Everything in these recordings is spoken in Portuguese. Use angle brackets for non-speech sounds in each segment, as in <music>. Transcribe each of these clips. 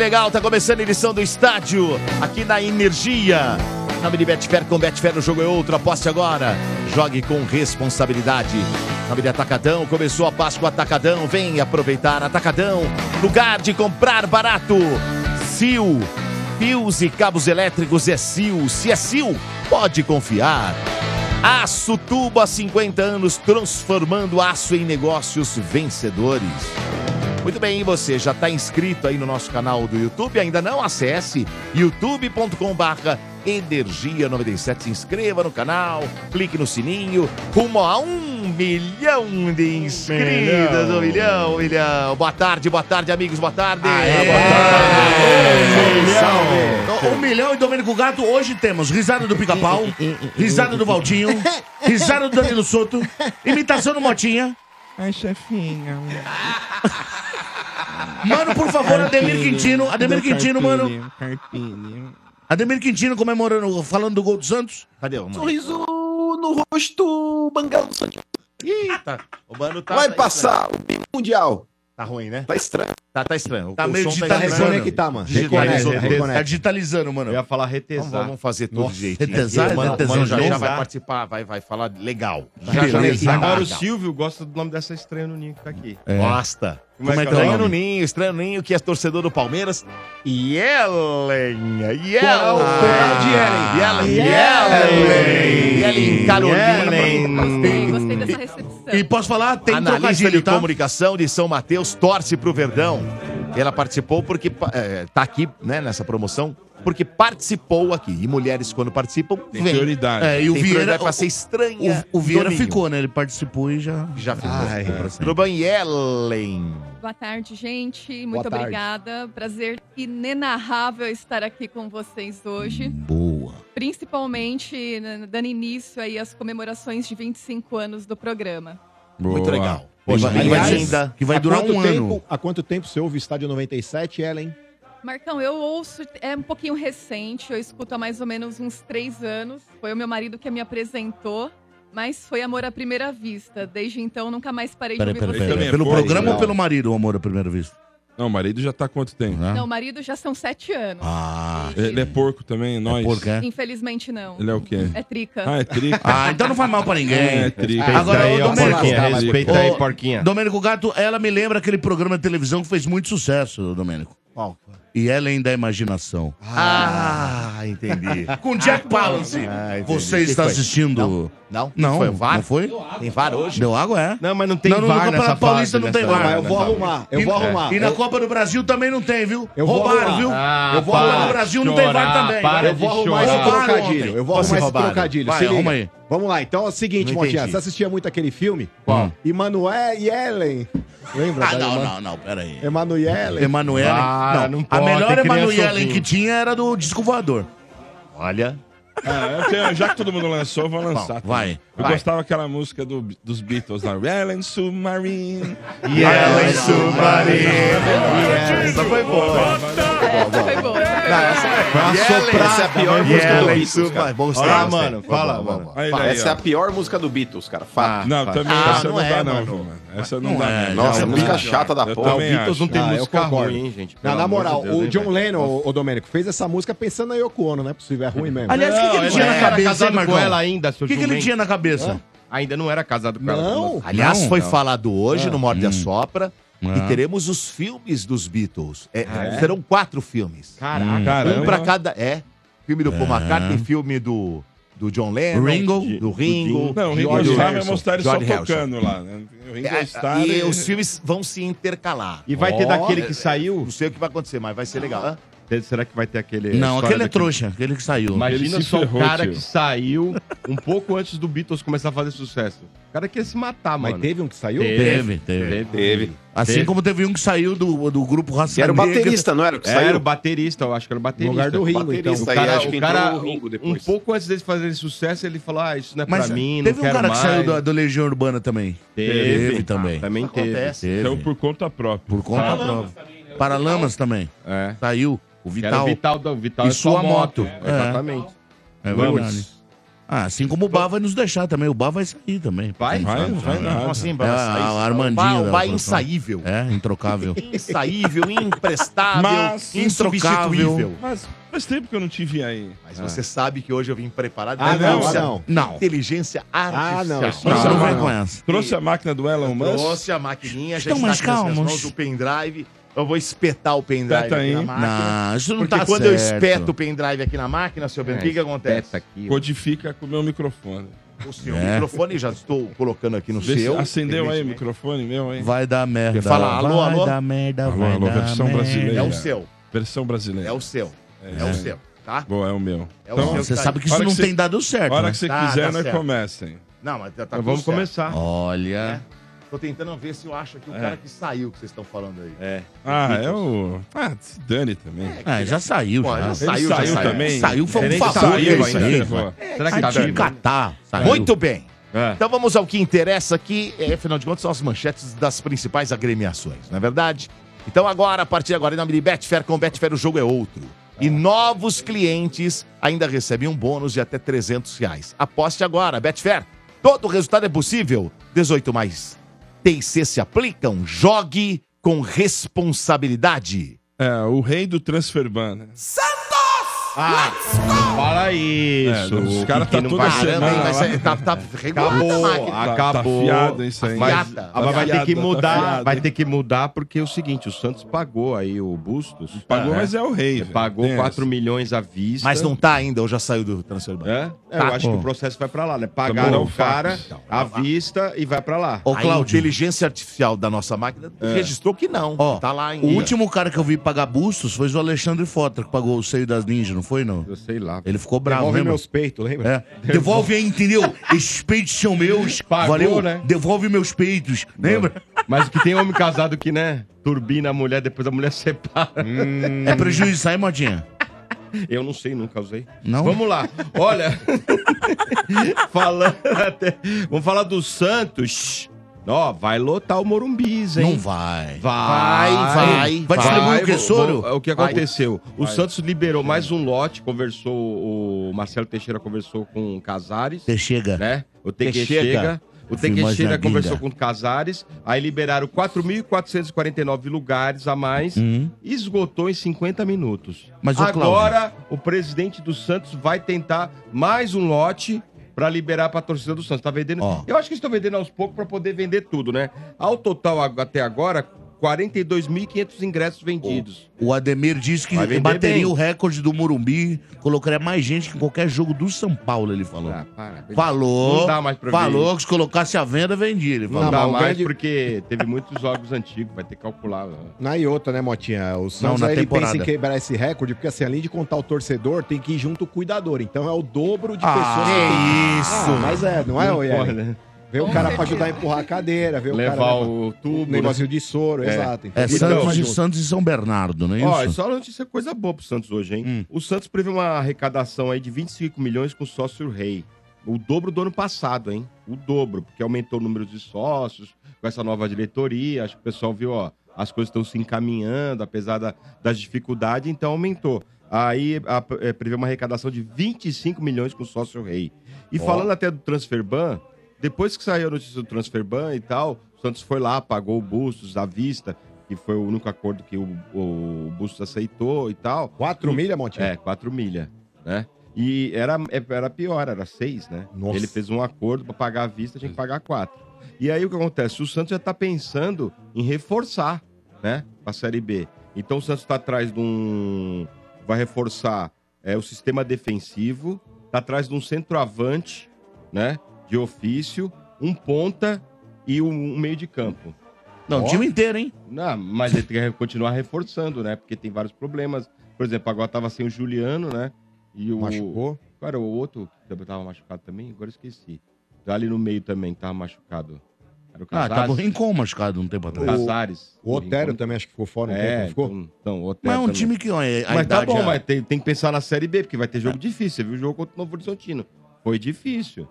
legal, tá começando a edição do estádio aqui na Energia. Nome de Betfair com Betfair, o jogo é outro, aposte agora. Jogue com responsabilidade. Nome de Atacadão, começou a Páscoa Atacadão, vem aproveitar Atacadão. Lugar de comprar barato. Sil, fios e cabos elétricos é Sil. Se é Sil, pode confiar. Aço Tubo há 50 anos, transformando aço em negócios vencedores. Muito bem, e você já está inscrito aí no nosso canal do YouTube? Ainda não? Acesse youtube.com/barra Energia 97. Se inscreva no canal, clique no sininho. Rumo a um milhão de inscritos. Um milhão, um milhão. Boa tarde, boa tarde, amigos. Boa tarde. Um milhão e Domênico Gato, hoje temos risada do pica-pau, risada do Valdinho, risada do Danilo Soto, imitação do Motinha. Ai, chefinha. Mano, <laughs> por favor, Ademir Quintino, Ademir Quintino, mano. Ademir Quintino comemorando, falando do gol do Santos. Cadê o mano? Sorriso no rosto, Bangal do Santos. Eita, o mano tá. Vai passar o mundial. Tá ruim, né? Tá estranho. Tá, tá estranho. Tá O meio som digitalizando. estranho. Reconectar, mano. Digitalizou. Reconecta, Tá digitalizando, mano. Eu ia falar Vamos, retesar. vamos fazer tudo Nossa, direitinho. retesar, mano, o retesar, mano já, já retesar. vai participar, vai, vai falar legal. Já, já, já, Agora o. Silvio gosta do nome dessa estranha no ninho que tá aqui. Gosta. Como é que é o Estranho no nome? Ninho, estranho no Ninho, que é torcedor do Palmeiras. Yellen. Yellen. Qual é Yellen. Yellen. Yellen Carolina. Gostei, gostei dessa recepção. E posso falar, tem Analista trocadilho, de tá? comunicação de São Mateus, torce pro Verdão. Ela participou porque é, tá aqui, né, nessa promoção, porque participou aqui. E mulheres, quando participam, Tem vem. prioridade. É, e o Tem Vieira, prioridade pra ser estranha. o, o Vieira Ninho. ficou, né? Ele participou e já... Já ficou. Ai, Yellen? Boa tarde, gente. Muito tarde. obrigada. Prazer inenarrável estar aqui com vocês hoje. Boa. Principalmente né, dando início aí às comemorações de 25 anos do programa. Muito Boa. legal. Poxa, vai, aliás, ainda, que vai Há durar quanto um tempo, ano. Há quanto tempo você ouve o Estádio 97, Ellen? Marcão, eu ouço, é um pouquinho recente, eu escuto há mais ou menos uns três anos. Foi o meu marido que me apresentou, mas foi amor à primeira vista. Desde então, nunca mais parei de peraí, ouvir peraí. é Pelo forte, programa não. ou pelo marido, o amor à primeira vista? Não, o marido já tá há quanto tempo? Né? Não, o marido já são sete anos. Ah, Ele é porco também, nós. porque é? Infelizmente não. Ele é o quê? É trica. Ah, é trica. Ah, então não faz mal pra ninguém. É, trica. Agora, aí, ô, Domênico, porquinha, Ô, respeita ô, aí, porquinha. Domênico Gato, ela me lembra aquele programa de televisão que fez muito sucesso, Domênico. Qual? E Ellen da Imaginação. Ah, entendi. <laughs> Com Jack Palance. Ah, entendi. Você Que está foi? assistindo... Não? Não, Foi o VAR? não foi? Tem VAR hoje? Deu água, é? Não, mas não tem Não, no VAR Campeonato nessa Paulista fase, não tem nessa- VAR. Mas eu vou arrumar, eu vou E- arrumar. E na Eu- Copa do Brasil também não tem, viu? Eu vou Roubaram, arrumar. viu? Ah, eu vou arrumar no Brasil, de não tem VAR chorar, também. para eu de vou arrumar chorar. esse Roubaram trocadilho. Eu vou arrumar esse trocadilho. Vai, se liga. arruma aí. Vamos lá, então é o seguinte, entendi. Você assistia muito aquele filme? Qual? Emanuel e Ellen. Lembra? Ah, da não, Eman- não, não, peraí. Emanuele. Emanuele. Ah, não, não a pode, melhor criança Emanuele ouvindo. que tinha era do disco voador. Olha. Ah, eu tenho- já que todo mundo lançou, eu vou lançar. Bom, vai. Eu vai. gostava daquela música do- dos Beatles lá. Ellen Submarine. Yellen Submarine. Essa foi boa. Essa foi boa. Essa boa. Yellen, Essa é a pior música do Beatles, cara. Olha lá, gostei. mano, fala, mano. Essa é a pior música do Beatles, cara. Fato. Não, também Ah, essa não não, é, dá, não. Essa não, Não dá. é. Nossa, Não, música não. chata da porra. também Beatles acho. não tem Ah, música ruim, hein, gente? Na moral, o John? Lennon, o, o Domênico, fez essa música pensando na Yoko Ono, não é possível, é ruim mesmo. Aliás, o que, ele tinha na cabeça, hein, casado Marcão? com ela ainda, seu O que, ele tinha na cabeça? Ainda não era casado com ela. Não. Aliás, Não, foi não. falado hoje no Morde a Sopra. E Ah. teremos os filmes dos Beatles. É, é? Serão quatro filmes. Caraca. Caramba. Um pra cada. É. Filme do Paul McCartney, filme do, do John Lennon. Ringo. Do Ringo. Não, o Ringo George Starr vai Harrison. mostrar ele só George Harrison. tocando lá. Né? O Ringo É, Starr... e ele- os filmes vão se intercalar. E vai ter Ó, daquele que saiu? Não sei o que vai acontecer, mas vai ser legal. Hã? Será que vai ter aquele. Não, aquele é daquele- trouxa, aquele que saiu. Imagina Ele só o cara tio. que saiu um pouco antes do Beatles começar a fazer sucesso. O cara quer se matar, Mas mano. teve um que saiu? Teve, teve. Teve. Assim Teve. como teve um que saiu do, do grupo Raça Que era o baterista, não era? o Que Era saiu? o baterista, eu acho que era o baterista. No lugar do Ringo, então. Baterista, O cara, acho que o cara o Ringo um pouco antes deles fazerem sucesso, ele falou: Ah, isso não é Mas pra mim, teve um cara que mais. saiu da, da Legião Urbana também. Teve. também. Também teve. Acontece. Teve. Então, por conta própria. Por conta própria. Paralamas também. É. Saiu. O Vital. o Vital, Vital E é sua moto. É, Exatamente. É Vamos. verdade. Ah, assim como o Bar vai nos deixar também. O Bar vai sair também. Vai? Vai, vai nada. Como assim, É, vai sair? a- o a Armandinho. O Bar é insaível. É, introcável. <laughs> Insaível, imprestável, Mas insubstituível. Mas faz tempo que eu não te vi aí. Mas você sabe que hoje eu vim preparado. Ah, não, ah, não. Não. Inteligência artificial. não, não, não. com essa. Trouxe a máquina do Elon Musk? Trouxe a maquininha, já Estão está mais aqui nas minhas calmos. mãos, o pendrive. Eu vou espetar o pendrive aqui aí. na máquina. Não, isso não porque tá quando eu certo. espeto o pendrive aqui na máquina, seu Bento, o que, que acontece? Codifica com o meu microfone. O seu microfone já estou colocando aqui no Vê se seu. Acendeu aí o microfone meu aí? Vai dar merda. Fala, alô, vai alô? dar merda, alô, vai alô, dar versão merda. brasileira. É o seu. Versão brasileira. É o seu. É, o seu, tá? Boa, é o meu. É o seu Então, Você sabe que isso não você- tem dado certo, hora né? que você Tá, quiser, tá nós certo. comecem. Não, mas tá, tá Mas vamos certo. começar. Olha. Tô tentando ver se eu acho aqui o É. cara que saiu que vocês estão falando aí. É. Ah, é o... Ah, se dane também. Ah, já saiu, Pô, já. saiu, saiu já também. Saiu, foi um favor saiu que fez, pô. vai. Será que tá vivo? catar. Saiu. Muito bem. É. Então vamos ao que interessa aqui. É, afinal de contas, são as manchetes das principais agremiações, não é verdade? Então agora, a partir de agora, em nome de Betfair, com Betfair o jogo é outro. E novos clientes ainda recebem um bônus de até 300 reais. Aposte agora, Betfair. Todo resultado é possível. 18 mais. TIC se aplicam. Jogue com responsabilidade. É, o rei do transferban, né? Ah, fala isso. É, os caras que tá semana Caramba, lá. mas tá, tá Acabou, Tá- acabou. tá fiado isso aí. Mas, Tá mas vai ter que tá mudar, fiado. vai ter que mudar porque é o seguinte, o Santos pagou aí o Bustos. Pagou, mas é o rei. Pagou Tem 4 milhões à vista. Mas não tá ainda, ou já saiu do transfer É? É, Tá. eu acho que o processo vai pra lá, né? Também Pagaram o cara fax. à vista e vai pra lá. Ô, Cláudio. A inteligência artificial da nossa máquina É. registrou que não. Ó, tá lá em. O último cara que eu vi pagar bustos foi o Alexandre Fota, que pagou o seio das ninjas, não foi, não? Eu sei lá. Ele ficou bravo, Devolve lembra? meus peitos, lembra? É. <laughs> Devolve aí, entendeu? Esses peitos são meus. Pagou, Valeu? né? Devolve meus peitos. Lembra? Mas que tem homem casado que, né? Turbina a mulher, depois a mulher <laughs> separa. É prejuízo, sai, modinha? <laughs> Eu não sei, nunca usei. Não? Vamos lá. Olha. falando até... Vamos falar do Santos. Ó, vai lotar o Morumbis, hein? Não vai. Vai, vai. Vai distribuir o soro? vou- O que Vai. aconteceu? O Vai. Santos liberou mais um lote, conversou, o Marcelo Teixeira conversou com o Casares. Teixeira. Né? O Teixeira. Teixeira. O Teixeira conversou com o Casares, aí liberaram 4.449 lugares a mais Hum. esgotou em 50 minutos. Mas, Cláudio- Agora, o presidente do Santos vai tentar mais um lote pra liberar pra torcida do Santos. Tá vendendo. Ó. Eu acho que estão vendendo aos poucos pra poder vender tudo, né? Ao total, até agora, 42.500 ingressos vendidos. O Ademir disse que bateria bem. o recorde do Morumbi, colocaria mais gente que em qualquer jogo do São Paulo, ele falou. Ah, para. falou. Não dá mais pra Falou que se colocasse a venda, vendia. Ele falou. Não, dá mais porque teve muitos jogos antigos, vai ter que calcular. né? Na e outra, né, Motinha? O Santos na aí, ele temporada. pensa em quebrar esse recorde, porque assim, além de contar o torcedor, tem que ir junto o cuidador. Então é o dobro de Ah, pessoas que tem. isso. Ah, mas é, não é, Não Oiê? pode, né? Vê o cara pra ajudar a empurrar a cadeira, vê o Levar cara... o tubo, O negocinho né? de soro, É. exato. É Então, Santos, de junto. Santos e São Bernardo, não é Ó, é isso? só notícia coisa boa pro Santos hoje, hein? Hum. O Santos prevê uma arrecadação aí de 25 milhões com o sócio rei. O dobro do ano passado, hein? O dobro, porque aumentou o número de sócios com essa nova diretoria. Acho que o pessoal viu, ó, as coisas estão se encaminhando, apesar da- das dificuldades, então aumentou. Aí a, é, prevê uma arrecadação de 25 milhões com o sócio rei. E Ó. falando até do Transferban, depois que saiu a notícia do Transferban e tal, o Santos foi lá, pagou o Bustos à vista, que foi o único acordo que o, o Bustos aceitou e tal. 4 milha, Montinho? É, 4 milha, né? E era, era pior, era 6, né? Nossa. Ele fez um acordo para pagar à vista, tinha que pagar 4. E aí o que acontece? O Santos já tá pensando em reforçar, né? A Série B. Então o Santos tá atrás de um... Vai reforçar é, o sistema defensivo, tá atrás de um centroavante, né? De ofício, um ponta e um, meio de campo. Não, o time inteiro, hein? Não, mas ele tem que continuar reforçando, né? Porque tem vários problemas. Por exemplo, agora tava sem o Juliano, né? E o. Machucou? Cara, o outro também tava machucado também, agora eu esqueci. Tá ali no meio também, tava machucado. Era o Ah, Casares. tava o Rincon machucado um tempo O atrás. Casares. O Otero Rincon. também acho que ficou fora um É, tempo, não ficou? Então, então, o Otero Mas é um também. time que, ó, é- a Mas tá bom, já- mas tem, tem que pensar na Série B, porque vai ter jogo difícil. Você viu o jogo contra o Novo Horizontino. Foi difícil.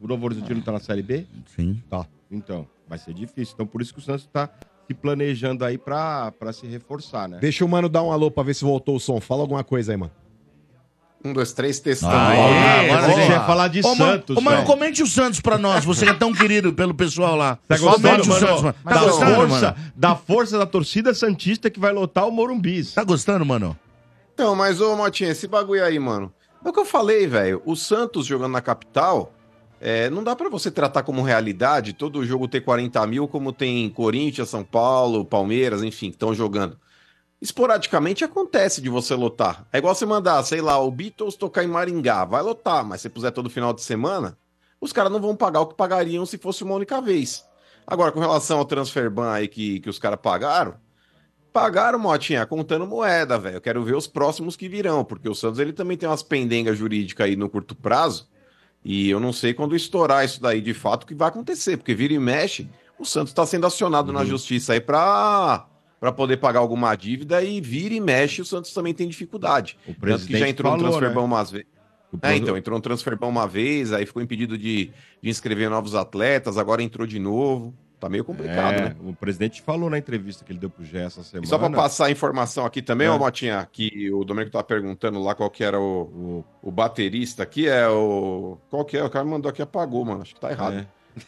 O Novo Horizontino tá na Série B? Sim. Tá. Então, vai ser difícil. Então, por isso que o Santos tá se planejando aí pra, pra se reforçar, né? Deixa o mano dar um alô pra ver se voltou o som. Fala alguma coisa aí, mano. Um, dois, três, testando. Aê, agora você ia falar de Ô, mano, Santos, Ô, mano, velho. comente o Santos pra nós. Você que é tão querido pelo pessoal lá. Tá Comente gostando, o mano? Santos, mano. Tá da, gostando, força, mano? da força da torcida Santista que vai lotar o Morumbi. Tá gostando, mano? Então, mas ô Motinha, esse bagulho aí, mano. É o que eu falei, velho. O Santos jogando na capital, é, não dá pra você tratar como realidade todo jogo ter 40 mil, como tem Corinthians, São Paulo, Palmeiras, enfim, que estão jogando. Esporadicamente acontece de você lotar. É igual você mandar, sei lá, o Beatles tocar em Maringá. Vai lotar, mas se puser todo final de semana, os caras não vão pagar o que pagariam se fosse uma única vez. Agora, com relação ao transfer ban aí que, que os caras pagaram, pagaram, Motinha, contando moeda, velho. Eu quero ver os próximos que virão, porque o Santos ele também tem umas pendengas jurídicas aí no curto prazo. E eu não sei quando estourar isso daí de fato o que vai acontecer, porque vira e mexe, o Santos está sendo acionado na justiça aí pra, pra poder pagar alguma dívida e vira e mexe, o Santos também tem dificuldade. O Tanto que presidente já entrou no falou, transfer né? ban umas vezes. É, então, entrou no transfer ban uma vez, aí ficou impedido de, de inscrever novos atletas, agora entrou de novo. Tá meio complicado, É, né? O presidente falou na entrevista que ele deu pro Gé essa semana. E só para passar a informação aqui também, É. ó, Motinha, que o Domênico tá perguntando lá qual que era o, o, o baterista aqui, é o... Qual que é? O cara mandou aqui e apagou, mano. Acho que tá errado. <laughs>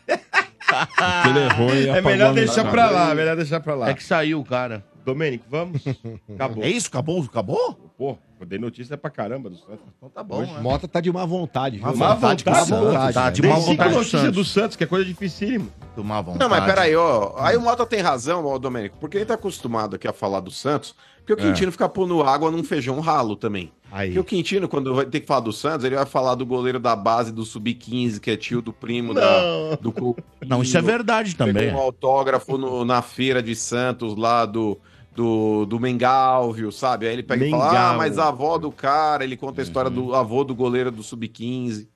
Porque ele errou e É melhor deixar pra lá, melhor deixar pra lá. É que saiu, cara. Domênico, vamos? <laughs> Acabou. É isso? Acabou? Acabou? Pô, eu dei notícia pra caramba do Santos. Então tá bom, né? Mota tá de má vontade? Má vontade, má com o Santos, vontade. tá velho. de Tem má cinco vontade do notícias Santos. do Santos, que é coisa dificílima. Tomar vontade. Não, mas peraí, ó. Aí o Mota tem razão, ó, Domênico, porque ele tá acostumado aqui a falar do Santos, porque o É. Quintino fica pondo água num feijão ralo também. Aí. Porque o Quintino, quando vai ter que falar do Santos, ele vai falar do goleiro da base do Sub-15, que é tio do primo da, do Coutinho. Não, isso é verdade também. Pegou um autógrafo no- na feira de Santos lá do, do, do Mengalvio, sabe? Aí ele pega e fala, ah, mas a avó do cara, ele conta a história do avô do goleiro do Sub-15.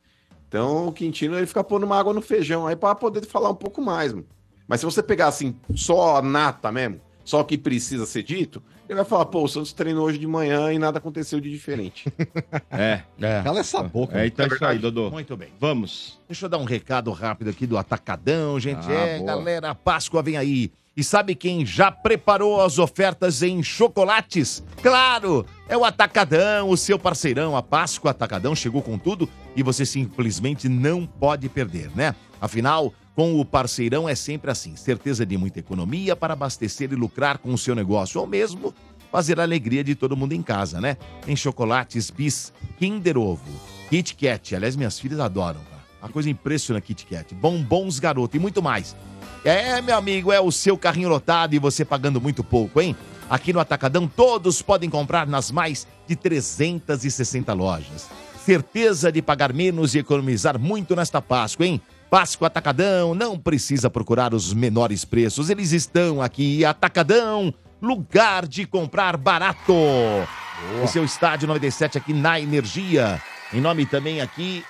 Então o Quintino ele fica pondo uma água no feijão aí pra poder falar um pouco mais, mano. Mas se você pegar assim, só a nata mesmo, só o que precisa ser dito, ele vai falar, pô, o Santos treinou hoje de manhã e nada aconteceu de diferente. <laughs> É, É. Cala essa boca. é então é isso aí, Dodô. Muito bem. Vamos. Deixa eu dar um recado rápido aqui do Atacadão, gente. Ah, é, boa. galera, a Páscoa vem aí. E sabe quem já preparou as ofertas em chocolates? Claro, é o Atacadão, o seu parceirão. A Páscoa Atacadão chegou com tudo e você simplesmente não pode perder, né? Afinal, com o parceirão é sempre assim: certeza de muita economia para abastecer e lucrar com o seu negócio, ou mesmo fazer a alegria de todo mundo em casa, né? Tem chocolates bis, Kinder Ovo, Kit Kat. Aliás, minhas filhas adoram, cara. Uma coisa impressionante Kit Kat. Bombons garoto e muito mais. É, meu amigo, é o seu carrinho lotado e você pagando muito pouco, hein? Aqui no Atacadão todos podem comprar nas mais de 360 lojas. Certeza de pagar menos e economizar muito nesta Páscoa, hein? Páscoa Atacadão, não precisa procurar os menores preços, eles estão aqui. Atacadão, lugar de comprar barato. O seu estádio 97 aqui na Energia. Em nome também aqui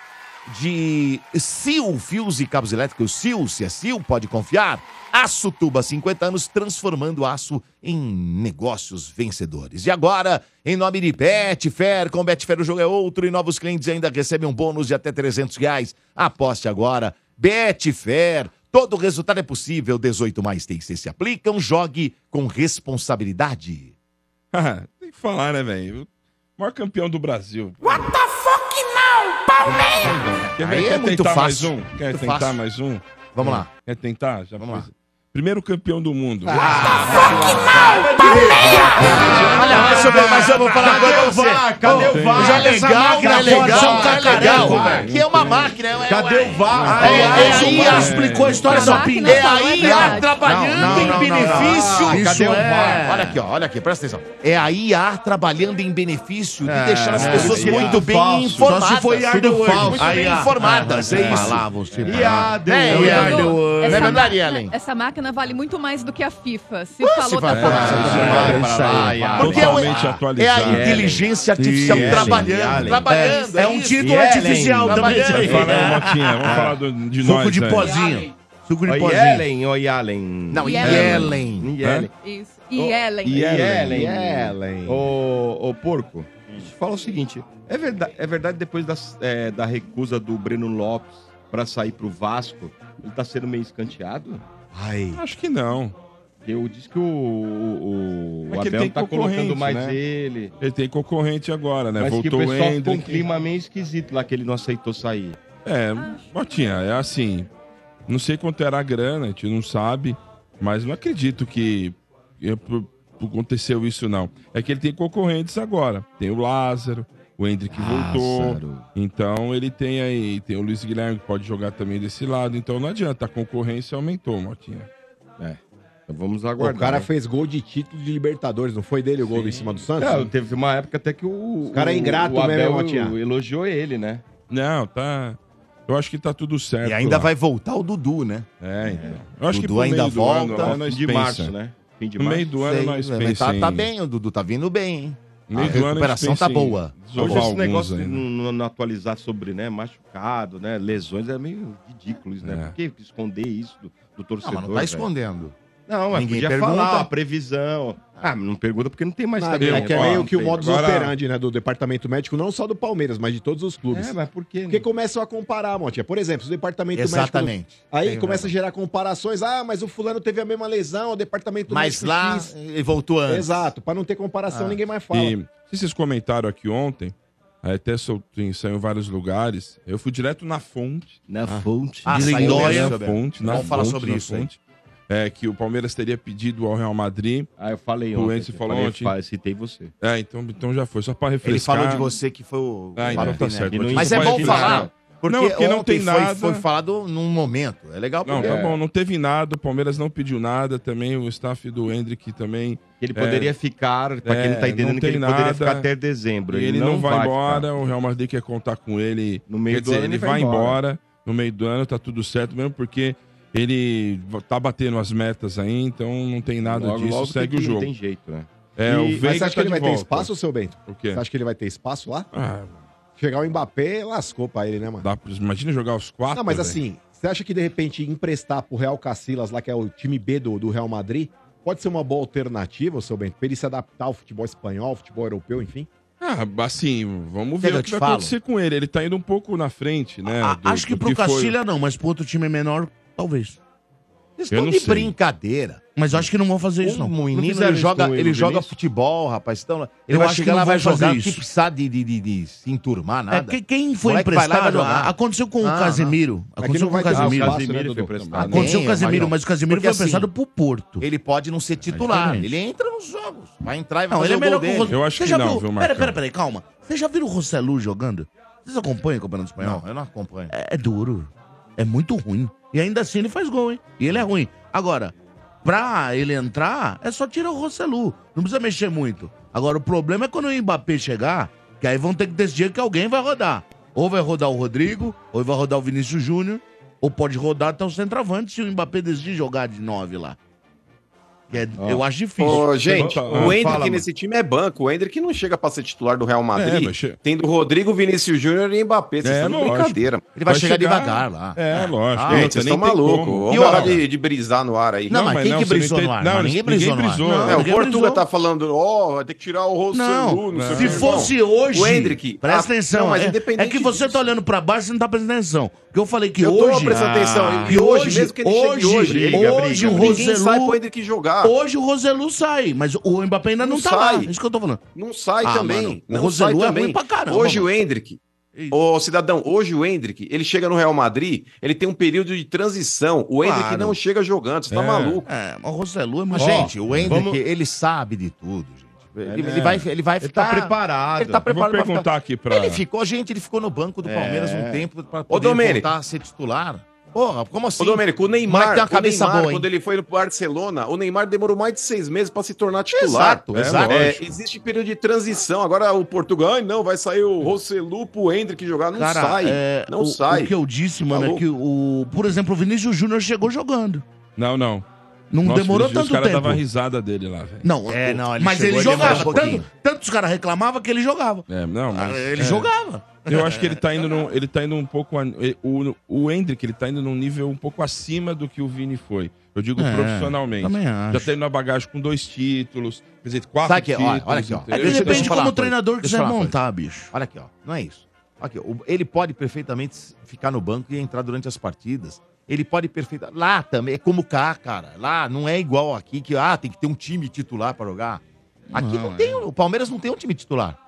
de Sil Fios e Cabos Elétricos. Sil, se é Sil, pode confiar. Aço Tuba, 50 anos, transformando aço em negócios vencedores. E agora, em nome de Betfair, com Betfair o jogo é outro e novos clientes ainda recebem um bônus de até 300 reais. Aposte agora. Betfair, todo resultado é possível. 18 mais TIC se aplicam, jogue com responsabilidade. <laughs> Ah, Tem que falar, né, velho? O maior campeão do Brasil. What the fuck now, Palmeiras? Quer, é muito tentar fácil. mais um? Quer Muito tentar fácil. mais um? Vamos lá. Quer tentar? Já Vamos foi. Primeiro campeão do mundo. Olha, deixa eu mas eu vou falar coisa pra você. Cadê o VAR? Já legal, máquina é legal, fora, é legal. Que é uma máquina. É, Cadê é, o VAR? É, é aí, explicou a história da máquina opinião. é aí, é trabalhando Não, não, em não, não, benefício. não. Cadê o é. VAR? Olha aqui, ó, olha aqui, presta atenção. É a IA trabalhando em benefício de É, deixar as é, pessoas é muito bem informadas. Só se foi hardware. falso. Muito Aí, bem ah, informadas, ah, é isso. falar, você E a deu É, Não é verdade, Ellen? Essa máquina vale muito mais do que a FIFA. Se se falou, tá vai- falando. É, aí. Porque é, o- é a inteligência artificial trabalhando, Ellen. trabalhando. É um título Ellen. artificial também. Vamos falar do- de Suco nós. de aí. pozinho. Suco de Oi, pozinho. Ellen, oi, Ellen. Não, Yellen. Yellen. Yellen. Isso. E Ellen. E Ellen. Ellen. Ô, porco, fala o seguinte: é verdade, é verdade depois das- é, da recusa do Breno Lopes pra sair pro Vasco, ele tá sendo meio escanteado? Ai. Acho que não. Eu disse que o, o, o É que ele Abel tem tá colocando concorrente, mais né? ele. Ele tem concorrente agora, né? Mas que Voltou o o pessoal ficou um clima meio esquisito lá que ele não aceitou sair. É, Botinha, é assim. Não sei quanto era a grana, a gente não sabe. Mas não acredito que aconteceu isso, não. É que ele tem concorrentes agora. Tem o Lázaro, o Hendrick voltou. Então ele tem aí. Tem o Luiz Guilherme que pode jogar também desse lado. Então não adianta, a concorrência aumentou, Motinha. É. Então vamos aguardar. o cara né? fez gol de título de Libertadores, não foi dele o gol em cima do Santos? Não, teve uma época até que o. Os cara é o- ingrato o Abel mesmo, Motinha. elogiou ele, né? Não, tá. Eu acho que tá tudo certo. E ainda lá. vai voltar o Dudu, né? É, então. Eu acho que Dudu pro ainda ano, volta. Fim de março, né? Fim de No março. meio do ano Sei, nós pensamos. tá, tá bem, o Dudu tá vindo bem, hein? Meio a recuperação tá boa. Hoje esse negócio de não, não atualizar sobre né, machucado, né, lesões, é meio ridículo isso, né? É. Por que esconder isso do, do Não, torcedor? mas não tá escondendo. Não, mas Ninguém podia pergunta. falar a previsão. Ah, mas não pergunta porque não tem mais Não, é que é meio que o modus Agora- operandi, né, do departamento médico, não só do Palmeiras, mas de todos os clubes. É, mas por quê? Porque né? começam a comparar, Montinha. Por exemplo, o departamento Exatamente. médico. Aí Tem começa a gerar comparações. Ah, mas o fulano teve a mesma lesão, o departamento Mas médico. lá, X. ele voltou antes. Exato, pra não ter comparação, Ah. ninguém mais fala. E se vocês comentaram aqui ontem, aí até soltei, saiu em vários lugares. Eu fui direto na fonte. Na fonte. Ah, Dizem saiu na fonte, na Vamos falar sobre na isso aí. fonte. É que o Palmeiras teria pedido ao Real Madrid. Ah, eu falei O ontem. Enzo eu falou falei, ontem. fa- Citei você. É, então, então já foi, só pra Ele refrescar. falou de você que foi o. Ah, então tá Pinelli. certo. Não Mas Só é bom refrescar. falar. Porque, Não, porque não tem foi, nada. foi falado num momento. É legal Não, porque... tá bom, não teve nada, o Palmeiras não pediu nada também, o staff do Hendrick também. Ele poderia ficar, pra quem não tá É, entendendo, não que ele tem poderia nada. ficar até dezembro. E ele, não, vai, ficar. embora, o Real Madrid quer contar com ele. No meio Quer do dizer, ano ele ele vai vai embora. no meio do ano, tá tudo certo mesmo, porque ele tá batendo as metas aí, então não tem nada Logo, disso, logo segue tem o que- jogo. Tem jeito, né? É, E- o mas você acha que tá ele de vai ter volta. espaço, seu Bento? O quê? Você acha que ele vai ter espaço lá? Ah, Chegar o Mbappé, lascou pra ele, né, mano? dá, pra- imagina jogar os quatro. Não, mas velho. assim, você acha que de repente emprestar pro Real Cacilas lá, que é o time B do, do Real Madrid, pode ser uma boa alternativa, seu Bento, pra ele se adaptar ao futebol espanhol, ao futebol europeu, enfim? Ah, assim, vamos ver que o que vai falo? acontecer com ele. Ele tá indo um pouco na frente, né? Ah, do- acho que pro foi. Castilha não, mas pro outro time menor, talvez. Vocês Eu estão não de sei. brincadeira. Mas eu acho que não vão fazer isso, Um não. menino, fizeram ele isso joga, com o ele joga Vinícius? futebol, rapaz. Então, ele Eu vai acho que chegar não lá, vai vão fazer jogar, isso. que precisar de, de, de, de se enturmar, É, nada. que- quem foi Moleque vai lá e vai emprestado, jogar. aconteceu com o Ah, Casemiro. Aqui Aconteceu não com o vai ter Casemiro. espaço, Casemiro foi Dudu? emprestado. Aconteceu com o Casemiro, mas- o Casemiro Porque foi assim, emprestado pro Porto. Ele pode não ser titular. diferente. Ele entra nos jogos. Vai entrar e vai Não, fazer ele é o melhor gol que o dele. Roselu. Eu acho Você que já não, viu? Pera, pera, calma. Você já viu o Roselu jogando? Vocês acompanham o Campeonato Espanhol? Não, eu não acompanho. É, é duro. É muito ruim. E ainda assim ele faz gol, hein? E ele é ruim. Agora, pra ele entrar, é só tirar o Roselu. Não precisa mexer muito. Agora, o problema é quando o Mbappé chegar, que aí vão ter que decidir que alguém vai rodar. Ou vai rodar o Rodrigo, ou vai rodar o Vinícius Júnior, ou pode rodar até o centroavante se o Mbappé decidir jogar de nove lá. Que é- Ó. eu acho difícil. Ô, gente, Fala, o Hendrick mano. nesse time é banco. O Hendrick não chega pra ser titular do Real É, Madrid, mas che- tendo Rodrigo, Vinícius Júnior e Mbappé. Vocês É, estão de brincadeira. Ele vai, Vai chegar, chegar- devagar lá. É, lógico. Ah, Gente, vocês estão tem malucos. E parar outra? de, de brisar no ar aí. Não, mas quem que você brisou não no ar? Não, ninguém brisou no ar. Não, É, o ninguém Portuga tá falando, ó, vai ter que tirar o Roselu, Não, não, sei o se fosse hoje. o Hendrick. Presta ah, atenção. Não, mas é, independente é que você tá olhando pra baixo e não tá prestando atenção. Porque eu falei que Eu tô hoje. prestando atenção. Ah, E hoje, mesmo que ele chegue hoje, hoje, briga, hoje briga, o. Ninguém sai pro Hendrick jogar. Hoje o Roselu sai, mas o Mbappé ainda não, Não tá sai. lá. Isso que eu tô falando. Não sai Ah, também. mano, o Roselu é também. ruim pra caramba, Hoje mano. o Hendrick, ô cidadão, hoje o Hendrick, ele chega no Real Madrid, ele tem um período de transição. O Hendrick Claro. não chega jogando, você tá É. maluco. É, mas o Roselu é Mas, muito. gente, o Hendrick, vamos- ele sabe de tudo. Ele, É. ele vai, ele vai Ele ficar... tá preparado. Ele tá Eu vou preparado perguntar aqui pra... Ele ficou, gente, ele ficou no banco do Palmeiras um tempo pra poder voltar a ser titular. Porra, como assim? Ô, Domênico, o moleque Neymar, tem uma cabeça o Neymar boa, quando ele foi no Barcelona, o Neymar demorou mais de seis meses pra se tornar titular. Exato, É, exato. É, existe período de transição. Agora o Portugal, não, vai sair o Roselu pro Hendrick jogar. Não Cara, sai. é, não o, sai. O que eu disse, mano, Falou. é que o. Por exemplo, o Vinícius Júnior chegou jogando. Não, não. Não Nossa, demorou os tanto caras tempo. davam risada dele lá, velho. Não, É, não, ele mas ele jogava. um tanto, tanto os caras reclamavam que ele jogava. É, não, Ah, mas... ele é. jogava. Eu acho que ele tá indo num, ele tá indo um pouco o o Hendrick, ele tá indo num nível um pouco acima do que o Vini foi. Eu digo É, profissionalmente. também acho. Já tá indo na bagagem com dois títulos, quer dizer, quatro Sabe que- títulos. olha, olha aqui, ó. É Deixa- deixa depende eu falar como o coisa. treinador Deixa eu quiser montar, bicho. Olha aqui, ó. Não é isso. Aqui, ó, ele pode perfeitamente ficar no banco e entrar durante as partidas. Ele pode perfeitar. Lá também, é como cá, cara. Lá não é igual aqui, que ah, tem que ter um time titular pra jogar. Aqui não, Não, tem, o Palmeiras não tem um time titular.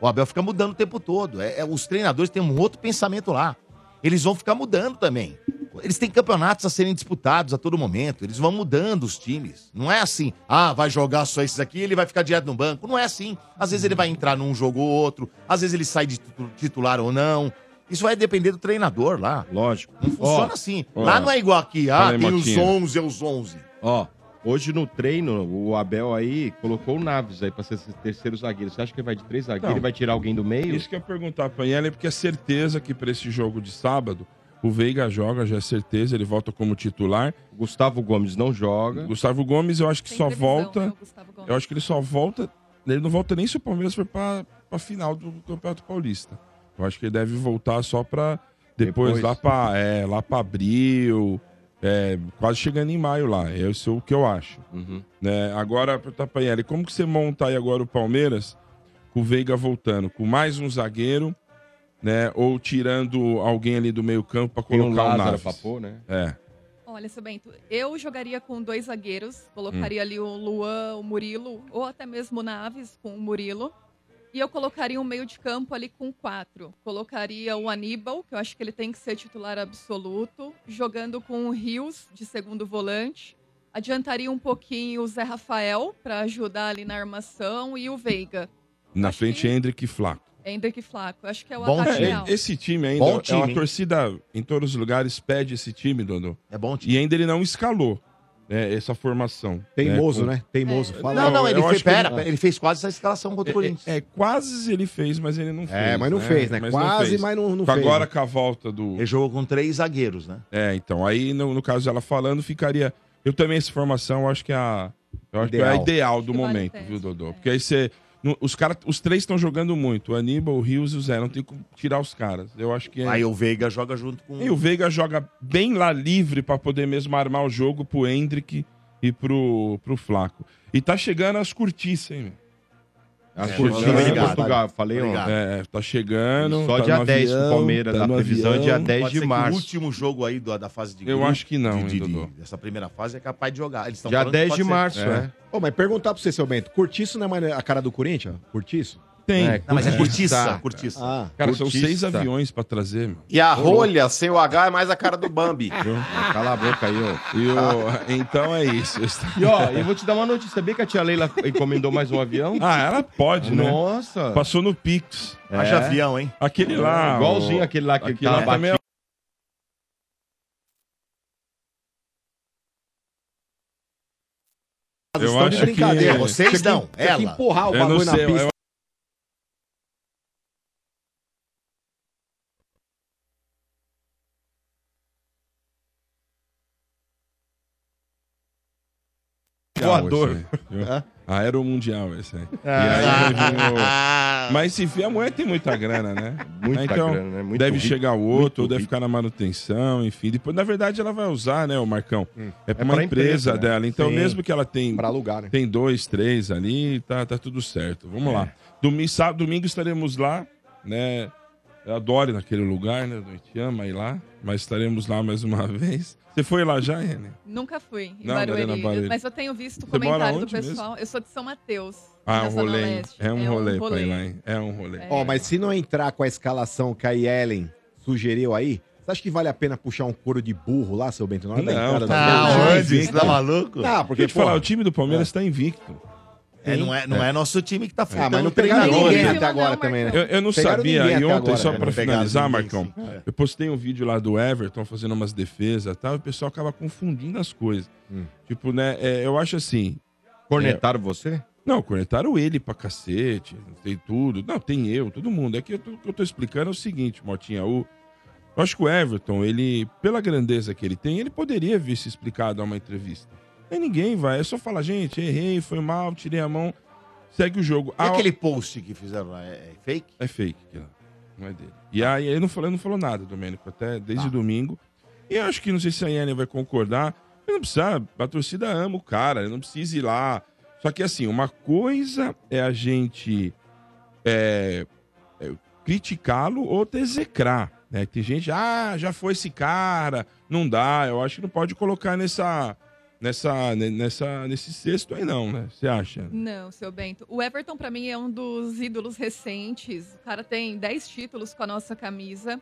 O Abel fica mudando o tempo todo. É, é- os treinadores têm um outro pensamento lá. Eles vão ficar mudando também. Eles têm campeonatos a serem disputados a todo momento. Eles vão mudando os times. Não é assim, ah, vai jogar só esses aqui ele vai ficar direto no banco. Não é assim. Às vezes ele vai entrar num jogo ou outro. Às vezes ele sai de titu- titular ou não. Isso vai depender do treinador lá. Lógico. Não funciona Ó, assim. ó. Lá não é igual aqui. Ah, Fala aí, tem os Motinha. 11, é os 11. Ó, hoje no treino, o Abel aí colocou o Naves aí pra ser esse terceiro zagueiro. Você acha que ele vai de três zagueiros? Não. Ele vai tirar alguém do meio? Isso que eu ia perguntar pra ele, porque é certeza que pra esse jogo de sábado, o Veiga joga, já é certeza, ele volta como titular. Gustavo Gomes não joga. Gustavo Gomes, eu acho que Tem só previsão, né, volta. Gomes. Eu acho que ele só volta. Ele não volta nem se o Palmeiras for pra, pra final do Campeonato Paulista. Eu acho que ele deve voltar só pra depois, Depois. lá pra é, lá pra abril, é, quase chegando em maio lá. Esse é o que eu acho. Uhum. Né? Agora, pro Tapanelli, como que você monta aí agora o Palmeiras com o Veiga voltando? Com mais um zagueiro, né? Ou tirando alguém ali do meio campo um colocar o Lázaro Naves? pra pôr, né? É. Olha, seu Bento, eu jogaria com dois zagueiros, colocaria Hum. ali o Luan, o Murilo, ou até mesmo o Naves com o Murilo. E eu colocaria um meio de campo ali com quatro. Colocaria o Aníbal, que eu acho que ele tem que ser titular absoluto, jogando com o Rios de segundo volante. Adiantaria um pouquinho o Zé Rafael para ajudar ali na armação e o Veiga. Na Acho frente, que- Hendrick e Flaco. Hendrick e Flaco. Acho que é o Bom ataque time. real. Esse time ainda Bom é time, uma hein? torcida em todos os lugares pede esse time, Dodô. É bom time. E ainda ele não escalou né, essa formação. Teimoso, Com- né? Teimoso. Fala. Não, não, ele fez. Pera, ele- ele fez quase essa escalação contra o Corinthians. É, é, quase ele fez, mas ele não fez. É, mas não fez, né? Mas não Quase, fez. mas não, não Com fez. Agora né? com a volta do. Ele jogou com três zagueiros, né? É, então, aí no, no caso dela falando, ficaria. Eu também, essa formação, eu acho que é a. Eu acho que é a Ideal. ideal do que momento, viu, Dodô? é. Porque aí você. No- os, cara, os três estão jogando muito. O Aníbal, o Rios e o Zé. Não tem como tirar os caras. Eu acho que é. Aí o Veiga joga junto com. E o Veiga joga bem lá livre pra poder mesmo armar o jogo pro Hendrick e pro, pro Flaco. E tá chegando as curtiças, hein, meu? As É, obrigado. de Portugal, falei ontem. É, tá chegando. Só tá dia no 10 pro avião, Palmeiras, tá a previsão é dia avião. 10 Pode de ser que março. O último jogo aí do- da fase de Eu grupo, acho que não, de, hein, de-? Dessa primeira fase é capaz de jogar. Eles estão Dia falando que 10 pode de ser. março, É. é. Ô, mas perguntar pra você, seu Bento, Curtiço não é mais a cara do Corinthians? Curtiço? Tem. É, Não, mas é Curtiça. cortiça, cortiça. Ah, Cara, são Curtiça. seis aviões pra trazer, meu. E a rolha sem o H é mais a cara do Bambi. <laughs> Cala a boca aí, ó. E o- Então é isso. E ó, eu vou te dar uma notícia. Sabia que a tia Leila encomendou mais um avião? Ah, ela pode, né? Nossa. Passou no Pix. Haja É. avião, hein? Aquele lá. Igualzinho o- aquele lá que aquele lá também é Vocês Eu estão de acho brincadeira. que- Vocês que- não, tinha que ela. empurrar o bagulho na pista. Voador. esse aí, viu? Aeromundial esse aí. Ah. E aí <laughs> o- Mas se vier, a mulher tem muita grana, né? <laughs> Muita então, grana, né? Muito deve rico, chegar o outro, deve rico. ficar na manutenção, enfim. Depois, na verdade, ela vai usar, né, o Marcão? É pra É uma pra empresa, empresa, né? dela. Então, Sim. mesmo que ela tem, Pra alugar, né? tem dois, três ali, tá, tá tudo certo. Vamos É. lá. Domingo, sábado, domingo estaremos lá, né? Eu adoro naquele lugar, né? A gente ama ir lá, mas estaremos lá mais uma <laughs> vez. Você foi lá já, René? Nunca fui em Não, Barueri, Barueri. mas eu tenho visto o comentário do pessoal. Eu sou de São Mateus. Ah, um rolê. Leste. É um rolê pra ir lá, hein? É um rolê. É. Ó, mas se não entrar com a escalação que a Yellen sugeriu aí, você acha que vale a pena puxar um couro de burro lá, seu Bento? Na hora da Não, entrada tá da Não, Não, antes, você tá maluco? Não, Deixa porque, eu te falar, o time do Palmeiras tá invicto. É, não, é, não é nosso time que tá Ah, mas não faltando pegaram ninguém né? até agora Não, também, né? Eu, eu não Pegaram sabia, e ontem, agora, só né? pra Não pegaram finalizar, Marcão. É. eu postei um vídeo lá do Everton fazendo umas defesas e tal, e o pessoal acaba confundindo as coisas. Hum. Tipo, né, é, eu acho assim, Cornetaram você? não, cornetaram ele pra cacete, tem tudo. Não, tem eu, todo mundo. É que eu tô- o que eu tô explicando é o seguinte, Motinha, o... Eu acho que o Everton, ele, pela grandeza que ele tem, ele poderia vir se explicar, dar uma entrevista. Aí ninguém vai, é só falar, gente, errei, foi mal, tirei a mão, segue o jogo. E Ah, aquele post que fizeram lá, é, é fake? É fake, aquilo. não é dele. E aí ele não falou, ele não falou nada, Domênico, até desde Tá. domingo. E eu acho que não sei se a Yane vai concordar. Ele não precisa, a torcida ama o cara, ele não precisa ir lá. Só que assim, uma coisa é a gente é, é, criticá-lo ou execrar. Né? Tem gente, ah, já foi esse cara, não dá. Eu acho que não pode colocar nessa, nessa, ne- nessa, nesse cesto aí, não, né? Você acha? Não, seu Bento. O Everton, pra mim, é um dos ídolos recentes. O cara tem 10 títulos com a nossa camisa.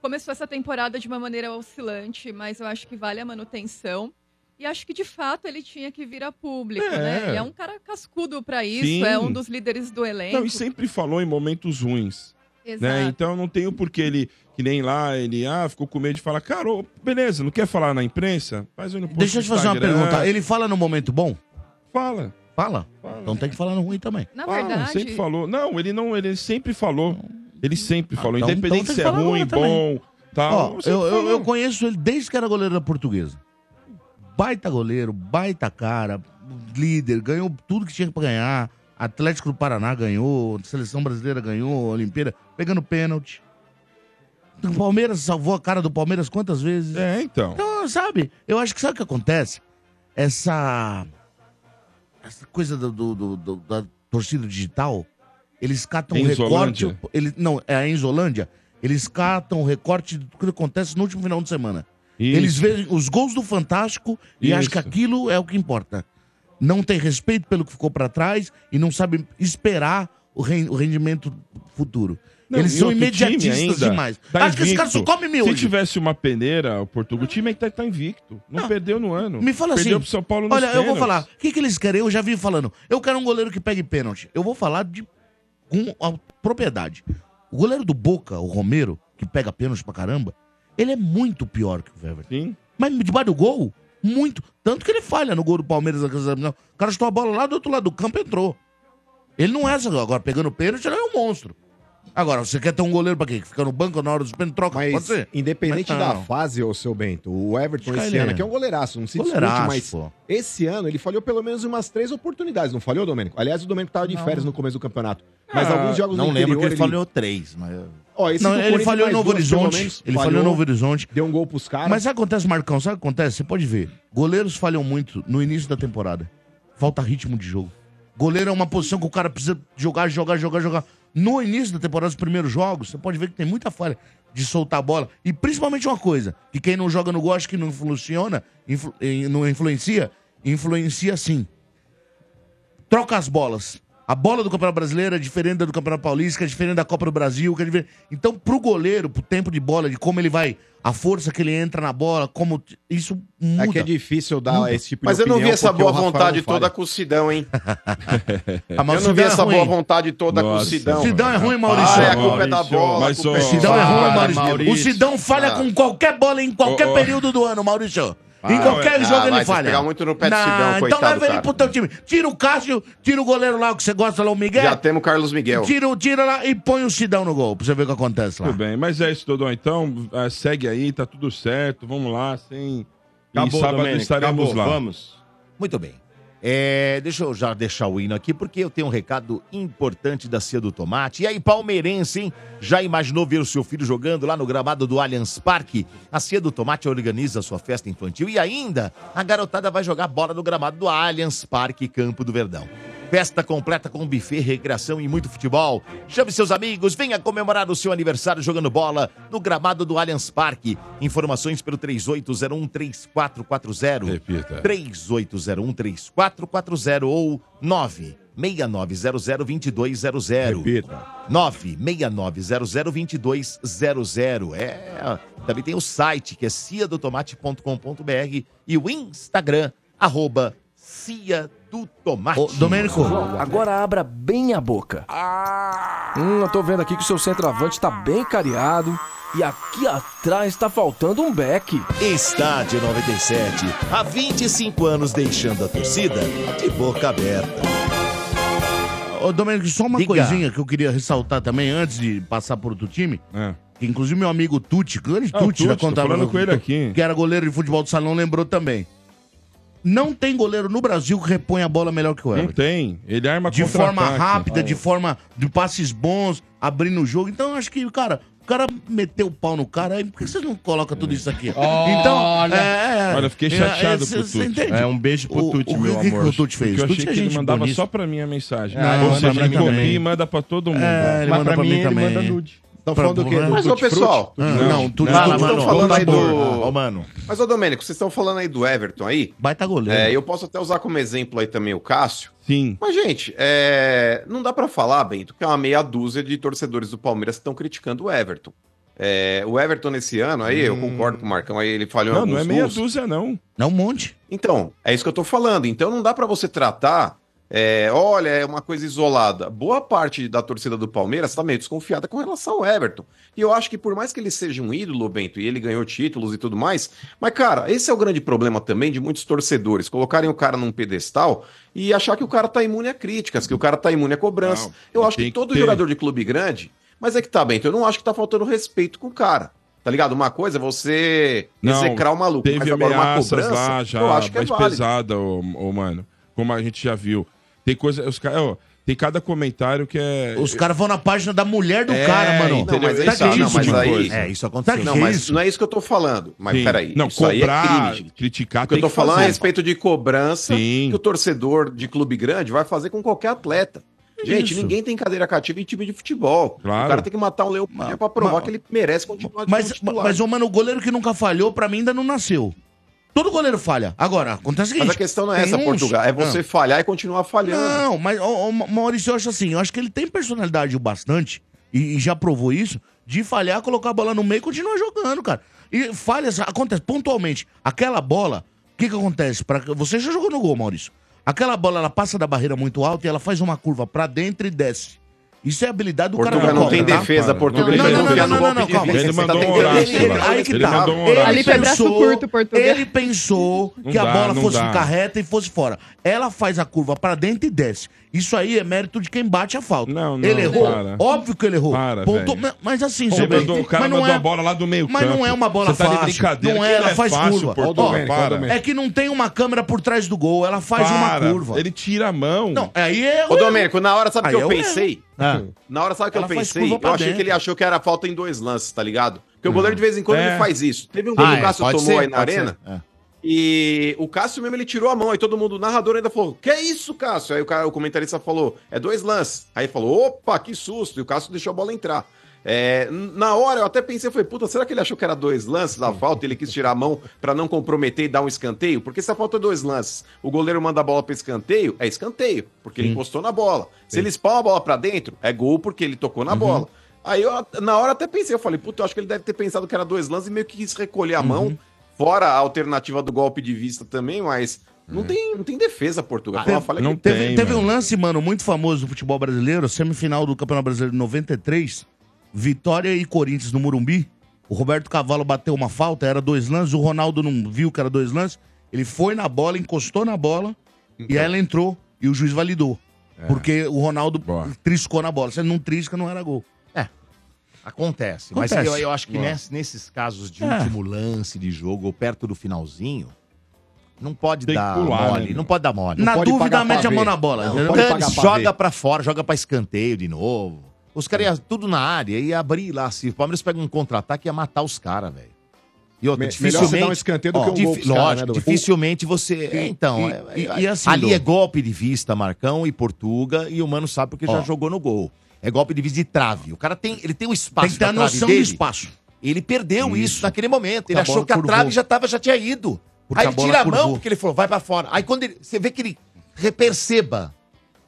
Começou essa temporada de uma maneira oscilante, mas eu acho que vale a manutenção. E acho que, de fato, ele tinha que vir a público, É. né? Ele é um cara cascudo pra isso, Sim. é um dos líderes do elenco. Não, e sempre falou em momentos ruins. Exato. Né? Então não tem o porquê ele, que nem lá, ele ah, ficou com medo de falar, cara, ô, beleza, não quer falar na imprensa? Faz um post Deixa eu no te fazer uma Instagram. pergunta. Ele fala no momento bom? Fala. Fala? Então tem que falar no ruim também. Na Fala, verdade, sempre falou. Não, ele não, ele sempre falou. Ele sempre falou, então- independente então tem se que é falar ruim, agora também. bom, tal. Ó, sempre eu, eu, falou. eu conheço ele desde que era goleiro da portuguesa. Baita goleiro, baita cara, líder, ganhou tudo que tinha pra ganhar. Atlético do Paraná ganhou, Seleção Brasileira ganhou, Olimpíada, pegando pênalti. O Palmeiras salvou a cara do Palmeiras quantas vezes? É, então. Então, sabe, eu acho que sabe o que acontece? Essa. Essa coisa do, do- do- da torcida digital, eles catam um recorte. Enzolândia? Ele, não, é a Enzolândia. Eles catam o recorte do que acontece no último final de semana. Isso. Eles veem os gols do Fantástico e Isso. acham que aquilo é o que importa. Não tem respeito pelo que ficou pra trás e não sabe esperar o, o rendimento futuro. Não, Eles são imediatistas demais. tá Acho que esse cara só come miojo. Se tivesse uma peneira, o Portugal, o time aí tá, tá invicto. Não, perdeu no ano. Me fala Perdeu assim. pro São Paulo nos Olha, eu vou pênaltis. falar. O que, que eles querem? Eu já vi falando. Eu quero um goleiro que pegue pênalti. Eu vou falar de com a propriedade. O goleiro do Boca, o Romero, que pega pênalti pra caramba, ele é muito pior que o Everton. Sim. Mas debaixo do gol, muito. Tanto que ele falha no gol do Palmeiras. Não. O cara chutou a bola lá do outro lado do campo e entrou. Ele não é essa. Agora, pegando pênalti, ele é um monstro. Agora, você quer ter um goleiro pra quê? Que fica no banco na hora dos pênaltis, troca. Mas, Pode ser. independente Mas da não. fase, ô seu Bento, o Everton Acho que esse ele ano é. aqui é um goleiraço, não se Goleiraço, discute, mas pô. esse ano ele falhou pelo menos umas três oportunidades, não falhou, Domênico? Aliás, o Domênico tava de Não. férias no começo do campeonato. Mas Ah, alguns jogos não no lembro que ele falhou três, mas... Ó, esse Não, do ele Corinthians falhou em mais Novo duas, pelo Horizonte. menos, Ele falhou em Novo Horizonte. Deu um gol pros caras. Mas sabe o que acontece, Marcão? Sabe o que acontece? Você pode ver. Goleiros falham muito no início da temporada. Falta ritmo de jogo. Goleiro é uma posição que o cara precisa jogar, jogar, jogar, jogar. No início da temporada, os primeiros jogos, você pode ver que tem muita falha de soltar a bola. E principalmente uma coisa, que quem não joga gol, acho que não funciona, influ- eh, não influencia, influencia sim. Troca as bolas. A bola do Campeonato Brasileiro é diferente da do Campeonato Paulista, que é diferente da Copa do Brasil. Que é diferente... Então, pro goleiro, pro tempo de bola, de como ele vai, a força que ele entra na bola, como. Isso muda. É que é difícil dar Muda. esse tipo Mas de eu não vi opinião, essa boa vontade toda com o Sidão, hein? Ah, <laughs> eu não vi é essa boa vontade toda com o Nossa. Sidão. Sidão é ruim, Maurício. Ah, é, a culpa é da bola. Mas, culpa é Sidão é ruim, Maurício. Maurício. O Sidão falha Ah. com qualquer bola em qualquer Ô, ô. período do ano, Maurício. Em Ah, qualquer ah, jogo ele falha. pegar muito no pé Sidão, Então coitado, leva ele cara. pro teu time. Tira o Cássio, tira o goleiro lá, o que você gosta lá, o Miguel. Já temos o Carlos Miguel. Tira, tira lá e põe o Sidão no gol, pra você ver o que acontece lá. Tudo bem, mas é isso, Dodô. Então, eh, segue aí, tá tudo certo. Vamos lá, sem. Acabou, e sábado Domênico, estaremos acabou, lá. Vamos. Muito bem. É, deixa eu já deixar o hino aqui, porque eu tenho um recado importante da Cia do Tomate. E aí, palmeirense, hein? Já imaginou ver o seu filho jogando lá no gramado do Allianz Parque? A Cia do Tomate organiza a sua festa infantil e ainda a garotada vai jogar bola no gramado do Allianz Parque Campo do Verdão. Festa completa com buffet, recreação e muito futebol. Chame seus amigos, venha comemorar o seu aniversário jogando bola no gramado do Allianz Parque. Informações pelo 3801-3440. Repita. 3801-3440 ou 96900-2200. Repita. 96900-2200. É, também tem o site que é ciadotomate.com.br e o Instagram, arroba Cia do Tomate. Ô, Domênico, Agora abra bem a boca. Hum, eu tô vendo aqui que o seu centroavante tá bem cariado. E aqui atrás tá faltando um beck. Estádio 97, há 25 anos deixando a torcida de boca aberta. Ô, Domênico, só uma Diga. coisinha que eu queria ressaltar também antes de passar por outro time. É. Que inclusive meu amigo Tuti, grande Ah, Tuti, Tuti, tô Conta falando com ele aqui. que era goleiro de futebol do salão, lembrou também. Não tem goleiro no Brasil que repõe a bola melhor que o Não Everton. tem. Ele arma De forma rápida, de forma de passes bons, abrindo o jogo. Então eu acho que, cara, o cara meteu o pau no cara, aí por que vocês não colocam tudo isso aqui? Então, é, é, Olha, eu fiquei é, chateado é, com o cê- cê Tuti. entende? É, um beijo pro Tuti, o meu que que amor. o Tuti fez? Porque eu achei Tuti que é ele mandava bonita. só pra mim a mensagem. Não, Ou seja, pra ele copia e manda pra todo mundo. É, ele Mas manda pra pra mim mim ele também. manda nude. Estão falando do quê? Do Mas, ô, pessoal, Frutti? Não, não, tudo estão mano, falando aí do... sabor. Ô, mano. Mas, ô, Domênico, vocês estão falando aí do Everton aí? Baita goleiro. É, eu posso até usar como exemplo aí também o Cássio. Sim. Mas, gente, é, não dá pra falar, Bento, que é uma meia dúzia de torcedores do Palmeiras que estão criticando o Everton. É, o Everton nesse ano aí, eu concordo com o Marcão, aí ele falhou Não, não é meia gols. dúzia, não. Não, um monte. Então, é isso que eu tô falando. Então não dá pra você tratar, é, olha, é uma coisa isolada. Boa parte da torcida do Palmeiras tá meio desconfiada com relação ao Everton. E eu acho que por mais que ele seja um ídolo, Bento, e ele ganhou títulos e tudo mais, mas cara, esse é o grande problema também de muitos torcedores, colocarem o cara num pedestal e achar que o cara tá imune a críticas, que o cara tá imune a cobrança. Não, eu acho que todo jogador de clube grande, mas é que tá, Bento, eu não acho que tá faltando respeito com o cara. Tá ligado? Uma coisa é você execrar o maluco, Teve mas agora uma cobrança, lá já, eu acho que é mais válido. pesada, ô, ô, mano. Como a gente já viu. Tem coisa. Os caras. ó, Tem cada comentário que é. Os caras vão na página da mulher do É, cara, mano. entendeu? Não, mas aí Tá tá, não, isso, mas tipo aí- coisa? É, isso acontece. que Não, mas isso? não é isso que eu tô falando. Mas Sim. peraí. Não, isso aí é cobrar, crime, gente. criticar O que eu tô que falando é a fazer. respeito de cobrança Sim. que o torcedor de clube grande vai fazer com qualquer atleta. Gente, Isso. ninguém tem cadeira cativa em time de futebol. Claro. O cara tem que matar um leão Mas- pra provar mas- que ele merece continuar de Mas, mas, ô, mano, o goleiro que nunca falhou, pra mim, ainda não nasceu. Todo goleiro falha. Agora, acontece o seguinte... Mas a questão não é essa, uns- Portugal. É você Não. falhar e continuar falhando. Não, mas, ô, ô, Maurício, eu acho assim, eu acho que ele tem personalidade o bastante, e, e já provou isso, de falhar, colocar a bola no meio e continuar jogando, cara. E falhas, acontece pontualmente. Aquela bola, o que que acontece? Pra, você já jogou no gol, Maurício. Aquela bola, ela passa da barreira muito alta e ela faz uma curva pra dentro e desce. Isso é habilidade do Portugal cara. não cobra, tem tá? defesa, Portugal. Não, não, não, não, não, não, calma. Ele Você tá mandou um horácio aí que tá. Ele pensou- Portugal. Ele pensou Não que a bola não fosse dá. ficar reta e fosse fora. Ela faz a curva pra dentro e desce. Isso aí é mérito de quem bate a falta. Não, não, ele errou? para. Óbvio que ele errou. Para, velho. Mas assim, seu bem, o cara mas não mandou é- a bola lá do meio Mas não é uma bola Você tá de fácil. brincadeira, não é, ela é faz fácil, curva. Para. É que não tem uma câmera por trás do gol, ela faz Para. uma curva. Ele tira a mão. Não, aí é Ô, Domênico, na hora, sabe o que eu eu pensei? Ah. Na hora, sabe o que Ela eu pensei? Eu achei dentro. que ele achou que era falta em dois lances, tá ligado? Porque o goleiro de vez em quando É. ele faz isso. Teve um gol Ah, que é, o Cássio pode tomou aí na arena. E o Cássio mesmo ele tirou a mão, aí todo mundo, o narrador ainda falou: Que é isso, Cássio? Aí o, cara, o comentarista falou: É dois lances. Aí falou: Opa, que susto! E o Cássio deixou a bola entrar. É, na hora eu até pensei, falei, puta, será que ele achou que era dois lances da falta ele quis tirar a mão pra não comprometer e dar um escanteio? Porque se a falta é dois lances, o goleiro manda a bola pra escanteio, é escanteio, porque ele encostou na bola. Se ele espalma a bola pra dentro, é gol porque ele tocou na bola. Aí eu, na hora até pensei, eu falei, puta, eu acho que ele deve ter pensado que era dois lances e meio que quis recolher a mão, fora a alternativa do golpe de vista também, mas não, tem, não tem defesa, Portugal. Uma falha não que- Teve, Tem, teve um lance, mano, muito famoso do futebol brasileiro, semifinal do Campeonato Brasileiro de 93, Vitória e Corinthians no Murumbi. O Roberto Cavalo bateu uma falta, era dois lances, o Ronaldo não viu que era dois lances, ele foi na bola, encostou na bola e ela entrou e o juiz validou. Porque o Ronaldo Boa. triscou na bola. Se ele não trisca, não era gol. Acontece. Mas Acontece. eu, eu acho que ness- nesses casos de É. último lance de jogo ou perto do finalzinho, não pode Tem que dar pular, mole. né, não pode dar mole. na pode dúvida, pagar mete a pavê. mão na bola. Não, entendeu? pode pagar joga pra fora, joga pra escanteio de novo. Os caras iam tudo na área e abrir lá. Se o Palmeiras pega um contra-ataque, ia matar os caras, velho. E outra, Me- melhor você dar um escanteio do que um Dif- gol pros caras, Lógico, né, Dudu? dificilmente você... É, então, e- é- e- é- e assim, ali é golpe de vista, Marcão e Portuga, e o Mano sabe porque já Ó. jogou no gol. É golpe de vista de trave. O cara tem, ele tem o espaço Tem que ter a noção dele. de espaço. Ele perdeu isso, Isso. naquele momento. Ele A achou que a curvou. trave já, tava, já tinha ido. Porque Aí a ele tira a mão curvou. porque ele falou, vai pra fora. Aí quando ele, você vê que ele reperceba,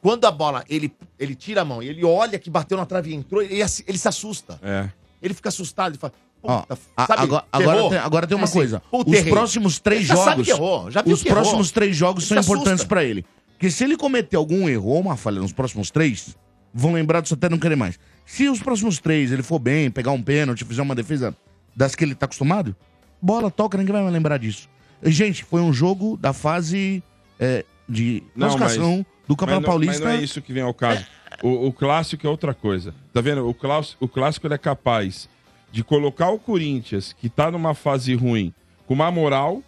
quando a bola, ele, ele tira a mão e ele olha que bateu na trave e entrou, ele, ele se assusta. É. Ele fica assustado, ele fala, Ó, puta, a- sabe, agora, agora tem, agora tem uma Assim, coisa. Os próximos três já sabe jogos. que errou, já viu os que errou. próximos três jogos Ele são importantes pra ele. Porque se ele cometer algum erro ou uma falha nos próximos três, vão lembrar disso até não querer mais. Se os próximos três ele for bem, pegar um pênalti, fizer uma defesa das que ele tá acostumado, bola, toca, ninguém vai mais lembrar disso. E, gente, foi um jogo da fase é, de Não, classificação mas- do Mas Campeonato não, Paulista. mas não é isso que vem ao caso. O, o clássico é outra coisa. Tá vendo? O clássico, o clássico ele é capaz de colocar o Corinthians, que tá numa fase ruim, com uma moral,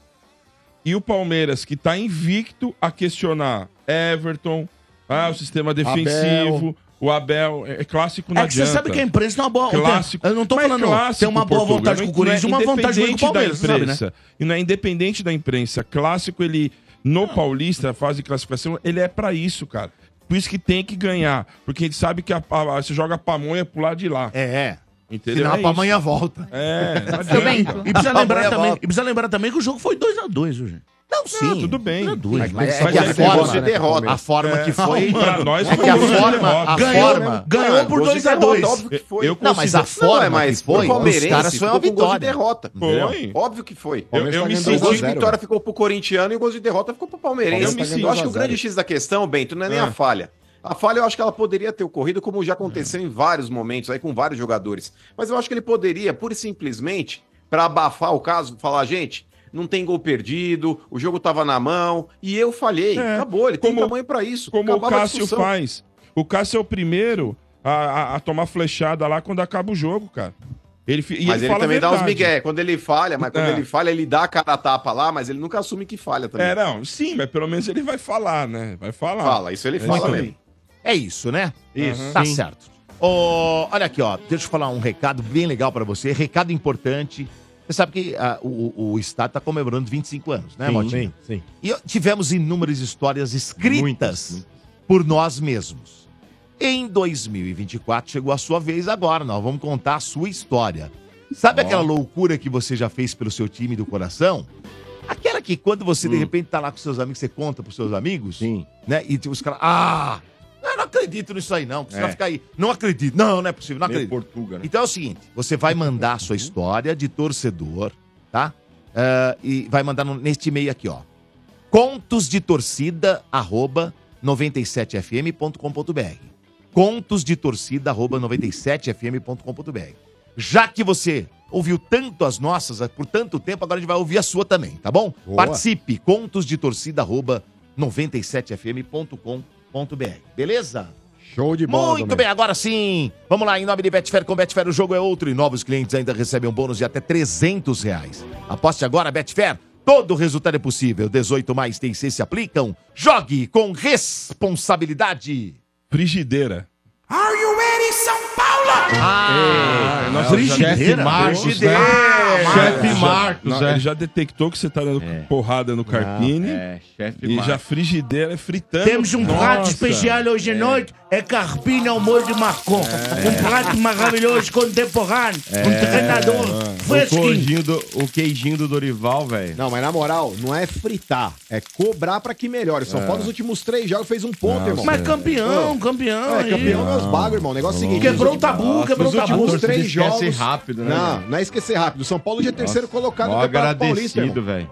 e o Palmeiras, que tá invicto, a questionar Everton, ah, o sistema defensivo, o Abel. É, é clássico, não É que você sabe que a imprensa tem uma boa. Clássico. Eu não tô Mas falando. clássico, tem uma boa Portugal, vontade com o não é Corinthians e uma vontade com o Palmeiras, sabe, né? E não é independente da imprensa. Clássico, ele, no Paulista, a fase de classificação, ele é pra isso, cara. Por isso que tem que ganhar. Porque a gente sabe que a, a- você joga a pamonha pro lado de lá. É, é. Entendeu? Senão É pra isso. amanhã volta. É, não. E precisa lembrar, também, e precisa lembrar também que o jogo foi 2x2, viu, gente? Não, sim. tudo bem. Mas, Mas é que a forma, né, a forma que foi. Pra nós é foi que a forma, derrota. a Ganhou, forma. Ganhou por Gol de 2 a derrota, 2. Óbvio que foi. Eu não, mas a forma Não, é, mas que foi, os palmeirense caras foi uma gols de vitória. derrota. Foi. Óbvio que foi. Eu- eu me O senti- gol de vitória ficou pro corintiano e o gol de derrota ficou pro palmeirense. Eu me senti- Eu acho que o grande X da questão, Bento, não é nem a falha. A falha eu acho que ela poderia ter ocorrido, como já aconteceu em vários momentos aí com vários jogadores. Mas eu acho que ele poderia, pura e simplesmente, pra abafar o caso, falar, gente, não tem gol perdido, o jogo tava na mão, e eu falhei. É. Acabou, ele tem Como- tamanho pra isso. Como Acabava o Cássio faz. O Cássio é o primeiro a, a- a tomar flechada lá quando acaba o jogo, cara. Ele, e Mas ele, fala a também dá uns migué. Quando ele falha, mas quando É. ele falha, ele dá a cara a tapa lá, mas ele nunca assume que falha também. É, não, sim, mas pelo menos ele vai falar, né? Vai falar. Fala, isso ele É fala mesmo. É isso, né? Isso. Tá Sim. certo. Ô, olha aqui, ó. Deixa eu falar um recado bem legal pra você. Recado importante. Você sabe que ah, o, o- Estado tá comemorando 25 anos, né, Motinho? sim, sim. E tivemos inúmeras histórias escritas por nós mesmos. Em 2024 chegou a sua vez agora. Nós vamos contar a sua história. Sabe Ó. aquela loucura que você já fez pelo seu time do coração? Aquela que quando você de repente tá lá com seus amigos, você conta pros seus amigos? Sim. Né? E tipo, os caras, ah, eu não acredito nisso aí não. Você É. vai ficar aí, não acredito. Não, não é possível, não Meio acredito. Portuga, né? Então é o seguinte, você vai mandar a sua história de torcedor, tá? Ah, e vai mandar no- neste e-mail aqui, ó. Contos de torcida, arroba 97fm.com.br. Contos de torcida, arroba 97fm.com.br. Já que você ouviu tanto as nossas por tanto tempo, agora a gente vai ouvir a sua também, tá bom? Boa. Participe, contos de torcida, arroba 97fm.com.br. Beleza? Show de bola. Muito Domênico. bem, agora sim. Vamos lá, em nome de Betfair, com Betfair o jogo é outro e novos clientes ainda recebem um bônus de até 300 reais. Aposte agora, Betfair. Todo resultado é possível. 18 mais TC se aplicam. Jogue com responsabilidade. Frigideira. Are you ready, São Paulo? Ah, nossa, frigideira? chefe Marcos, né? Chefe Já- Marcos, não, é. Ele já detectou que você tá dando porrada no Carpini. é, chefe E Marcos. já frigideira é fritando. Temos um prato Nossa. especial hoje à noite, é carpina ao molho de Marcon. Um prato maravilhoso, contemporâneo, um treinador O fresquinho. queijinho do, o queijinho do Dorival, velho. Não, mas na moral, não é fritar, é cobrar pra que melhore. São É. Paulo nos últimos três jogos fez um ponto, Nossa, irmão. Mas campeão, campeão. É, aí. campeão meus bagos, irmão. O negócio é o seguinte. Quebrou o tabu, últimos- quebrou o tabu. últimos A torcida três jogos. rápido, né, Não, não é esquecer rápido. O São Paulo já é terceiro colocado no Campeonato Paulista, velho.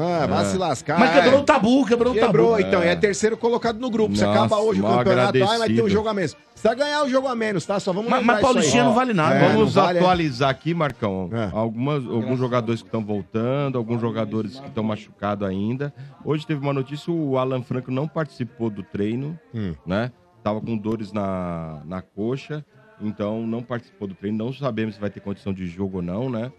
Ah, vai É. se lascar. Mas quebrou é. o tabu, quebrou o tabu. Quebrou, então. É. É terceiro colocado no grupo. Você Nossa, acaba hoje o campeonato, ai, vai ter um jogo a menos. Precisa ganhar o jogo a menos, tá? Só vamos Mas- mas aí. Paulistinha não vale nada. É, Vamos não vale, é. atualizar aqui, Marcão. É. Algumas, alguns jogadores que estão voltando, alguns jogadores que estão machucados ainda. Hoje teve uma notícia: o Alan Franco não participou do treino, Hum. né? Tava com dores na, na coxa, então não participou do treino. Não sabemos se vai ter condição de jogo ou não, né?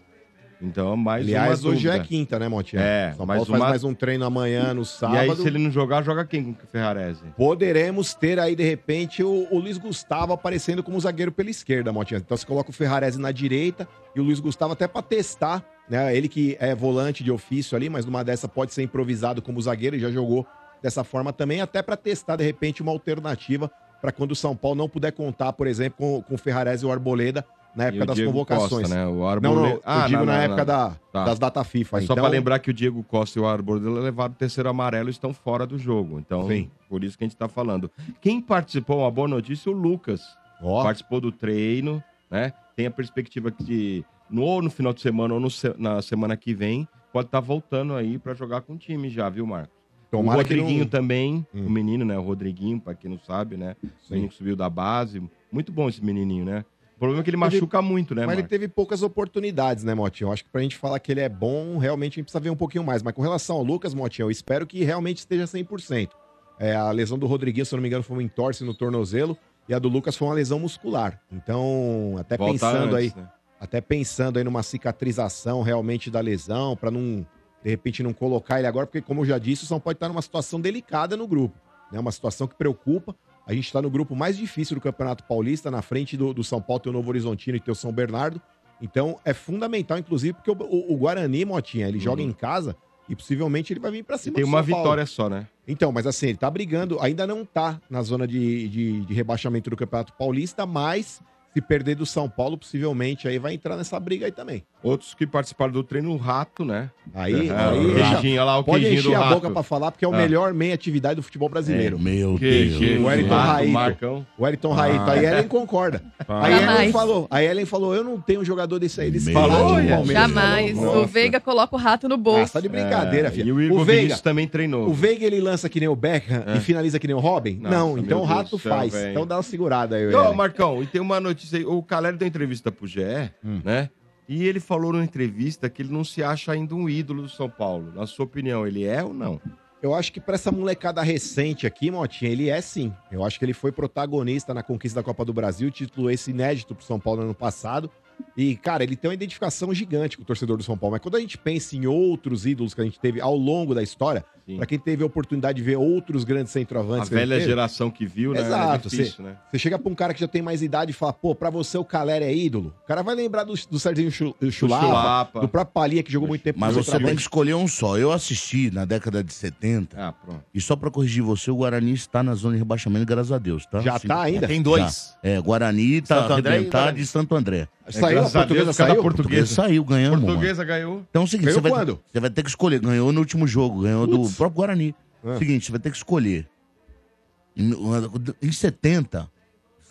Então, mais Aliás, uma hoje é quinta, né, Motinha? É, São mais Paulo faz uma- mais um treino amanhã, no sábado. E aí, se ele não jogar, joga quem com o Ferrarese? Poderemos ter aí, de repente, o, o Luiz Gustavo aparecendo como zagueiro pela esquerda, Motinha. Então você coloca o Ferrarese na direita e o Luiz Gustavo até pra testar, né? Ele que é volante de ofício ali, mas numa dessa pode ser improvisado como zagueiro e já jogou dessa forma também, até pra testar, de repente, uma alternativa pra quando o São Paulo não puder contar, por exemplo, com, com o Ferrarese e o Arboleda na época das Diego convocações. Costa, né? O Não, não, Arboleda- eu Ah, digo não, na época da- Tá. das data FIFA. Só então, pra lembrar que o Diego Costa e o Arboleda levaram o terceiro amarelo e estão fora do jogo. Então, Sim. por isso que a gente tá falando. Quem participou, uma boa notícia, o Lucas. Ó. Participou do treino, né? Tem a perspectiva que no, ou no final de semana ou no na semana que vem pode estar voltando aí pra jogar com o time já, viu, Marcos? Tomara o Rodriguinho não- Hum. também, o menino, né? O Rodriguinho, pra quem não sabe, né? O menino que subiu da base. Muito bom esse menininho, né? O problema é que ele machuca muito, né, Mas ele Marcos? teve poucas oportunidades, né, Motinho? Eu acho que pra gente falar que ele é bom, realmente a gente precisa ver um pouquinho mais. Mas com relação ao Lucas, Motinho, eu espero que realmente esteja 100%. É, a lesão do Rodriguinho, se eu não me engano, foi um entorse no tornozelo. E a do Lucas foi uma lesão muscular. Então, até pensando antes, aí, né? até pensando aí numa cicatrização realmente da lesão, pra não, de repente, não colocar ele agora, porque, como eu já disse, o São Paulo tá numa situação delicada no grupo. Né? Uma situação que preocupa. A gente tá no grupo mais difícil do Campeonato Paulista, na frente do, do São Paulo tem o Novo Horizontino e tem o São Bernardo. Então, é fundamental, inclusive, porque o, o- o Guarani, Motinha, ele joga em casa e possivelmente ele vai vir pra cima Uhum. Tem do uma São Paulo. vitória só, né? Então, mas assim, ele tá brigando, ainda não tá na zona de, de, de rebaixamento do Campeonato Paulista, mas se perder do São Paulo, possivelmente aí vai entrar nessa briga aí também. Outros que participaram do treino, o Rato, né? Aí, É, aí queijinho, olha lá o pode queijinho encher do a Rato. boca pra falar, porque é o Ah. melhor meia atividade do futebol brasileiro. É, meu Que- que- O Wellington Raito. Marcão. O Wellington Raito. Aí a Ellen concorda. Ah. Aí a Ellen falou, a Ellen falou, eu não tenho um jogador desse aí, desse Meu falado do Deus. Palmeiras. Jamais. Falou, O Veiga coloca o rato no Ah, bolso. tá de brincadeira, É, filho. E o Igor o Veiga, também treinou. o Veiga ele lança que nem o Beckham e finaliza que nem o Robin? Não, Nossa, então meu o Deus Rato faz. Então dá uma segurada aí, Ô. Marcão, e tem uma notícia aí. O Caleri deu entrevista pro GE, Hum. né? E ele falou numa entrevista que ele não se acha ainda um ídolo do São Paulo. Na sua opinião, ele é ou não? Eu acho que pra essa molecada recente aqui, Motinha, ele é sim. Eu acho que ele foi protagonista na conquista da Copa do Brasil, título esse inédito pro São Paulo no ano passado. E, cara, ele tem uma identificação gigante com o torcedor do São Paulo. Mas quando a gente pensa em outros ídolos que a gente teve ao longo da história, Sim. pra quem teve a oportunidade de ver outros grandes A centroavantes... que a velha teve, geração que viu, né? Exato, É difícil, né? Você chega pra um cara que já tem mais idade e fala, pô, pra você o Caleri é ídolo. O cara vai lembrar do, do Serginho Chu- Chulapa, Chulapa. do próprio Palinha, que jogou muito tempo Mas você tem que escolher um só. Eu assisti na década de 70. Ah, pronto. E só pra corrigir você, o Guarani está na zona de rebaixamento, graças a Deus, tá? Já tá ainda? Tem dois. Já. É, Guarani tá Santo André e arrebentado Guarani. e Santo André. Saiu a graças a Deus, portuguesa, da saiu? portuguesa. Portuguesa saiu, ganhamos. mano. Portuguesa ganhou. Então é o seguinte, Ganhou você vai, quando? você vai ter que escolher. Ganhou no último jogo, ganhou do próprio Guarani. Ah. Seguinte, você vai ter que escolher. Em, em 70,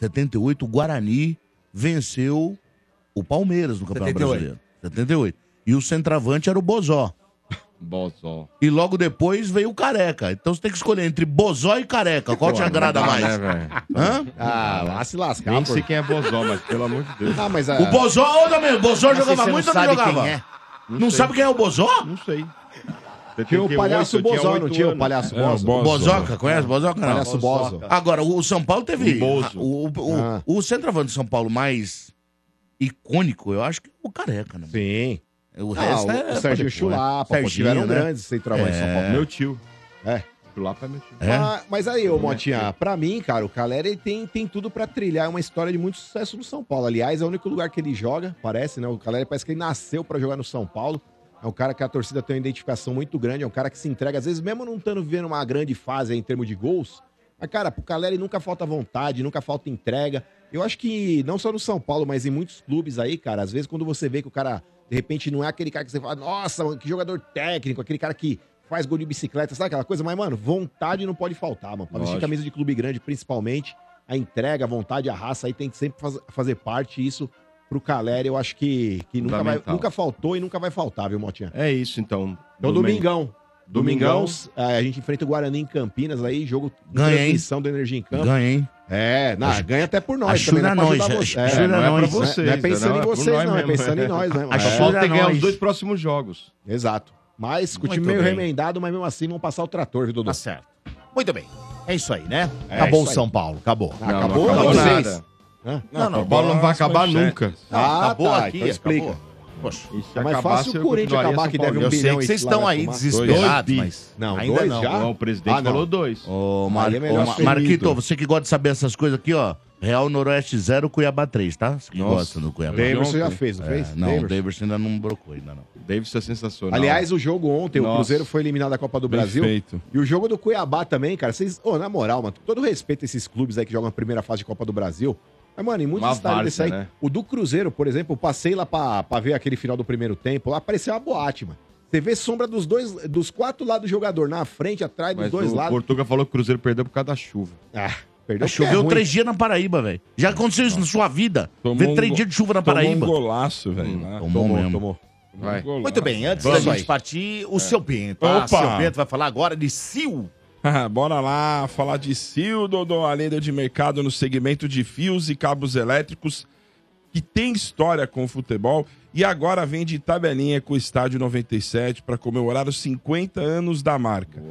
78, o Guarani venceu o Palmeiras no Campeonato 78. Brasileiro. 78. E o centroavante era o Bozó. Bozó. E logo depois veio o Careca. Então você tem que escolher entre Bozó e Careca. Qual te agrada mais? Né, velho? Hã? Ah, lá se lascar, Nem sei quem é Bozó, mas pelo amor de Deus. Ah, mas a... O Bozó, ô, também, o Bozó Mas jogava você muito não ou não sabe jogava? quem é. Não, sabe quem é o Bozó? Não sei. Tinha o palhaço Bozó, não tinha o palhaço É, o? Bozo. Bozoca, conhece Bozoca? Não. Palhaço Bozo. Agora, o São Paulo teve. O Bozo. O, o, Ah. o centroavante de São Paulo mais icônico, eu acho que é o Careca, né? Sim. O Ah, resto o, é. o pra depois. Chulapa, Serginho, tiveram né? grandes centroavantes em São Paulo. Meu tio. É. Chulapa é meu tio. É? Ah, mas aí, ô Motinha, pra mim, cara, o Caleri ele tem, tem tudo pra trilhar uma história de muito sucesso no São Paulo. Aliás, é o único lugar que ele joga, parece, né? O Caleri parece que ele nasceu pra jogar no São Paulo. É um cara que a torcida tem uma identificação muito grande, é um cara que se entrega, às vezes, mesmo não estando vivendo uma grande fase aí em termos de gols. Mas, cara, pro Caleri nunca falta vontade, nunca falta entrega. Eu acho que, não só no São Paulo, mas em muitos clubes aí, cara, às vezes quando você vê que o cara, de repente, não é aquele cara que você fala, nossa, mano, que jogador técnico, aquele cara que faz gol de bicicleta, sabe aquela coisa? Mas, mano, vontade não pode faltar, mano. Pra vestir Lógico. camisa de clube grande, principalmente, a entrega, a vontade, a raça aí tem que sempre faz- fazer parte. Isso, pro Caleri, eu acho que, que nunca, vai, nunca faltou e nunca vai faltar, viu, Motinha? É isso, então. Então, domingão. Domingão. Domingão, a gente enfrenta o Guarani em Campinas aí, jogo Ganha, hein? transmissão do Energia em Campo. Ganha, hein? É, não, ganha até por nós Ajuda também, não é nós, você. nós. não é pra Nós, vocês, né? não é pensando Não, é em por vocês, nós não, é mesmo. pensando em nós, né? mano? Só É, falta ganhar os dois próximos jogos. Exato. Mas com o time meio bem. remendado, mas mesmo assim vão passar o trator, viu, Dodô? Tá certo. Muito bem. É isso aí, né? É acabou o. São Paulo. Acabou. Não, acabou, não acabou vocês. nada. Hã? Não, não, A bola não vai acabar nunca. Ah, acabou tá, aqui. então explica. Poxa. É mais fácil o Corinthians acabar, que deve um Eu sei que vocês estão aí tomar. desesperados, mas Não, ainda dois não. já? O presidente Ah, não. falou dois. Ô, Mar... É Marquito, você que gosta de saber essas coisas aqui, ó. Real Noroeste 0, Cuiabá 3, tá? Você que Nossa. gosta do Cuiabá. Davidson já fez, não É, fez? não, o Davidson? Davidson ainda não brocou, ainda não. Davis é sensacional. Aliás, o jogo ontem, o Nossa. Cruzeiro foi eliminado da Copa do Brasil. feito. E o jogo do Cuiabá também, cara. Vocês, ô, na moral, mano, todo respeito a esses clubes aí que jogam a primeira fase de Copa do Brasil. Mas, mano, em muitos estádios desse aí. né? O do Cruzeiro, por exemplo, eu passei lá pra, pra ver aquele final do primeiro tempo. Lá parecia uma boate, mano. Você vê sombra dos dois, dos quatro lados do jogador, na frente, atrás, dos Mas dois o lados. Portuga falou que o Cruzeiro perdeu por causa da chuva. Ah, perdeu é Choveu ruim. três dias na Paraíba, velho. Já aconteceu isso na sua vida? Tomou Ver um três dias de chuva na Tomou Paraíba. um golaço, velho. lá. Tomou, Tomou, mesmo. tomou. Vai. Muito bem, antes Vamos da aí. gente partir, o seu Bento. Ah, Opa! seu Bento vai falar agora de Sil. <laughs> Bora lá falar de Sil, Dodô, a líder de mercado no segmento de fios e cabos elétricos, que tem história com o futebol e agora vem de tabelinha com o Estádio 97 para comemorar os 50 anos da marca.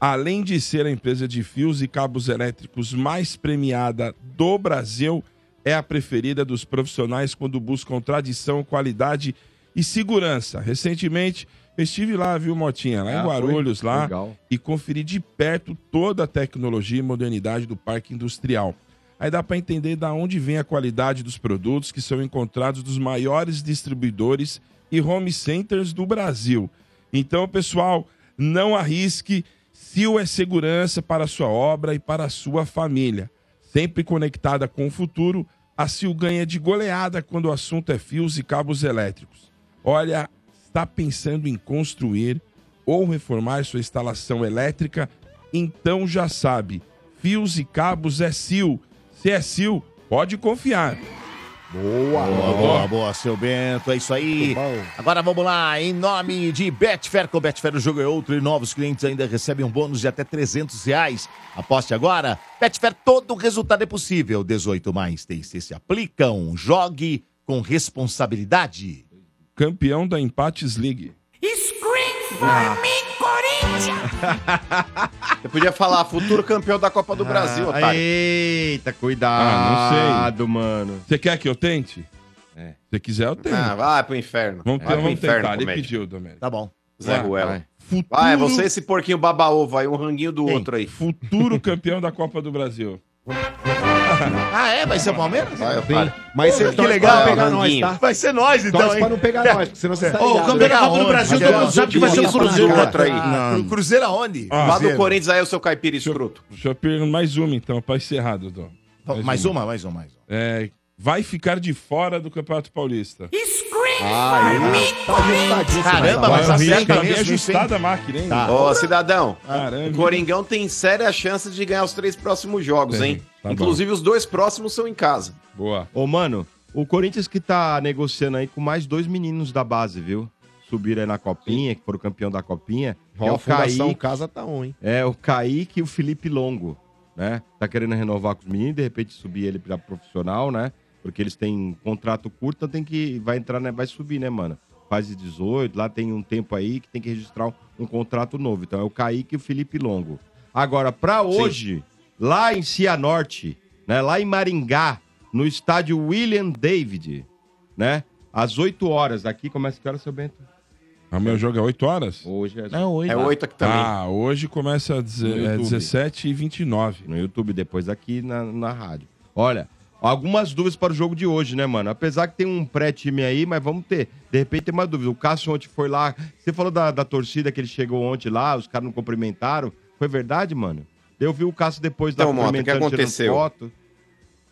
Além de ser a empresa de fios e cabos elétricos mais premiada do Brasil, é a preferida dos profissionais quando buscam tradição, qualidade e segurança. Recentemente, eu estive lá, viu, Motinha? Lá Ah, em foi? Guarulhos, lá Legal. e conferir de perto toda a tecnologia e modernidade do parque industrial. Aí dá para entender da onde vem a qualidade dos produtos que são encontrados dos maiores distribuidores e home centers do Brasil. Então, pessoal, não arrisque. Sil é segurança para a sua obra e para a sua família. Sempre conectada com o futuro, A Sil ganha de goleada quando o assunto é fios e cabos elétricos. Olha, está pensando em construir ou reformar sua instalação elétrica? Então já sabe, fios e cabos é Sil. Se é Sil, pode confiar. Boa, boa, boa, boa, seu Bento. É isso aí. Agora vamos lá, em nome de Betfair, com Betfair o jogo é outro e novos clientes ainda recebem um bônus de até 300 reais. Aposte agora. Betfair, todo resultado é possível. 18 mais TC se aplicam. Jogue com responsabilidade. Campeão da Empates League. Scream for me, Corinthians! <laughs> Você podia falar futuro campeão da Copa do Brasil, Ah, otário. Eita, Ah, cuidado, não sei. mano. Você quer que eu tente? É. Se quiser, eu tento. Ah, vai pro inferno. Vamos, vai pro vamos inferno, tentar. Ele pediu, Domênico. Tá bom. Zé Vai, Ruela. Futuro, Vai, é você esse porquinho baba-ovo aí, um ranguinho do outro aí. futuro campeão da Copa do Brasil. <laughs> Ah, é? Vai ser o Palmeiras? Vai, otário. Mas você que legal, não pegar nós, tá? Vai ser nós, então, Torce pra não pegar nós, porque senão você sai Ô, o campeão da Copa do? Brasil, todo mundo a- sabe que vai ser o Cruzeiro. pra Outra aí. Ah, o Cruzeiro aonde? Ah, Lá do. Corinthians aí, o seu caipira escroto. Deixa eu perguntar mais uma, então, pra encerrar, Dodô. Mais uma, mais uma, mais uma. É, vai ficar de fora do Campeonato Paulista. Scream Ah, for me, ele tá. Caramba, mas acerta tá bem mesmo, isso, ajustada a máquina, hein? Tá. Ô, cidadão, Caramba. o Coringão tem séria chance de ganhar os três próximos jogos, Tem, hein? Tá Inclusive, os dois próximos são em casa. Boa. Ô, mano, o Corinthians que tá negociando aí com mais dois meninos da base, viu? Subiram aí na Copinha, que foram campeão da Copinha. que é Ó, o Fundação Kaique, Casa tá on, hein? é o Kaique e o Felipe Longo, né? Tá querendo renovar com os meninos, de repente subir ele pra profissional, né? Porque eles têm contrato curto, então tem que vai entrar, né? Vai subir, né, mano? Fase 18, lá tem um tempo aí que tem que registrar um, um contrato novo. Então é o Kaique e o Felipe Longo. Agora, pra hoje, lá em Cianorte, né? Lá em Maringá, no estádio William David, né? Às 8 horas. Aqui começa que hora, seu Bento? O meu jogo é 8 horas? Hoje é É oito. É oito aqui também. Ah, hoje começa às é, YouTube. 17 e 29. no YouTube, depois aqui na, na rádio. Olha, algumas dúvidas para o jogo de hoje, né, mano? Apesar que tem um pré-time aí, mas vamos ter. De repente tem uma dúvida. O Cássio ontem foi lá. Você falou da, da torcida que ele chegou ontem lá, os caras não cumprimentaram. Foi verdade, mano? Eu vi o Cássio depois da Então, Mota, o que aconteceu? foto.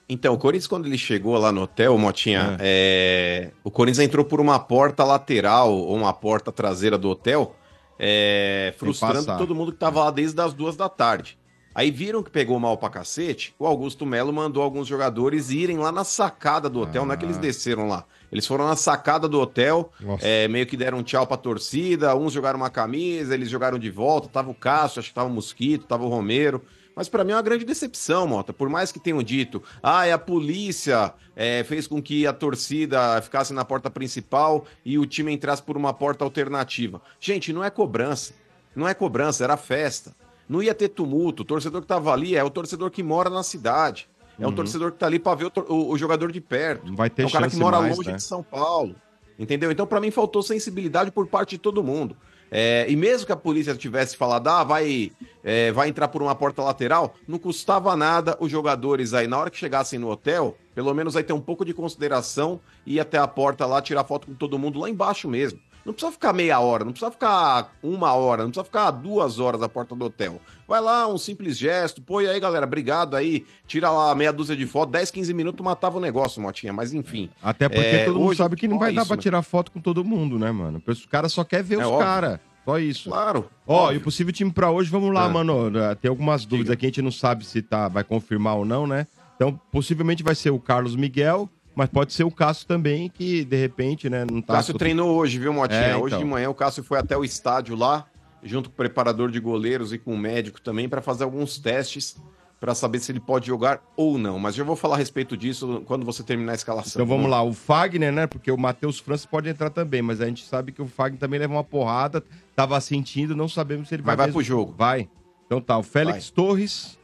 Então, o Corinthians, quando ele chegou lá no hotel, Motinha, é, o Corinthians entrou por uma porta lateral ou uma porta traseira do hotel, é, frustrando todo mundo que tava lá desde as duas da tarde. Aí viram que pegou mal pra cacete, o Augusto Melo mandou alguns jogadores irem lá na sacada do hotel, não é que eles desceram lá. Eles foram na sacada do hotel, é, meio que deram um tchau pra torcida, uns jogaram uma camisa, eles jogaram de volta, tava o Cássio, acho que tava o Mosquito, tava o Romero. Mas pra mim é uma grande decepção, Mota. Por mais que tenham dito, ah, a polícia é, fez com que a torcida ficasse na porta principal e o time entrasse por uma porta alternativa. Gente, não é cobrança. Não é cobrança, era festa. Não ia ter tumulto. O torcedor que tava ali é o torcedor que mora na cidade. É um torcedor que tá ali pra ver o, o- o jogador de perto. Vai ter É um cara que mora mais, longe né? de São Paulo. Entendeu? Então, pra mim, faltou sensibilidade por parte de todo mundo. É, e mesmo que a polícia tivesse falado, ah, vai, é, vai entrar por uma porta lateral, não custava nada os jogadores aí, na hora que chegassem no hotel, pelo menos aí ter um pouco de consideração e ir até a porta lá, tirar foto com todo mundo lá embaixo mesmo. Não precisa ficar meia hora, não precisa ficar uma hora, não precisa ficar duas horas à porta do hotel. Vai lá, um simples gesto, põe aí, galera, obrigado aí, tira lá meia dúzia de foto, 10, 15 minutos matava o negócio, Motinha, mas enfim. Até porque É, todo mundo hoje sabe que não vai dar isso, pra né? tirar foto com todo mundo, né, mano? O cara só quer ver É os caras. Só isso. Claro. Ó, óbvio. e o possível time pra hoje, vamos lá, Ah. mano. Tem algumas dúvidas aqui, a gente não sabe se tá, vai confirmar ou não, né? Então, possivelmente vai ser o Carlos Miguel, mas pode ser o Cássio também, que de repente, né, não O tá. Cássio treinou hoje, viu, Motinha? É, Hoje então. de manhã o Cássio foi até o estádio lá, junto com o preparador de goleiros e com o médico também, para fazer alguns testes para saber se ele pode jogar ou não. Mas já vou falar a respeito disso quando você terminar a escalação. Então vamos lá, o Fagner, né? Porque o Matheus França pode entrar também, mas a gente sabe que o Fagner também leva uma porrada, tava sentindo, não sabemos se ele vai Mas vai mesmo. pro jogo. Vai. Então tá, o Félix Torres,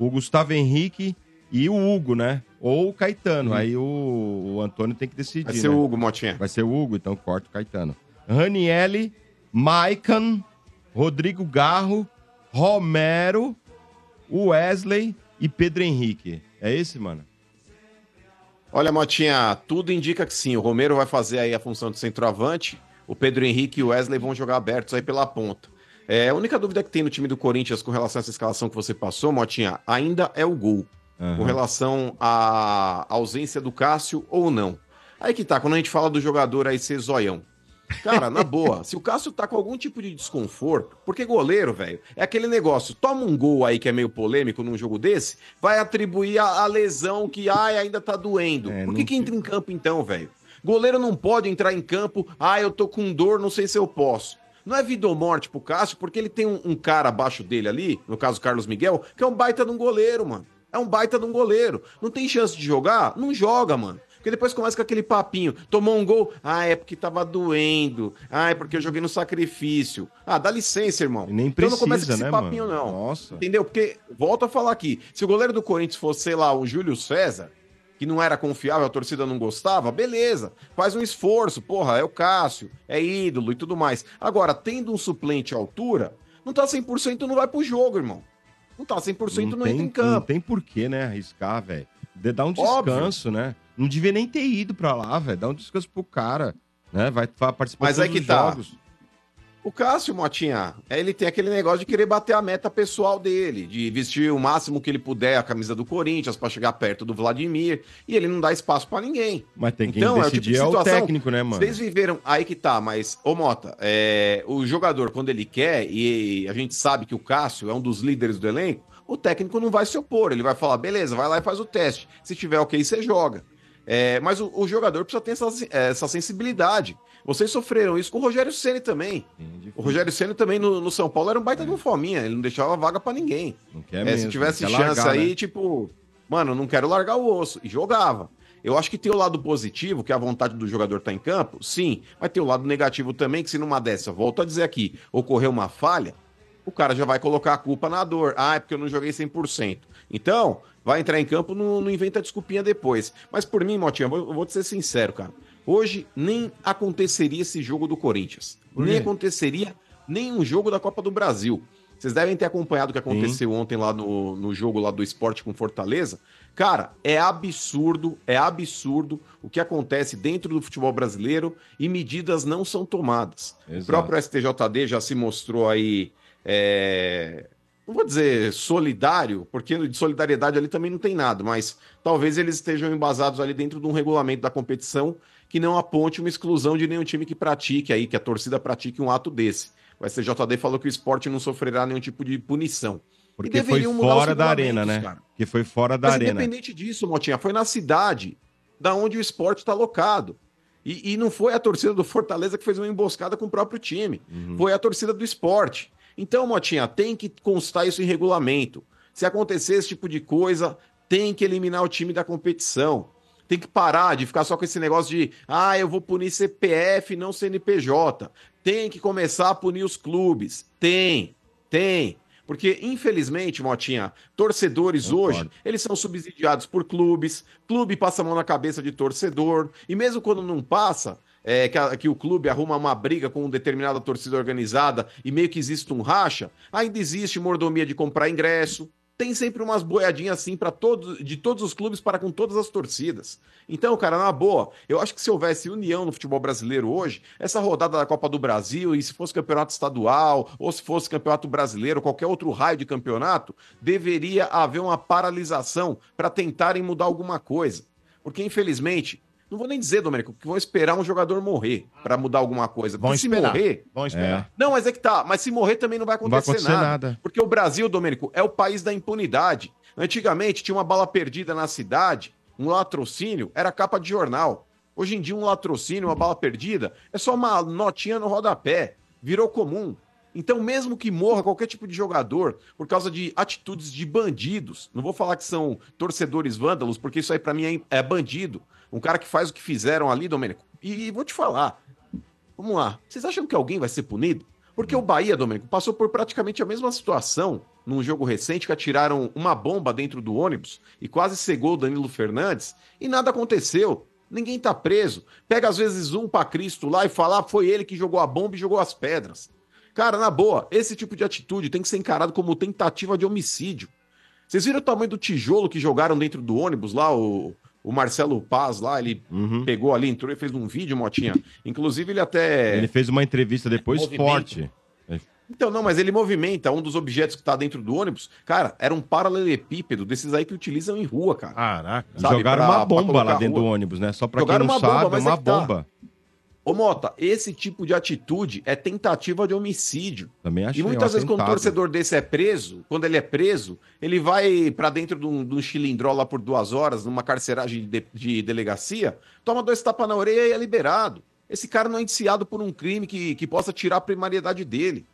o Gustavo Henrique e o Hugo, né? Ou o Caetano. Aí o, o Antônio tem que decidir. Vai ser né? o Hugo, Motinha. Vai ser o Hugo, então corta o Caetano. Ranielli, Maican, Rodrigo Garro, Romero, Wesley e Pedro Henrique. É esse, mano? Olha, Motinha, tudo indica que sim. O Romero vai fazer aí a função de centroavante. O Pedro Henrique e o Wesley vão jogar abertos aí pela ponta. É, a única dúvida que tem no time do Corinthians com relação a essa escalação que você passou, Motinha, ainda é o gol. Com relação à ausência do Cássio ou não. Aí que tá, quando a gente fala do jogador aí ser zoião. Cara, na boa, <laughs> se o Cássio tá com algum tipo de desconforto, porque goleiro, velho, é aquele negócio, toma um gol aí que é meio polêmico num jogo desse, vai atribuir a, a lesão que, ai, ainda tá doendo. Por que que entra em campo então, velho? Goleiro não pode entrar em campo, ah, eu tô com dor, não sei se eu posso. Não é vida ou morte pro Cássio, porque ele tem um, um cara abaixo dele ali, no caso Carlos Miguel, que é um baita de um goleiro, mano. É um baita de um goleiro. Não tem chance de jogar? Não joga, mano. Porque depois começa com aquele papinho. Tomou um gol. Ah, é porque tava doendo. Ah, é porque eu joguei no sacrifício. Ah, dá licença, irmão. nem então não começa com precisa, esse né, papinho, mano? não. Nossa. Entendeu? Porque, volto a falar aqui, se o goleiro do Corinthians fosse, sei lá, o Júlio César, que não era confiável, a torcida não gostava, beleza. Faz um esforço, porra, é o Cássio, é ídolo e tudo mais. Agora, tendo um suplente à altura, não tá 100%, não vai pro jogo, irmão. Não tá 100%, não, tem, entra em campo. Não tem porquê, né? Arriscar, velho. De- Dá um Óbvio. descanso, né? Não devia nem ter ido pra lá, velho. Dá um descanso pro cara. Né? Vai, vai participar Mas todos que tá. jogos. O Cássio, Motinha, ele tem aquele negócio de querer bater a meta pessoal dele, de vestir o máximo que ele puder a camisa do Corinthians pra chegar perto do Vladimir, e ele não dá espaço pra ninguém. Mas tem quem Então, é o decidir tipo de é o situação- técnico, né, mano? Vocês viveram. Aí que tá, mas, ô Mota, é, o jogador, quando ele quer, e a gente sabe que o Cássio é um dos líderes do elenco, o técnico não vai se opor. Ele vai falar, beleza, vai lá e faz o teste. Se tiver ok, você joga. É, mas o, o jogador precisa ter essa, essa sensibilidade. Vocês sofreram isso com o Rogério Ceni também. O Rogério Ceni também no, no São Paulo era um baita de um fominha, ele não deixava vaga pra ninguém. quer É, mesmo, se tivesse não chance largar, aí, né? tipo, mano, não quero largar o osso. E jogava. Eu acho que tem o lado positivo, que é a vontade do jogador tá em campo, sim. Mas tem o lado negativo também, que se numa dessa, volto a dizer aqui, ocorreu uma falha, o cara já vai colocar a culpa na dor. Ah, é porque eu não joguei 100%. Então, vai entrar em campo, não, não inventa desculpinha depois. Mas por mim, Motinha, eu vou, eu vou te ser sincero, cara. Hoje nem aconteceria esse jogo do Corinthians. Nem aconteceria nenhum jogo da Copa do Brasil. Vocês devem ter acompanhado o que aconteceu ontem lá no, no jogo lá do esporte com Fortaleza. Cara, é absurdo, é absurdo o que acontece dentro do futebol brasileiro e medidas não são tomadas. O Exato. próprio STJD já se mostrou aí, é, não vou dizer solidário, porque de solidariedade ali também não tem nada, mas talvez eles estejam embasados ali dentro de um regulamento da competição que não aponte uma exclusão de nenhum time que pratique aí, que a torcida pratique um ato desse. O STJD falou que o esporte não sofrerá nenhum tipo de punição. Porque foi fora da arena, né? cara. Que foi fora da Mas arena. independente disso, Motinha, foi na cidade da onde o esporte está locado. E, e não foi a torcida do Fortaleza que fez uma emboscada com o próprio time. Uhum. Foi a torcida do esporte. Então, Motinha, tem que constar isso em regulamento. Se acontecer esse tipo de coisa, tem que eliminar o time da competição. Tem que parar de ficar só com esse negócio de, ah, eu vou punir CPF, não CNPJ. Tem que começar a punir os clubes. Tem, tem. Porque, infelizmente, Motinha, torcedores hoje, eles são subsidiados por clubes, clube passa a mão na cabeça de torcedor, e mesmo quando não passa, é, que, a- que o clube arruma uma briga com uma determinada torcida organizada e meio que existe um racha, ainda existe mordomia de comprar ingresso. Tem sempre umas boiadinhas assim para todos, de todos os clubes para com todas as torcidas. Então, cara, na boa, eu acho que se houvesse união no futebol brasileiro hoje, essa rodada da Copa do Brasil, e se fosse campeonato estadual, ou se fosse campeonato brasileiro, qualquer outro raio de campeonato, deveria haver uma paralisação para tentarem mudar alguma coisa. Porque, infelizmente, não vou nem dizer, Domênico, que vão esperar um jogador morrer para mudar alguma coisa. Vão se esperar. morrer. Vão esperar. Não, mas é que tá. Mas se morrer também não vai Não vai acontecer, acontecer nada. nada. Porque o Brasil, Domênico, é o país da impunidade. Antigamente tinha uma bala perdida na cidade, um latrocínio, era capa de jornal. Hoje em dia, um latrocínio, uma bala perdida, é só uma notinha no rodapé. Virou comum. Então, mesmo que morra qualquer tipo de jogador por causa de atitudes de bandidos, não vou falar que são torcedores vândalos, porque isso aí pra mim é, é bandido. Um cara que faz o que fizeram ali, Domênico. E, vou te falar, vamos lá, vocês acham que alguém vai ser punido? Porque o Bahia, Domênico, passou por praticamente a mesma situação num jogo recente que atiraram uma bomba dentro do ônibus e quase cegou o Danilo Fernandes e nada aconteceu. Ninguém tá preso. Pega às vezes um pra Cristo lá e fala, ah, foi ele que jogou a bomba e jogou as pedras. Cara, na boa, esse tipo de atitude tem que ser encarado como tentativa de homicídio. Vocês viram o tamanho do tijolo que jogaram dentro do ônibus lá? O, o Marcelo Paz lá, ele pegou ali, entrou e fez um vídeo, Motinha. Inclusive, ele até. Ele fez uma entrevista depois forte. Então, não, mas ele movimenta um dos objetos que tá dentro do ônibus. Cara, era um paralelepípedo desses aí que utilizam em rua, cara. Caraca. Jogaram pra- uma bomba lá dentro do ônibus, né? Só pra Jogaram quem não uma bomba, sabe, é mas uma é que tá. Ô, Mota, esse tipo de atitude é tentativa de homicídio. Também achei E muitas um vezes, quando um torcedor desse é preso, quando ele é preso, ele vai pra dentro de um, de um chilindró lá por duas horas, numa carceragem de, de delegacia, toma dois tapas na orelha e é liberado. Esse cara não é indiciado por um crime que, que possa tirar a primariedade dele.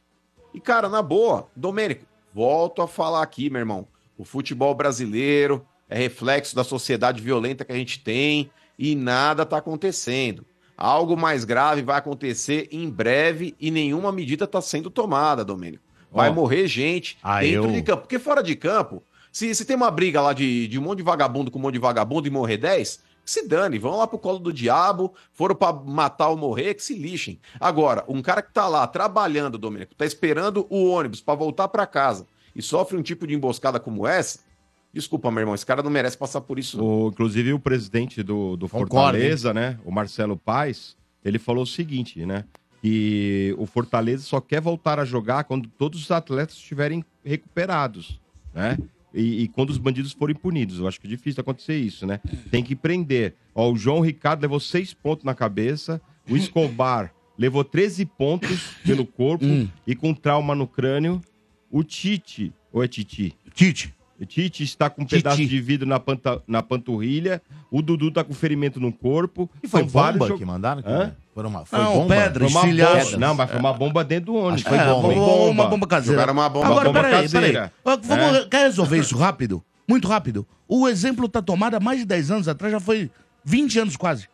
E, cara, na boa, Domênico, volto a falar aqui, meu irmão. O futebol brasileiro é reflexo da sociedade violenta que a gente tem e nada tá acontecendo. Algo mais grave vai acontecer em breve e nenhuma medida está sendo tomada, Domênico. Vai Ó. morrer gente Ah, dentro eu- de campo. Porque fora de campo, se, se tem uma briga lá de, de um monte de vagabundo com um monte de vagabundo e morrer 10, que se dane, vão lá pro colo do diabo, foram pra matar ou morrer, que se lixem. Agora, um cara que tá lá trabalhando, Domênico, tá esperando o ônibus pra voltar pra casa e sofre um tipo de emboscada como essa, desculpa, meu irmão, esse cara não merece passar por isso. não. O, inclusive o presidente do, do Concordo, Fortaleza, né? O Marcelo Paes, ele falou o seguinte, né? Que o Fortaleza só quer voltar a jogar quando todos os atletas estiverem recuperados, né? E, e quando os bandidos forem punidos. Eu acho que é difícil acontecer isso, né? Tem que prender. Ó, o João Ricardo levou seis pontos na cabeça. O Escobar <laughs> levou 13 pontos pelo corpo e com trauma no crânio. O Tite, ou é Titi? Tite. O Tite está com um Titi. pedaço de vidro na, panta- na panturrilha. O Dudu tá com ferimento no corpo. E foi vários bomba que mandaram? Hã? Foi uma, foi Não, bomba? pedra, Foi bomba. Não, mas foi uma bomba dentro do ônibus. Que foi É, bomba, uma, uma bomba caseira. Jogaram uma bomba- Agora, bomba peraí, peraí. caseira. Ó, Vamos, É. Quer resolver isso rápido? Muito rápido. O exemplo tá tomado há mais de 10 anos atrás, já foi 20 anos quase.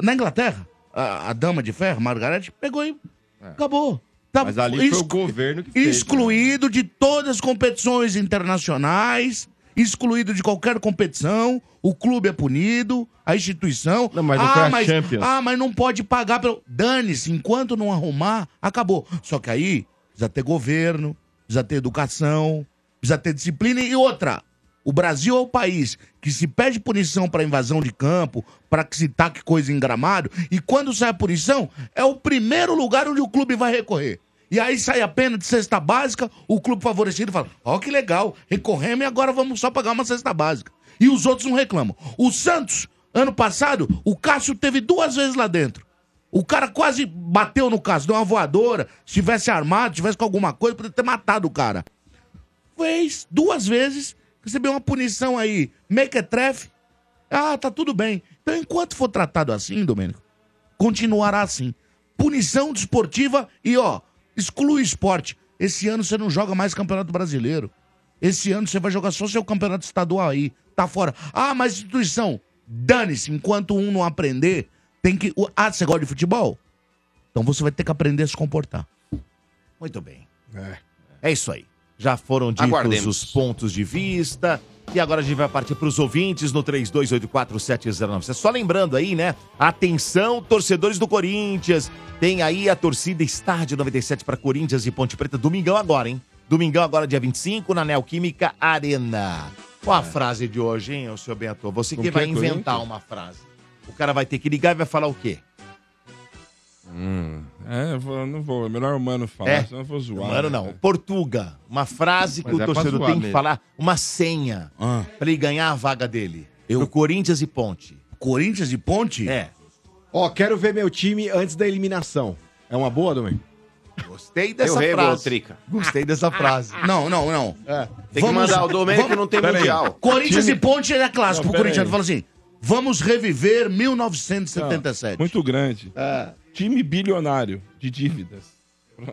Na Inglaterra, a, a dama de ferro, Margaret, pegou e acabou. Tá. Mas ali foi o governo que fez. né? excluído de todas as competições internacionais, excluído de qualquer competição, o clube é punido, a instituição. Não, mas não foi a mas, Champions. Ah, mas não pode pagar pelo. Dane-se, enquanto não arrumar, acabou. Só que aí precisa ter governo, precisa ter educação, precisa ter disciplina e outra. O Brasil é o país que se pede punição para invasão de campo, para que se taque coisa em gramado, e quando sai a punição, é o primeiro lugar onde o clube vai recorrer. E aí sai a pena de cesta básica, o clube favorecido fala: Ó, que legal, recorremos e agora vamos só pagar uma cesta básica. E os outros não reclamam. O Santos, ano passado, o Cássio teve duas vezes lá dentro. O cara quase bateu no Cássio, deu uma voadora. Se tivesse armado, tivesse com alguma coisa, poderia ter matado o cara. Fez duas vezes, recebeu uma punição aí, mequetrefe. Ah, tá tudo bem. Então, enquanto for tratado assim, Domênico, continuará assim. Punição desportiva e, ó, exclui o esporte. Esse ano você não joga mais Campeonato Brasileiro. Esse ano você vai jogar só seu campeonato estadual aí. Tá fora. Ah, mas instituição, dane-se. Enquanto um não aprender, tem que. Ah, você gosta de futebol? Então você vai ter que aprender a se comportar. Muito bem. É. isso aí. Já foram ditos Aguardemos. os pontos de vista. E agora a gente vai partir para os ouvintes no 32847097. Só lembrando aí, né? Atenção, torcedores do Corinthians. Tem aí a torcida Estádio 97 para Corinthians e Ponte Preta. Domingão agora, hein? Domingão agora, dia 25, na Neoquímica Arena. Qual a frase de hoje, hein, seu Bento? Você que Com vai que, inventar uma frase. O cara vai ter que ligar e vai falar o quê? Hum, é, eu vou- não vou. É melhor o mano falar, É. senão eu vou zoar. Mano, né, não. Portuga. Uma frase que Mas o é pra torcedor zoar tem que mesmo. falar. Uma senha. Ah. Pra ele ganhar a vaga dele. Eu- Pro Corinthians e Ponte. Corinthians e Ponte? É. Ó, quero ver meu time antes da eliminação. É uma boa, Domingo? Gostei dessa Eu rego, frase. Trica. Gostei dessa frase. <laughs> Não, não, não. Tem que mandar o Domênico que não tem Pera aí. mundial. Corinthians e Ponte é clássico. Não, o pera Corinthians aí. fala assim: vamos reviver 1977. Muito grande. Time bilionário de dívidas.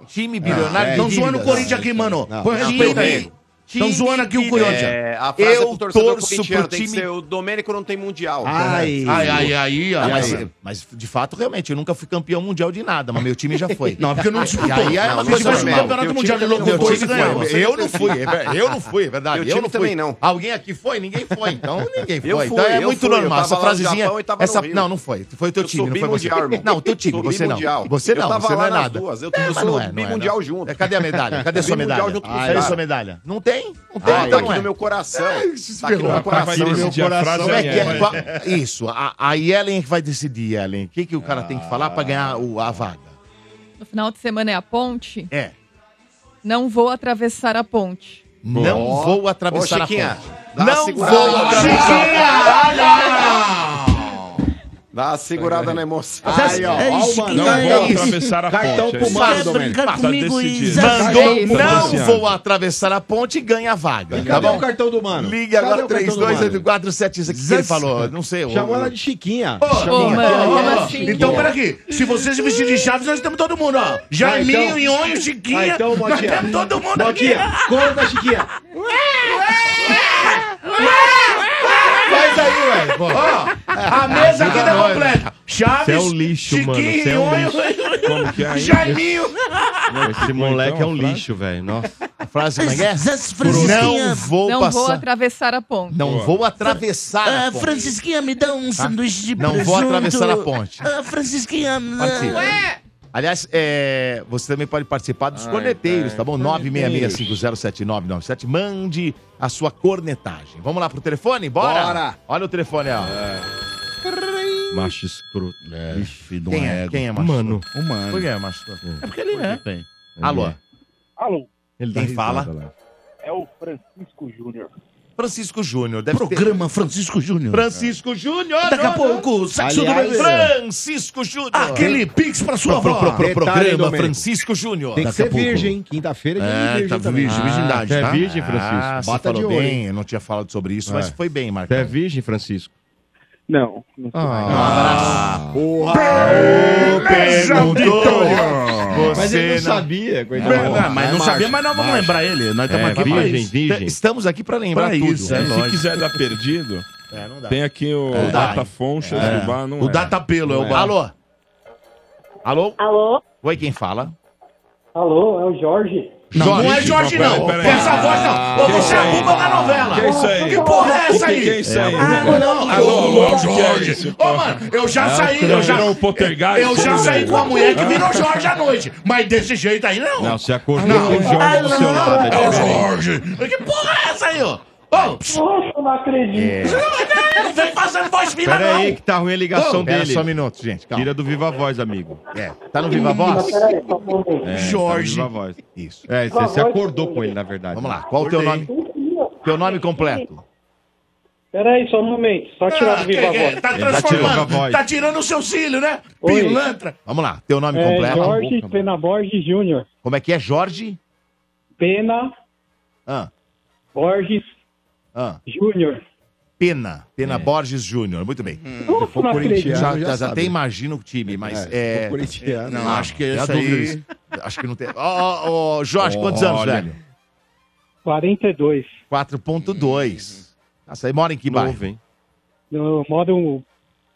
Time bilionário. Estão de zoando o dívidas. Corinthians aqui, mano. Não. Põe Não, respeito aí. Estão zoando aqui o. Corinthians. É, a frase Eu pro torcedor torço pro tem que time- ser o Domênico não tem mundial. Ai, Ai, ai, ai, Ah, ai. mas, ai. mas, de fato, realmente, eu nunca fui campeão mundial de nada, mas meu time já foi. <laughs> Não, porque não disputou. E aí é Não, uma coisa mais mesmo. campeonato mundial de ganhamos. você Eu não fui, é eu não fui, é verdade. Meu Eu não fui. também não. Alguém aqui foi? Ninguém foi. Então ninguém foi. Eu fui, então é eu muito fui, eu normal. Essa frasezinha. Não, não foi. Foi o teu Eu time, não foi você. Não, o teu time, você não. Você Eu não, você não lá é nada. eu- É, eu sou é, é, bimundial não. junto. É, Cadê a medalha? Cadê a sua Bimundial medalha? Cadê a sua medalha? Não tem? Não tem, Ah, então tá não aqui é. no meu coração. Tá aqui no meu Vai coração. decidir a frase Como é que é? Isso, a, a Yellen é que vai decidir, Yellen. O que, que o cara tem que falar pra ganhar o- a vaga? No final de semana é a ponte. É. Não vou atravessar a ponte. Não Ó. vou atravessar Ô, a Chiquinha, ponte. dá uma Não segurada vou aí. Dá uma segurada na emoção. Aí, ó, É ó, isso que mano. Não é vou atravessar a Cartão ponte. pro é mano, isso. Vai brincar Tá comigo e Mandou, não vou atravessar a ponte e ganha a vaga. E Tá cadê bom? o cartão do mano? Ligue Cadê agora o cartão do mano? 328477. O que que ele falou? Não sei. Chamou ela de Chiquinha. Ô, Chiquinha. mano, Ó, assim? Então, peraí. Se você se vestir de Chaves, nós temos todo mundo, ó. Jaiminho, então- Nhonho, Chiquinha. Ah, então, nós temos todo mundo aqui. Conta, Chiquinha. Aí, velho. Ó, a mesa aqui tá completa. Chaves, Você é um lixo, mano, Chiquinho, você é um Nhonho, Como que é aí? Jaiminho. Esse moleque é um então, lixo, velho. Nossa. A frase como é que é? Não vou Não vou atravessar a ponte. Não vou atravessar a Ah, ponte. Francisquinha, me dá um sanduíche de Não vou presunto. atravessar a ponte. Ah, Francisquinha... Participa. Aliás, é, você também pode participar dos corneteiros, tá bom? 966507997. Mande a sua cornetagem. Vamos lá pro telefone? Bora? Bora. Olha o telefone, ó. Macho escroto. Ixi, do Quem é? Quem é, macho? Mano. Humano. Por que é, macho? É porque ele é, velho. Alô? Alô, Ele Quem fala? lá. é o Francisco Júnior. Francisco Júnior. Deve ter... Programa Francisco Júnior. Francisco Júnior. Daqui a pouco, sexo do bebê. Francisco Júnior. Aquele pix pra sua Pro, pro, pro, programa. Francisco Júnior. Tem que Daqui a ser pouco. virgem, hein? Quinta-feira é É, virgem tá também. virgem, virgindade, Você é tá? virgem, Francisco? Ah, Bota falou de bem, eu não tinha falado sobre isso, mas É. foi bem, Você é virgem, Francisco? Não, não sou. Ah, Perguntou. Mas ele Você não não... sabia, É, coitado. mas não sabia, mas nós vamos lembrar ele. Nós estamos É, aqui pra virgem, isso. virgem. Estamos aqui pra lembrar Pra tudo. isso, é? Se quiser dar perdido, É, não dá. tem aqui o É, Data? Fonchas É. do bar, não O é. datapelo é o Não bar. Alô? Alô? Alô? Oi, quem fala? Alô, é o Jorge? Não, não é Jorge, Não, não. peraí, Com essa voz, não. Que você é buba da novela. Que isso aí? Que porra é essa aí? que é isso aí? Ah, não. Alô, alô, que é? Jorge. Ô, mano, eu já saí, eu já... Eu já saí com a mulher que virou <laughs> Jorge à noite. Mas desse jeito aí, não. Não, você acordou com o Jorge do seu lado. É é o. Jorge. Que porra é essa aí, ó? Nossa, eu não acredito. vem fazendo voz fina, Pera não. aí que tá ruim a ligação Pera dele. só um minuto, gente. Calma. Tira do Viva Voz, amigo. É. Tá no Viva Voz? É, Jorge. Tá no Viva Voz. Isso. É, você, você acordou com ele, na verdade. Vamos lá. Qual o teu nome? Teu nome completo. Peraí, só um momento. Só tirar do Ah, que- Viva que- Voz. Tá transformando. voz. Tá tirando o seu cílio, né? Oi. Pilantra. Vamos lá. Teu nome É completo. Jorge Pena Borges Júnior. Como é que é? Jorge? Pena Ah, Borges ah. Júnior. Pena. Pena Borges Júnior. Muito bem. Nossa, não acredito. Já, já já, já até imagino o time, mas é. O corintiano. Não, Ah, acho que aí... Acho que não tem. Ó, ó, ó, Jorge, quantos anos, Olha. velho? 42. 4.2. Nossa, aí mora em que bairro? Novo, hein? Eu moro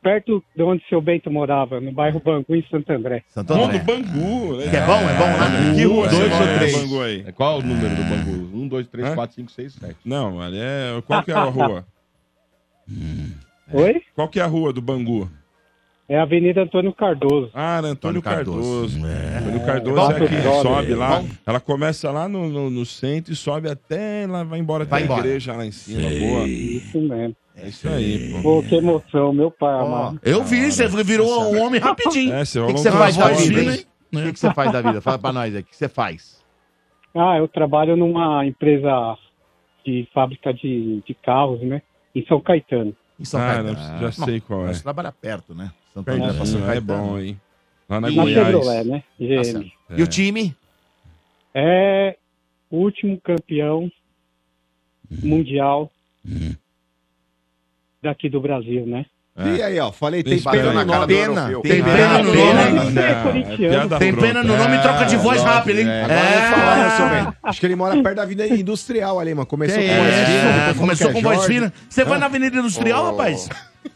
perto de onde seu Bento morava, no bairro Bangu, em Santo André. Santo Bom André. do Bangu. né? Que é bom, é bom lá? Que rua Dois você ou mora no três? Bangu aí? É, Qual o número do Bangu? Um, dois, três, Hã? quatro, cinco, seis, sete. Não, ali é... Qual que é a <laughs> rua? Oi? Qual que é a rua do Bangu? É a Avenida Antônio Cardoso. Ah, era Antônio Antônio Cardoso. Cardoso. É. Antônio Cardoso é jovem. sobe lá. Ela começa lá no, no, no centro e sobe até lá, vai embora Vai até a embora. igreja lá em cima. Boa. Isso mesmo. É isso aí, pô. Pô, que emoção, meu pai. Eu vi, você virou um homem rapidinho. É, você O que, que você faz da vida, fina, hein? O que, que você faz da vida? Fala pra nós aí. O que você faz? Ah, eu trabalho numa empresa de fábrica de, de carros, né? Em São Caetano. Em São Ah, Caetano. não, já sei qual é. Mas trabalha perto, né? Santo André pra São Pertinho, é Caetano. bom, hein? Lá na Na Goiás. Chevrolet, né? Tá GM. certo. E o time? É o último campeão mundial daqui do Brasil, né? E aí, ó, falei, tem pena aí. nome. Pena. europeu. Tem pena no no nome. é Tem pena no nome e troca de voz lógico, rápido, hein? é. Agora eu vou falar, seu É. bem? Acho que ele mora perto da Avenida Industrial ali, mano. Começou Que com voz é? fina, É, começou falou com é voz Jorge. fina. Você vai na Avenida Industrial, rapaz?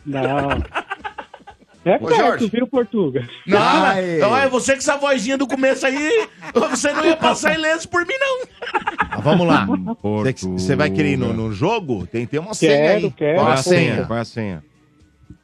Não. É Ô, perto, Jorge. viu, Portuga? Não, Ai. não, é você com essa vozinha do começo aí, você não ia passar ileso por mim, não. Ah, vamos lá. Você vai querer ir no, no jogo? Tem que ter uma senha Quero, aí. quero. Qual é a senha? Qual é a senha?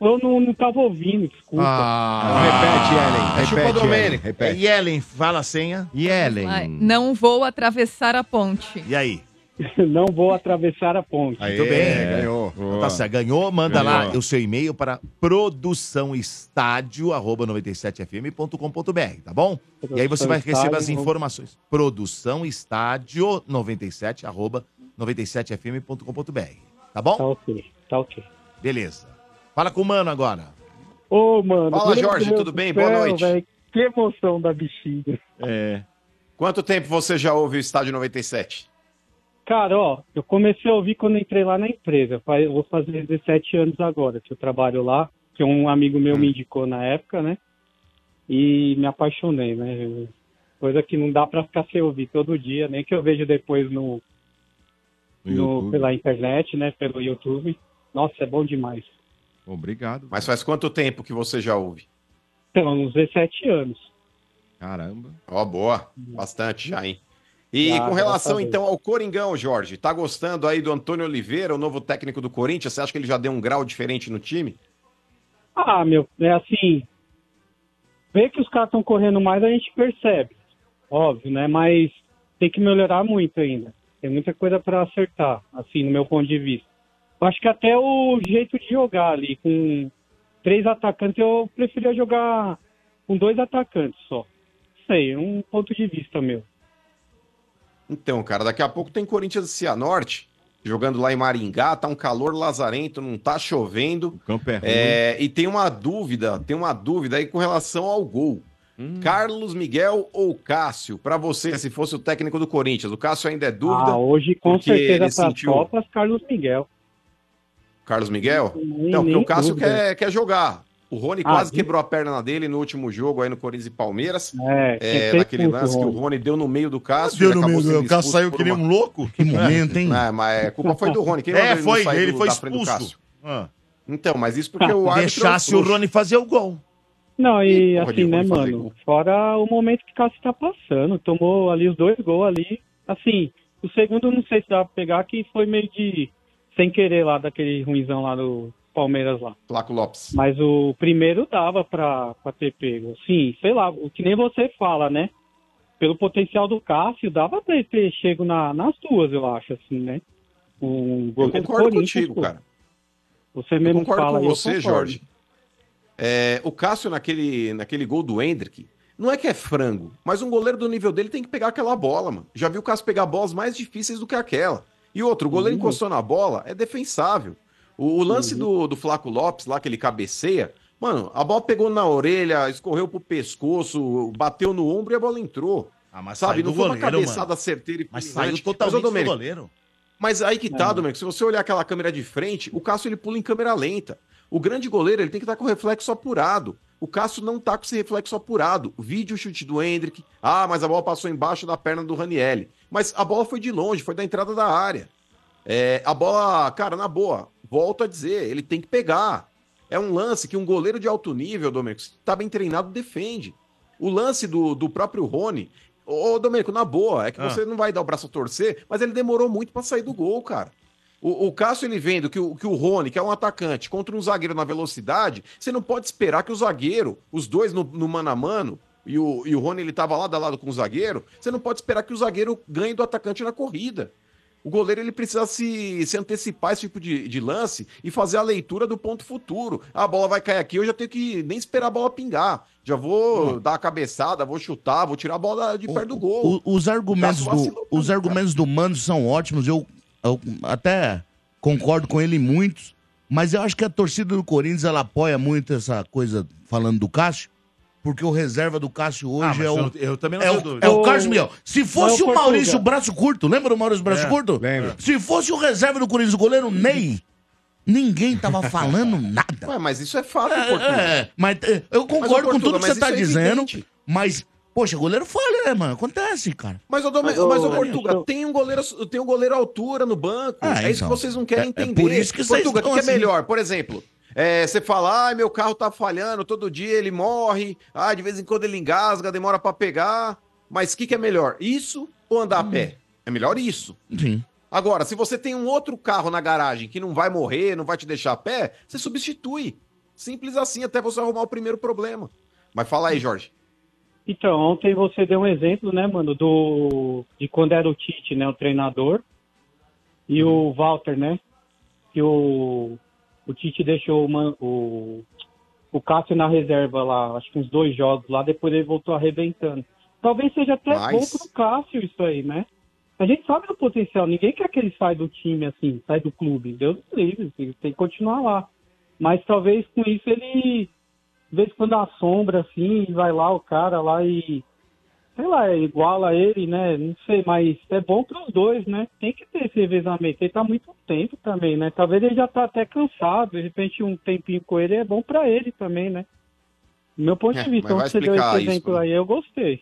Eu não, não tava ouvindo, desculpa. Ah, Repete, Ellen. Chupa Repete, Domênico. Ellen. Repete. E Ellen, fala a senha. E Ellen? Vai. Não vou atravessar a ponte. E aí? <laughs> não vou atravessar a ponte. Muito bem. ganhou. Tá certo, ganhou. Manda lá Ganhou. o seu e-mail para produçãoestádio.96fm.com.br, tá bom? e aí você vai receber as informações. Produçãoestádio 97 arroba 97fm.com.br, tá bom? Tá ok, tá ok. Beleza. Fala com o mano agora. Ô, mano. Fala, meu Jorge, tudo do bem? Boa noite. velho, que emoção da bexiga. É. Quanto tempo você já ouve o Estádio 97? Cara, ó, eu comecei a ouvir quando entrei lá na empresa. Eu vou fazer 17 anos agora que eu trabalho lá, que um amigo meu me indicou na época, né? E me apaixonei, né? Coisa que não dá pra ficar sem ouvir todo dia, nem que eu vejo depois no, no- pela internet, né? Pelo YouTube. Nossa, é bom demais. Obrigado. Mas faz quanto tempo que você já ouve? Então, uns 17 anos. Caramba. Ó, boa. Bastante já, hein? E Ah, com relação, então, ao Coringão, Jorge, tá gostando aí do Antônio Oliveira, o novo técnico do Corinthians? Você acha que ele já deu um grau diferente no time? Ah, meu, é assim. Ver que os caras estão correndo mais, a gente percebe. Óbvio, né? Mas tem que melhorar muito ainda. Tem muita coisa para acertar, assim, no meu ponto de vista. Eu acho que até o jeito de jogar ali, com três atacantes, eu preferia jogar com dois atacantes só. Sei, um ponto de vista meu. Então, cara, daqui a pouco tem Corinthians e Cianorte, jogando lá em Maringá, tá um calor lazarento, não tá chovendo. O campo é ruim. É, e tem uma dúvida, tem uma dúvida aí com relação ao gol. Hum. Carlos Miguel ou Cássio? Pra você, se fosse o técnico do Corinthians, o Cássio ainda é dúvida? ah, hoje com certeza para as sentiu- Copas, Carlos Miguel. Carlos Miguel? Nem- Não, porque o Cássio dúvida. quer, quer jogar. O Rony Ah, quase sim. quebrou a perna dele no último jogo aí no Corinthians e Palmeiras. É, ter naquele lance o que o Rony. Rony deu no meio do Cássio. Deu ele no meio do- sendo o Cássio expulso saiu que nem um louco. Que momento, hein? Não, mas a culpa foi do Rony. Quem É, ele foi, sair ele do- foi expulso. Ah. Então, mas isso porque o árbitro... Deixasse é o. Rony fazer o gol. Não, e porra de assim, né, Rony mano? gol. Fora o momento que o Cássio tá passando. Tomou ali os dois gols ali. Assim, o segundo não sei se dá pra pegar, que foi meio de sem querer lá, daquele ruizão lá do Palmeiras lá. Flaco Lopes. Mas o primeiro dava pra, pra ter pego. Sim, sei lá, o que nem você fala, né? Pelo potencial do Cássio, dava pra ter chego na, nas duas, eu acho, assim, né? Um Eu concordo contigo, cara. Você Eu mesmo concordo fala com eu você. Jorge. É, o Cássio, naquele, naquele gol do Hendrick, não é que é frango, mas um goleiro do nível dele tem que pegar aquela bola, mano. Já viu o Cássio pegar bolas mais difíceis do que aquela. E outro, o goleiro Uhum. encostou na bola, é defensável. O, o lance do, do Flaco Lopes, lá que ele cabeceia, mano, a bola pegou na orelha, escorreu pro pescoço, bateu no ombro e a bola entrou. Ah, mas Sabe, não foi uma goleiro, cabeçada mano. certeira e Mas saiu totalmente ô, do goleiro. mas aí que tá, É. Domênico, se você olhar aquela câmera de frente, o Cássio ele pula em câmera lenta. O grande goleiro ele tem que estar com o reflexo apurado. O Cássio não tá com esse reflexo apurado. Vídeo chute do Hendrick. Ah, mas a bola passou embaixo da perna do Ranielli. Mas a bola foi de longe, foi da entrada da área. É, a bola, cara, na boa, volto a dizer, ele tem que pegar. É um lance que um goleiro de alto nível, Domênico, se tá bem treinado, defende. O lance do, do próprio Rony. Ô, Domênico, na boa, é que Ah. você não vai dar o braço a torcer, mas ele demorou muito pra sair do gol, cara. O, o Cássio, ele vendo que o, que o Rony, que é um atacante, contra um zagueiro na velocidade, você não pode esperar que o zagueiro, os dois no, no mano a mano, e o, e o Rony, ele tava lado a lado com o zagueiro, você não pode esperar que o zagueiro ganhe do atacante na corrida. O goleiro ele precisa se, se antecipar esse tipo de, de lance e fazer a leitura do ponto futuro. Ah, a bola vai cair aqui, eu já tenho que nem esperar a bola pingar. Já vou dar a cabeçada, vou chutar, vou tirar a bola de perto do gol. O- os argumentos O do, vacilou os argumentos do Mano são ótimos. Eu, eu até concordo com ele em muitos, mas eu acho que a torcida do Corinthians ela apoia muito essa coisa falando do Cássio, porque o reserva do Cássio hoje Ah, mas é o eu- também não é o, é o O- Carlos Miguel. Se fosse Não, o Portuga. Maurício Braço Curto, lembra do Maurício Braço É, Curto? lembro. Se fosse o reserva do Corinthians, o goleiro Ney, ninguém tava <laughs> falando nada. Ué, mas isso é fato, É, Portuga. é, mas é, eu concordo com Portuga, tudo que mas você tá isso é dizendo, evidente. mas, poxa, goleiro falha, né, mano? Acontece, cara. Mas, ô, Dome- Mas, mas, ô, Portuga, eu- tem um goleiro, tem um goleiro à altura no banco. Ah, é isso então. que vocês não querem É- é entender. por isso que vocês Portuga, o que é assim. melhor? Por exemplo, é, você fala, ai, meu carro tá falhando, todo dia ele morre, ah, de vez em quando ele engasga, demora pra pegar. Mas o que, que é melhor? Isso ou andar a pé? É melhor isso. Sim. Agora, se você tem um outro carro na garagem que não vai morrer, não vai te deixar a pé, você substitui. Simples assim, até você arrumar o primeiro problema. Mas fala aí, Jorge. Então, ontem você deu um exemplo, né, mano, do de quando era o Tite, né, o treinador, E o Walter, né? Que o, o Tite deixou o, Man- o, o Cássio na reserva lá, acho que uns dois jogos lá, depois ele voltou arrebentando. Talvez seja até Mas- bom pro Cássio isso aí, né? A gente sabe do potencial, ninguém quer que ele saia do time assim, sai do clube. Deus livre, ele tem que continuar lá. Mas talvez com isso ele, de vez em quando assombra assim, vai lá o cara lá e sei lá, iguala ele, né? Não sei, mas é bom para os dois, né? Tem que ter esse revezamento. Ele tá muito tempo também, né? Talvez ele já tá até cansado, de repente um tempinho com ele é bom para ele também, né? Do meu ponto É, de vista, então você deu esse isso, exemplo né? aí, eu gostei.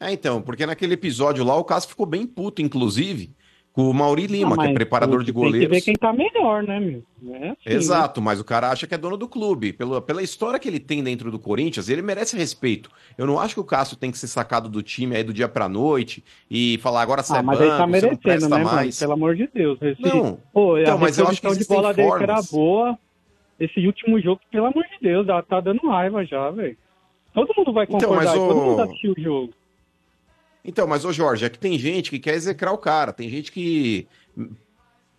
É, então, porque naquele episódio lá o Cássio ficou bem puto, inclusive, com o Mauri Lima, Ah, que é mas preparador de Tem que ver goleiros. quem tá melhor, né, meu? É assim, Exato, mas o cara acha que é dono do clube. Pela, pela história que ele tem dentro do Corinthians, ele merece respeito. Eu não acho que o Cássio tem que ser sacado do time aí do dia pra noite e falar agora você Ah, é mas banco, ele tá merecendo, né, mano? mais. Pelo amor de Deus. Esse, Não, Pô, então, a mas eu acho que de bola dele que era boa. Esse último jogo, pelo amor de Deus, tá, tá dando raiva já, velho. Todo mundo vai Então, concordar, mas todo o- mundo assistiu o jogo. Então, mas ô Jorge, é que tem gente que quer execrar o cara, tem gente que,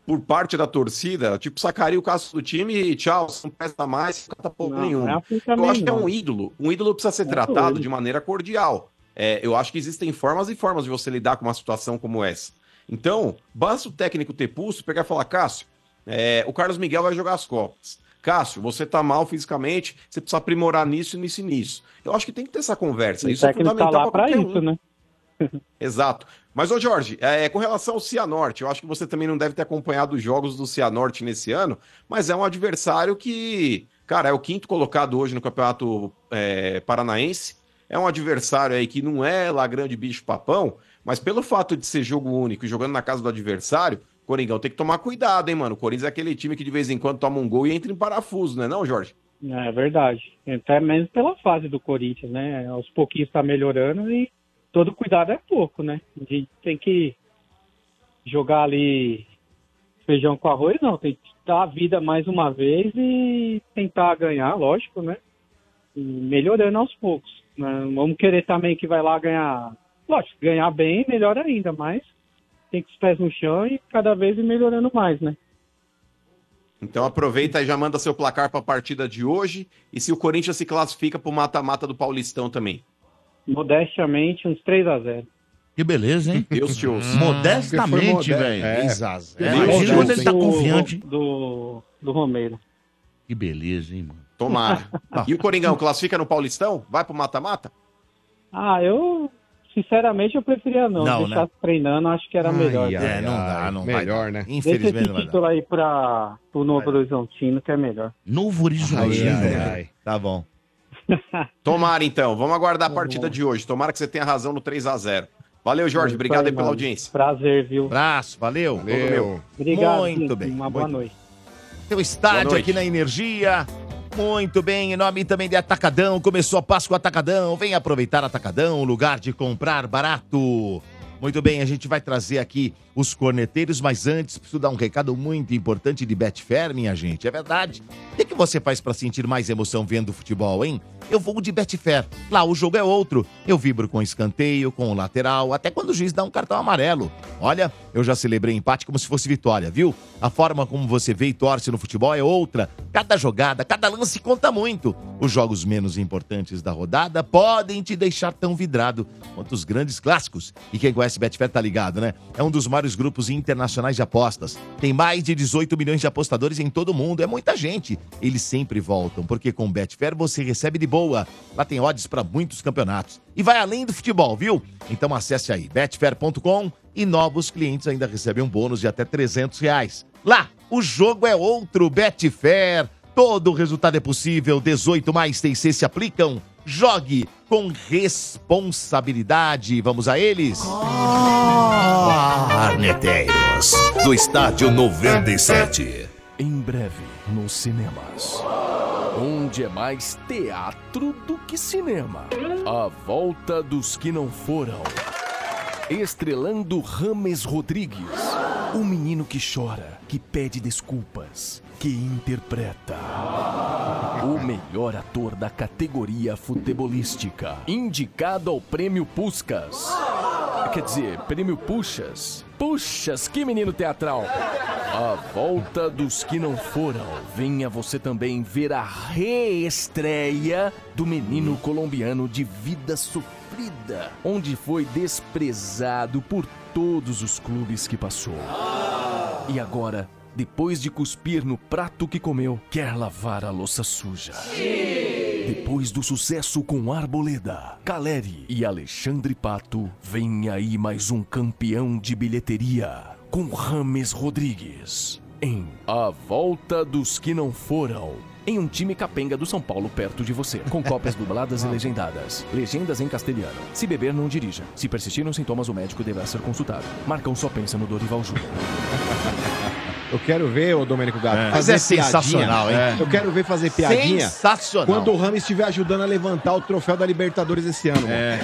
por parte da torcida, tipo, sacaria o caso do time e tchau, você não presta mais, não Não, nenhuma. não é assim Eu acho que é um ídolo. Um ídolo precisa ser É tratado doido. de maneira cordial. É, eu acho que existem formas e formas de você lidar com uma situação como essa. Então, basta o técnico ter pulso, pegar e falar, Cássio, é, o Carlos Miguel vai jogar as Copas. Cássio, você tá mal fisicamente, você precisa aprimorar nisso, nisso e nisso. Eu acho que tem que ter essa conversa. O Isso é técnico tá fundamental lá pra pra qualquer isso, um. né? <laughs> Exato. Mas, ô Jorge, é, com relação ao Cianorte, eu acho que você também não deve ter acompanhado os jogos do Cianorte nesse ano, mas é um adversário que, cara, é o quinto colocado hoje no Campeonato é, Paranaense. É um adversário aí que não é lá grande bicho papão, mas pelo fato de ser jogo único e jogando na casa do adversário, Coringão tem que tomar cuidado, hein, mano? O Corinthians é aquele time que de vez em quando toma um gol e entra em parafuso, né, não, Jorge? É verdade. Até mesmo pela fase do Corinthians, né? Aos pouquinhos tá melhorando e todo cuidado é pouco, né? A gente tem que jogar ali feijão com arroz, não. Tem que dar a vida mais uma vez e tentar ganhar, lógico, né? E melhorando aos poucos. né? Vamos querer também que vai lá ganhar. Lógico, ganhar bem, melhor ainda, mas tem que os pés no chão e cada vez ir melhorando mais, né? Então aproveita e já manda seu placar para a partida de hoje e se o Corinthians se classifica para o mata-mata do Paulistão também. Modestamente, uns 3 a 0 Que beleza, hein? <laughs> Deus te ouça. Modestamente, velho. É. Imagina quando ele tá Do- confiante. Do, do Romero. Que beleza, hein, mano. Tomara. E o Coringão classifica no Paulistão? Vai pro mata-mata? Ah, eu, sinceramente, eu preferia não. Não, Deixar né? treinando, acho que era melhor. É, não dá, não vai. Melhor, dar. né? Deixa Infelizmente esse vai dar. título aí pra, pro Novo Horizontino, que é melhor. Novo Horizonte. Ai, ai, velho. ai. Tá bom. <laughs> Tomara então. Vamos aguardar a partida de hoje. Tomara que você tenha razão no 3 a 0 Valeu, Jorge. Obrigado aí pela mano. audiência. Prazer, viu? Abraço, valeu. Valeu. Obrigado. Muito gente. bem. Uma boa muito noite. Seu estádio noite. aqui na Energia. Muito bem, em nome também de Atacadão. Começou a Páscoa Atacadão. Vem aproveitar Atacadão, lugar de comprar barato. Muito bem, a gente vai trazer aqui os corneteiros, mas antes preciso dar um recado muito importante de Betfair, minha gente. É verdade. O que, que você faz para sentir mais emoção vendo futebol, hein? Eu vou de Betfair. Lá o jogo é outro. Eu vibro com escanteio, com o lateral, até quando o juiz dá um cartão amarelo. Olha, eu já celebrei empate como se fosse vitória, viu? A forma como você vê e torce no futebol é outra. Cada jogada, cada lance conta muito. Os jogos menos importantes da rodada podem te deixar tão vidrado quanto os grandes clássicos. E quem conhece Betfair tá ligado, né? É um dos maiores grupos internacionais de apostas. Tem mais de 18 milhões de apostadores em todo o mundo. É muita gente. Eles sempre voltam, porque com Betfair você recebe de boa. Lá tem odds para muitos campeonatos. E vai além do futebol, viu? Então acesse aí betfair.com e novos clientes ainda recebem um bônus de até 300 reais. Lá, o jogo é outro Betfair. Todo resultado é possível. 18 mais TC se aplicam. Jogue com responsabilidade. Vamos a eles? Arneteiros, do Estádio 97. Em breve, nos cinemas. Onde é mais teatro do que cinema. A volta dos que não foram. Estrelando Rames Rodrigues. O menino que chora, que pede desculpas, que interpreta. O melhor ator da categoria futebolística. Indicado ao prêmio Puscas. quer dizer, prêmio Puxas. Puxas, que menino teatral. A volta dos que não foram. Venha você também ver a reestreia do menino colombiano de vida onde foi desprezado por todos os clubes que passou. E agora, depois de cuspir no prato que comeu, quer lavar a louça suja. Depois do sucesso com Arboleda, Caleri e Alexandre Pato, vem aí mais um campeão de bilheteria com Rames Rodrigues. Em A Volta dos que não foram. Em um time capenga do São Paulo perto de você, com cópias dubladas e legendadas. Legendas em castelhano. Se beber, não dirija. Se persistirem os sintomas, o médico deverá ser consultado. Marcão só pensa no Dorival Júnior. <laughs> Eu quero ver, ô Domênico Gato. É. fazer Mas é sensacional, hein? Eu quero ver fazer piadinha. Sensacional. Quando o Ramos estiver ajudando a levantar o troféu da Libertadores esse ano. É.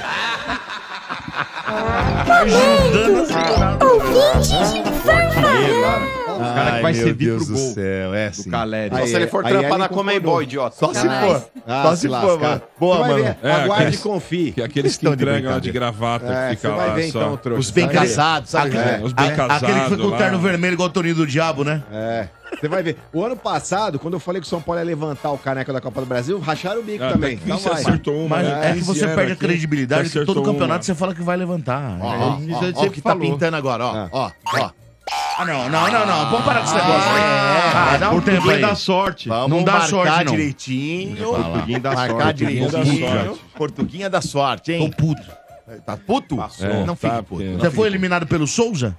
O cara que vai meu servir Deus pro do gol. céu, é do. Caleri. Só se ele for aí trampar ele na concordou. Comembol, idiota. Só se Jamais. for. Ah, Só se se for, lascar. mano. Boa, Você vai mano. ver. É, Aguarde e aqueles- confie. Que aqueles que Estão de entregam lá de brincadeira. gravata, É, que fica você vai lá ver só. então, trouxa. Os bem casados, sabe? É, os bem A- casados. Aquele que foi com o lá. terno vermelho igual o Toninho do Diabo, né? É. Você vai ver. O ano passado, quando eu falei que o São Paulo ia levantar o caneco da Copa do Brasil, racharam o bico Ah, também. até que Então você vai. acertou uma, Mas né? é que você 15 perde a aqui, credibilidade você que todo acertou campeonato uma. você fala que vai levantar. Ó, É. ó, ó, ó, o que tá pintando agora, ó. Ó, ó. Ah, não, não, não, não. Vamos parar com esse negócio. aí. Ah, Ah, dá um tempo aí. da sorte. Vamos Não dá sorte, não. direitinho. Portuguinho da marcar sorte. Direitinho. Portuguinha da sorte, Tô hein? puto. Tá puto? É, não tá, fique puto. porque- Não Você foi eliminado pelo Souza?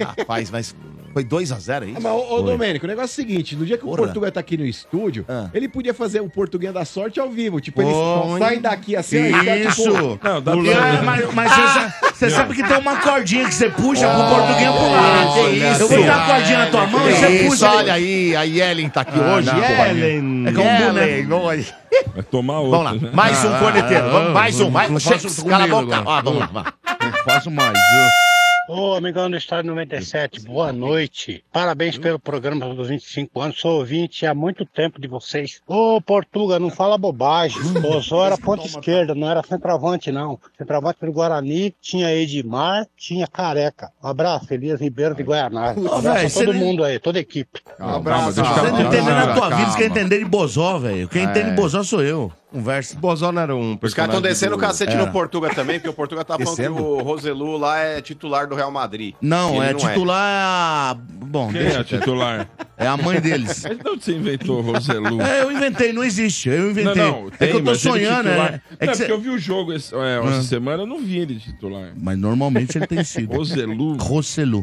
Rapaz, mas foi 2x0 aí? Ah, mas, ô, ô Domênico, o negócio é o seguinte: no dia que Porra. o Portugal tá aqui no estúdio, Ah. ele podia fazer o Português da sorte ao vivo. Tipo, Põe. eles saem daqui assim, aí dá, tipo, Isso. Não, dá E, pra- ah, mas mas você sa- você sabe que tem uma cordinha que você puxa pro português pro Ah, lado. que isso? Eu vou dar a cordinha na tua mão e Que você isso, puxa. olha aí, a Yellen tá aqui Ah, hoje. não, Yellen. É como um boneco. Yellen, olha. Vai tomar outra. Vamos lá, né? mais um Ah, corneteiro. ah, Vamos, mais um, mais com Cala a boca. Ó, vamos lá, vamos lá. Não faço mais. viu? Ô, amigão do Estado 97, boa noite. Parabéns pelo programa dos 25 anos. Sou ouvinte há muito tempo de vocês. Ô, Portuga, não fala bobagem. <laughs> O Zó era ponta esquerda, não era centroavante, não. Centroavante pelo Guarani, tinha Edmar, tinha Careca. Um abraço, Elias Ribeiro de Guaianazes. Um abraço a todo mundo aí, toda a equipe. Deixa eu Você não calma, entende na tua vida, você quer entender de Bozó, velho. Quem entende de Bozó sou eu. Não era um Os caras estão descendo o do- cacete Era. no Portuga também, porque o Portuga tá falando Descendo? que o Roselu lá é titular do Real Madrid. Não, Ele é titular. a- Bom, Quem é deixa a titular? É a mãe deles. <laughs> Mas de onde você inventou, Roselu? É, eu inventei, não existe. Eu Não, inventei. não, é tem, que eu tô sonhando, né? É, É que porque cê- eu vi o jogo esse- é, essa Ah. semana, eu não vi ele titular. Mas normalmente ele tem sido. Roselu. Roselu.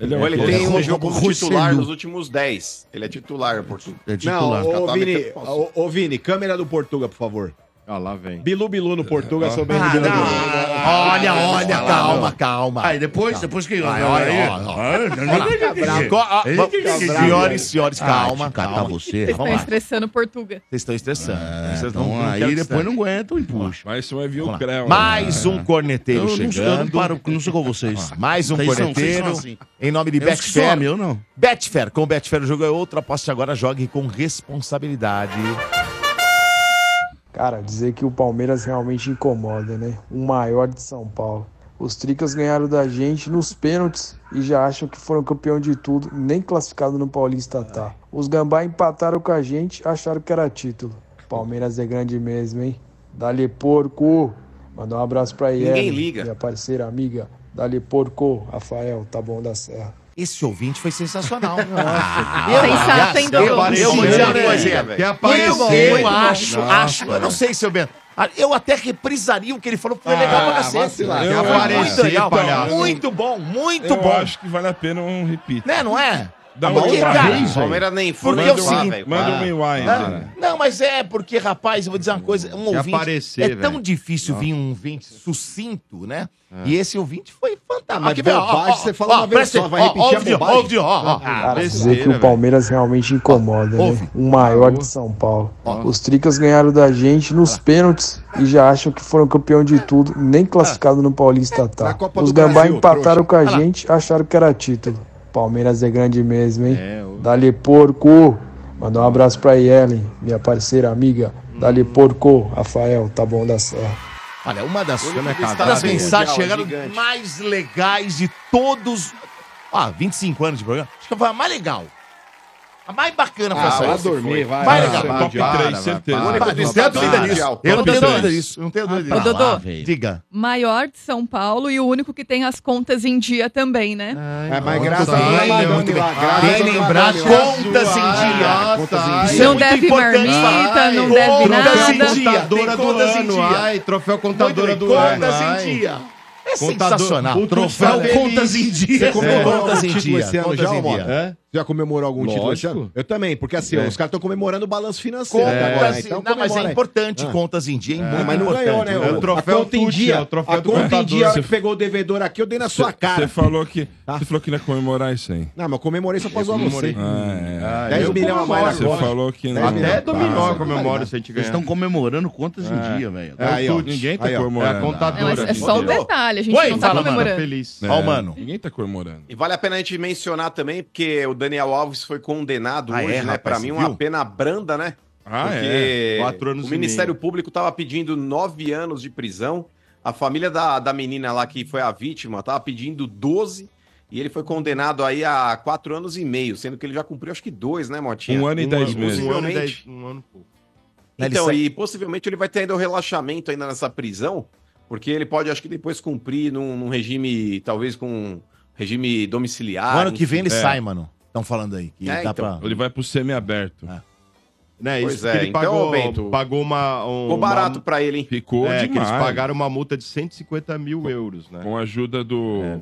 Ele é Ou ele tem um Ro- jogo titular nos últimos 10. Ele é titular, Portuga. É Não, titular. ô, Tá Vini, metendo ô, ô, Vini, câmera do Portuga, por favor. Ah, lá vem. Bilu Bilu no Portuga, sou bem Ah, do Bilu. Bilu. Olha, olha, calma, calma. Aí depois, depois que. Vai, olha, ó. Ah, ah, vamos- fica bravo, Senhores, senhores, Ah, calma, calma. você. Vocês estão estressando Portuga. Vocês estão estressando. É, Vocês então, não- aí depois não aguentam e puxa. Mas você vai ver o. Creu. Mais né? um corneteiro Eu não, eu não chegando. não sou com vocês. Mais um corneteiro. assim. Em nome de Betfair. eu não. Betfair. Com Betfair o jogo é outro. Aposte agora, jogue com responsabilidade. Cara, dizer que o Palmeiras realmente incomoda, né? O maior de São Paulo. Os Tricas ganharam da gente nos pênaltis e já acham que foram campeão de tudo, nem classificado no Paulista tá. Os Gambá empataram com a gente, acharam que era título. Palmeiras é grande mesmo, hein? Dali porco! Mandar um abraço pra liga. minha parceira amiga. Dali porco, Rafael, tá bom da serra. Esse ouvinte foi sensacional. Sensata, hein, eu, eu, Douglas? eu vou dizer uma velho. Que Eu, apareceu. eu acho, acho, eu não sei se eu bem. Eu até reprisaria o que ele falou, foi legal pra cacete. vacilar. Foi Quer muito legal. Muito bom, muito Eu bom. acho que vale a pena um repeat. Né, não é? Dá Porque, outra cara, vez, O Palmeiras nem foi. Porque é o seguinte, velho. Manda Ah. um rewind. Ah, cara. Não, mas é porque, rapaz, eu vou dizer uma coisa, um ouvinte, aparecer, é tão velho. difícil vir um ouvinte sucinto, né? E esse ouvinte foi fantástico. mas Aqui, velho, ó, bobagem ó, você fala ó, uma vez só, vai ó, repetir a ouve, bobagem? ouve, ó, ó. Cara, dizer que o. Palmeiras realmente incomoda, né? O maior de São Paulo. Os Tricas ganharam da gente nos pênaltis e já acham que foram campeão de tudo, nem classificado no Paulista tá. Os Gambá empataram com a gente, acharam que era título. Palmeiras é grande mesmo, hein? É, o- Dali porco! Mandar um abraço pra Yellen, minha parceira amiga. Dali porco, Rafael, tá bom da serra. Olha, uma das, das mensagens chegaram gigante. mais legais de todos. Ah, 25 anos de programa. Acho que foi a mais legal. A mais bacana foi Ah, essa. vai dormir, vai. Mais vai, legal. vai, Top vai, 3, vai, certeza. vai, líder vai, disso. Eu não tenho dúvida disso. Eu não tenho dúvida Ô, disso. Dodô. Ah. Diga. Maior de São Paulo e o único que tem as contas em dia também, né? É, mas graças a Deus, bem. lembrado, contas em dia. Contas em dia. Não deve marmita, não deve contas nada. em dia. Contadora Tem do contas em dia. ai, troféu contadora do ano. Contas ai. em dia. É Contador- sensacional. Troféu Troféu Contas em Dia. Você É. algum Contas em dia. Contas em dia. Já comemorou algum título esse Lógico. ano? Eu também, porque assim, É. os caras estão comemorando o balanço financeiro Contas, agora, né? Então não, mas é comemora aí. importante Ah. contas em dia, é, É, muito mas não importante. ganhou, né? É o O- troféu a conta em dia, é o troféu a do conta em dia, a hora Você- que pegou o devedor aqui, eu dei na sua cara. Você falou que. Tá. Você falou que não ia comemorar isso aí. Não, mas eu comemorei só o almoço. comemorei. Ah, é. 10 eu milhões a mais na Você falou que não. Até dominó Ah, barbaridade. se a gente Vocês ganhar. estão comemorando contas em dia, velho. É. Ninguém tá ó. É a comemorando. É, contadora. é só o detalhe, a gente não tá comemorando. Feliz. Ó, mano. Ninguém tá comemorando. E vale a pena a gente mencionar também, porque o Daniel Alves foi condenado Ah, hoje, é, né? você mim, uma viu? pena branda, né? Ah, porque é. Quatro anos o Ministério meio. Público tava pedindo nove anos de prisão. A família da, da menina lá que foi a vítima tava pedindo 12. E ele foi condenado aí a quatro anos e meio, sendo que ele já cumpriu acho que dois, né, Motinha? Um ano e dez Um meses. ano e dez, um ano e pouco. Então, e possivelmente ele vai ter ainda o relaxamento ainda nessa prisão, porque ele pode, acho que depois cumprir num, num regime, talvez com regime domiciliar. O ano que vem ele. É. sai, mano. Estão falando aí. Que É, dá então. pra... Ele vai pro semi-aberto. É. Né, Pois isso é, que ele então, pagou, Bento, pagou uma... Um, Ficou barato pra ele, hein? Ficou é, que demais. eles pagaram uma multa de 150 mil euros, né? Com a ajuda do, É.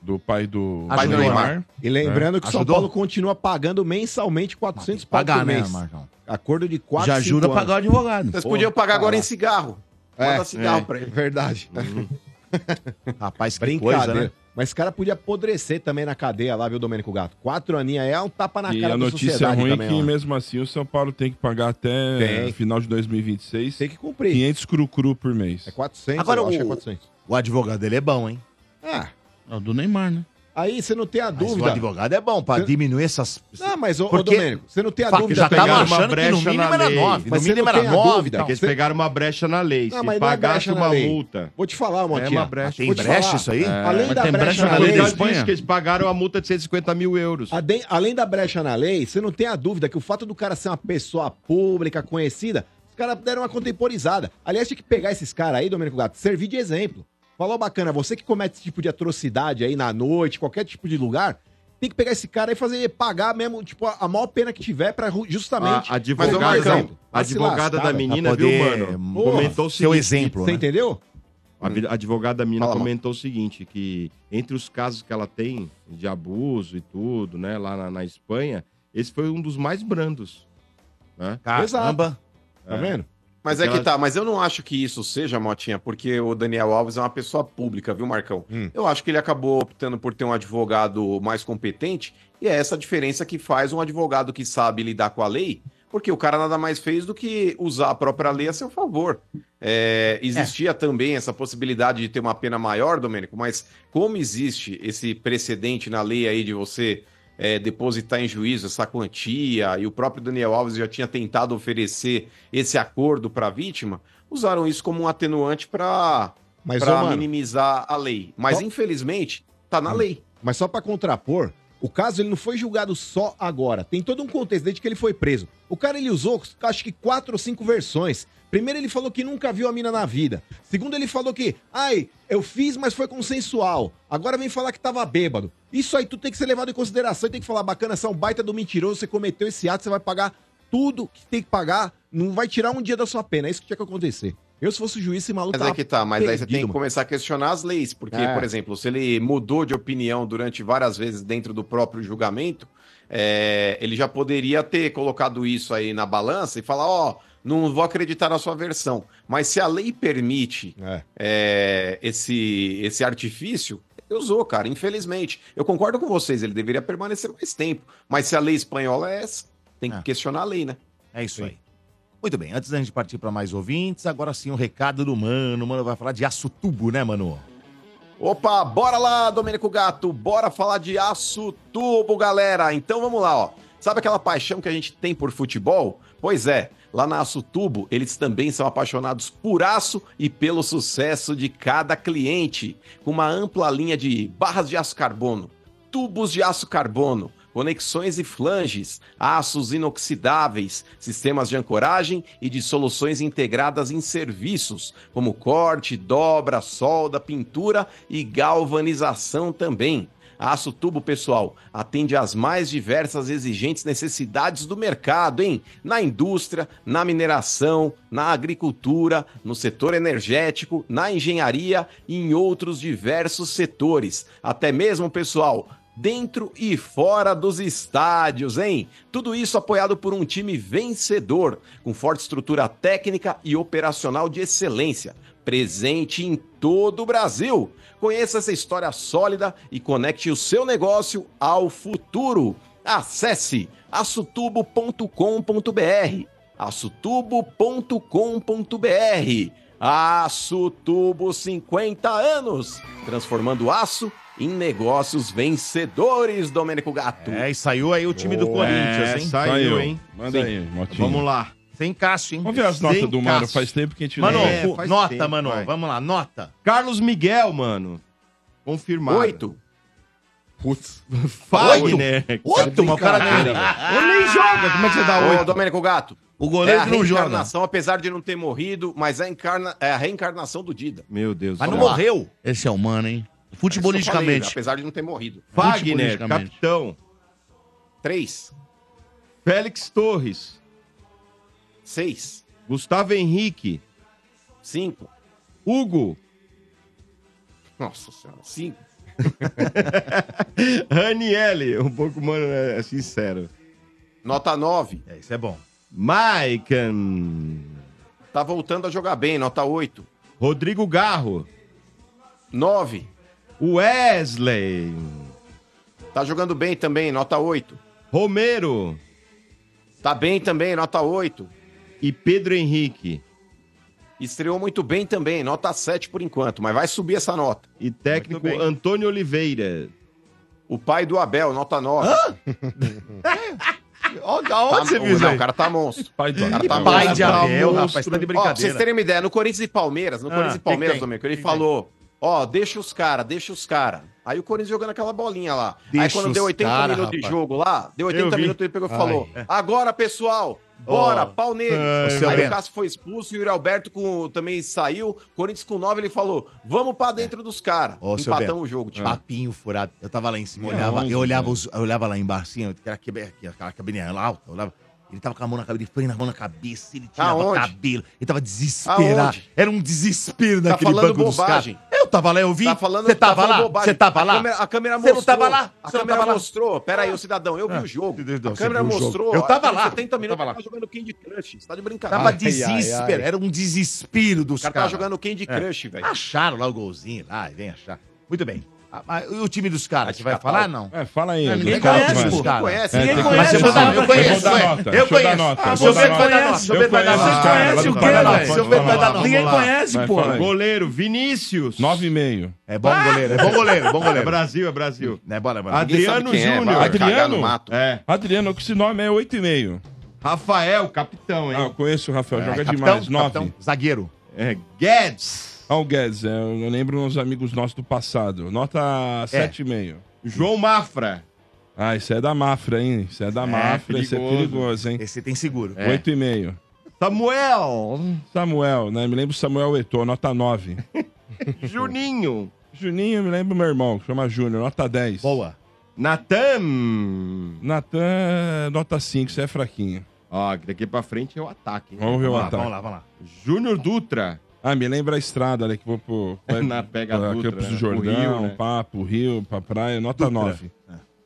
do pai do, Pai do Neymar. E lembrando que o São Ajudou? Paulo continua pagando mensalmente 400 pau Pagar, por né, mês. Marcão? Acordo de 4 Já ajuda a pagar o advogado. Vocês podiam pagar agora em cigarro. Manda É, cigarro é. pra ele. Verdade. <laughs> Rapaz, que Brincadeira. coisa, né? Mas esse cara podia apodrecer também na cadeia lá, viu, Domênico Gato? Quatro aninhas é um tapa na E cara a da notícia sociedade ruim é também, que, ó. mesmo assim, o São Paulo tem que pagar até Tem. final de 2026 Tem que cumprir. 500 cru-cru por mês. É 400, Agora eu acho que é o- 400. O advogado dele é bom, hein? Ah, É o do Neymar, né? Aí você não tem a Mas o dúvida. advogado é bom pra Você- diminuir essas... Não, mas, ô, Porque- Domênico, você não tem a dúvida. já tava uma achando que no mínimo era. 9. No mínimo era tem a 9. dúvida, então. Porque eles pegaram uma brecha na lei. Não, Se mas não é pagasse uma lei. multa... Vou te falar, É Motinha. uma brecha. Tem brecha isso aí? Além Mas da tem brecha, brecha na lei, que eles pagaram a multa de 150 mil euros. Adem- além da brecha na lei, você não tem a dúvida que o fato do cara ser uma pessoa pública, conhecida, os caras deram uma contemporizada. Aliás, tinha que pegar esses caras aí, Domênico Gato, servir de exemplo. Falou bacana, você que comete esse tipo de atrocidade aí na noite, qualquer tipo de lugar, tem que pegar esse cara aí e fazer pagar mesmo, tipo, a, a maior pena que tiver pra ru- justamente. A, Mas, advogada, Marcão, a advogada da menina, pra viu, poder, mano? porra, comentou o Seu seguinte. exemplo, Você né? entendeu? A, advogada da menina Fala, mano. comentou o seguinte, que entre os casos que ela tem de abuso e tudo, né, lá na, na Espanha, esse foi um dos mais brandos. Né? Caramba. Tá vendo? Mas é que tá, mas eu não acho que isso seja, Motinha, porque o Daniel Alves é uma pessoa pública, viu, Marcão? Hum. Eu acho que ele acabou optando por ter um advogado mais competente, e é essa diferença que faz um advogado que sabe lidar com a lei, porque o cara nada mais fez do que usar a própria lei a seu favor. É, existia também essa possibilidade de ter uma pena maior, Domênico, mas como existe esse precedente na lei aí de você é, depositar em juízo essa quantia, e o próprio Daniel Alves já tinha tentado oferecer esse acordo para a vítima, usaram isso como um atenuante para para minimizar a lei. Mas, Só- infelizmente, tá na lei. Mas só pra contrapor, o caso ele não foi julgado só agora. Tem todo um contexto desde que ele foi preso. O cara ele usou, acho que quatro ou cinco versões. Primeiro ele falou que nunca viu a mina na vida. Segundo ele falou que, ai, eu fiz, mas foi consensual. Agora vem falar que tava bêbado. Isso aí tu tem que ser levado em consideração tem que falar, bacana, você é baita do mentiroso, você cometeu esse ato, você vai pagar tudo que tem que pagar, não vai tirar um dia da sua pena. É isso que tinha que acontecer. Eu, se fosse juiz, esse maluco Mas é que tá, mas aí você tem perdido, que mano. começar a questionar as leis, porque, É. por exemplo, se ele mudou de opinião durante várias vezes dentro do próprio julgamento, é, ele já poderia ter colocado isso aí na balança e falar, ó, não vou acreditar na sua versão. Mas se a lei permite É. é, esse, esse artifício, ele usou, cara, infelizmente. Eu concordo com vocês, ele deveria permanecer mais tempo. Mas se a lei espanhola é essa, tem que É. questionar a lei, né? É isso aí. Muito bem, antes da gente partir para mais ouvintes, agora sim o recado do Mano. O Mano vai falar de aço tubo, né, Mano? Opa, bora lá, Domênico Gato, bora falar de aço tubo, galera. Então vamos lá, ó. Sabe aquela paixão que a gente tem por futebol? Pois é, lá na Aço Tubo, eles também são apaixonados por aço e pelo sucesso de cada cliente, com uma ampla linha de barras de aço carbono, tubos de aço carbono, conexões e flanges, aços inoxidáveis, sistemas de ancoragem e de soluções integradas em serviços, como corte, dobra, solda, pintura e galvanização também. Aço Tubo, pessoal, atende às mais diversas exigentes necessidades do mercado, hein? Na indústria, na mineração, na agricultura, no setor energético, na engenharia e em outros diversos setores. Até mesmo, pessoal, dentro e fora dos estádios, hein? Tudo isso apoiado por um time vencedor, com forte estrutura técnica e operacional de excelência, presente em todo o Brasil. Conheça essa história sólida e conecte o seu negócio ao futuro. Acesse açutubo.com.br. açutubo.com.br. Aço Tubo 50 anos, transformando aço em negócios vencedores, Domênico Gato. É, e saiu aí o time do Boa. Corinthians, É, hein? saiu, hein? Manda Sim. aí, Motinho. Vamos lá. Sem Cássio, hein? Vamos ver as notas Sem do Mano. Cássio. Faz tempo que a gente Mano, não... cu- faz nota, tempo, mano. vai. Vamos lá, nota. Carlos Miguel, mano. Confirmado. Oito. Putz. Oito? <laughs> Fagner. Oito, mas o cara nem- Ou nem joga. Como é que você dá Ô, oito? Domênico Gato. O goleiro é a não joga. reencarnação, apesar de não ter morrido, mas é a, encarna- é a reencarnação do Dida. Meu Deus. Mas não morreu. Esse é o mano, hein? É Futebolisticamente. falei, apesar de não ter morrido. Futebolisticamente. capitão. Três. Félix Torres. Seis. Gustavo Henrique. Cinco. Hugo. Nossa senhora. Cinco. <laughs> Raniele. Um pouco, mano, é sincero. Nota nove. É, isso é bom. Maican. Tá voltando a jogar bem, nota oito. Rodrigo Garro. Nove. Wesley. Tá jogando bem também, nota oito. Romero. Tá bem também, nota oito. E Pedro Henrique. Estreou muito bem também, nota 7 por enquanto, mas vai subir essa nota. E técnico. Antônio Oliveira. O pai do Abel, nota 9. <laughs> Onde, Tá, você viu isso o cara tá monstro. Pai do O cara tá Pai monstro. de Abel, monstro. rapaz, tá de Ó, pra brincadeira. vocês terem uma ideia, no Corinthians e Palmeiras, no Ah, Corinthians e Palmeiras, tem? Domênico, ele Que que tem? Ó, deixa os caras, deixa os caras. Aí o Corinthians jogando aquela bolinha lá. Aí Deixa quando os deu 80 cara, minutos de rapaz. jogo lá, deu Eu 80 vi. minutos, ele pegou e Ai. falou, É. agora, pessoal, bora, Ó. pau nele. Ai, Aí Bento. o Cássio foi expulso e o Yuri Alberto com, também saiu. Corinthians com 9, ele falou, vamos pra dentro dos caras. Seu Empatamos o jogo, tipo. Papinho furado. Eu tava lá em cima, eu É, olhava, eu olhava, os- eu olhava lá embaixo, assim, aquela, lá alta, eu olhava. Ele tava com a mão na cabeça, ele põe na mão na cabeça, ele tirava Aonde? cabelo, ele tava desesperado. Aonde? Era um desespero Tá naquele banco dos bobagem. caras. Eu tava lá, eu vi. Tá falando, Você tava tá falando lá? Você tava A lá? A câmera Você mostrou. não tava lá? A Você câmera mostrou. Pera aí, ô cidadão, eu vi o jogo. A câmera você o mostrou. Eu tava lá, 70 eu minutos tava lá. tá jogando Candy Crush. Você tá de brincadeira. Tava desespero, era um desespero dos O cara caras. tava jogando Candy É. Crush, velho. Acharam lá o golzinho, lá, vem achar. Muito bem. Ah, mas e o time dos caras, você vai falar, não? É, fala aí. Não, ninguém conhece, mano. pô. Ninguém conhece. É, Ninguém que- conhece, mas eu conheço, eu conheço. Ah, seu dar Bento vai dar nota. seu Eu Bento vai dar nota. os caras, Conhece vai o quê, velho? Seu lá, Bento vai dar nota. Ninguém conhece, pô. Goleiro, Vinícius. 9,5. É bom goleiro, é bom goleiro, é bom É goleiro. Brasil, é Brasil. É bora, bora. Adriano é, Júnior. Adriano? É. Adriano, com esse nome é 8,5. Rafael, capitão, Ah, eu hein? conheço o Rafael, joga demais. 9. capitão, zagueiro. É. Guedes. O Guedes, é, eu lembro uns amigos nossos do passado. Nota 7,5. João Mafra. Ah, isso é da Mafra, hein? Isso é da Mafra, isso é perigoso. hein? Esse tem seguro. É. 8,5. Samuel. Samuel, né? Me lembro Samuel Eto'o, nota 9. <laughs> Juninho. Juninho, me lembro meu irmão, que chama Júnior, nota 10. Boa. Natan. Natan, nota 5, isso é fraquinho. Ó, daqui pra frente é o ataque. hein? Vamos ver o ataque. vamos lá, vamos lá. Júnior Dutra. Ah, me lembra a estrada ali que vou pro. <laughs> Na Pega pra Dutra, Campos né? do Pro Jordão, Rio, né? Papo, Rio, pra praia, nota Dutra. 9.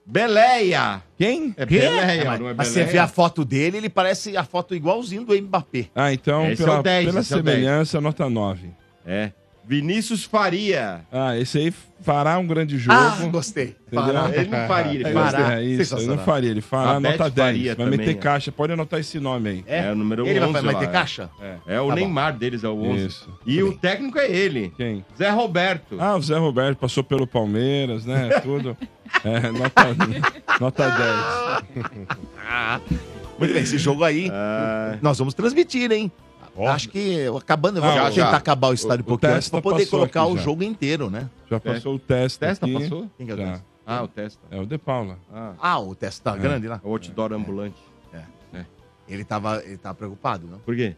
Beleia. Quem? É Quê? Beleia, mas, não é mas você Beleia? vê a foto dele, ele parece a foto igualzinho do Mbappé. Ah, então, Esse é pela, o 10, pela esse é o 10. semelhança, nota 9. É. Vinícius Faria. Ah, esse aí fará um grande jogo. Ah, gostei. Fará. Ele não faria, ele É, fará. gostei. É isso, ele não faria, ele fará A nota Beth 10. faria vai também, meter é. caixa, pode anotar esse nome aí. É, o número Ele vai, 11 vai lá, ter é. caixa? É o Tá bom. Neymar deles, é o 11. Isso. E o técnico é ele. Quem? Zé Roberto. Ah, o Zé Roberto passou pelo Palmeiras, né? <laughs> Tudo. É, nota, nota 10. <laughs> Muito bem, esse jogo aí, nós vamos transmitir, hein? Acho que acabando, eu vou Ah, tentar já. acabar o estádio um pouquinho antes Testa pra poder colocar o já. jogo inteiro, né? Já passou o teste. Testa aqui. passou? Quem que é o Já. Testa? Ah, o Testa. É o De Paula. Ah, Ah, o teste tá É. grande lá? o outdoor ambulante. Ele tava, ele tava preocupado, não? Por quê?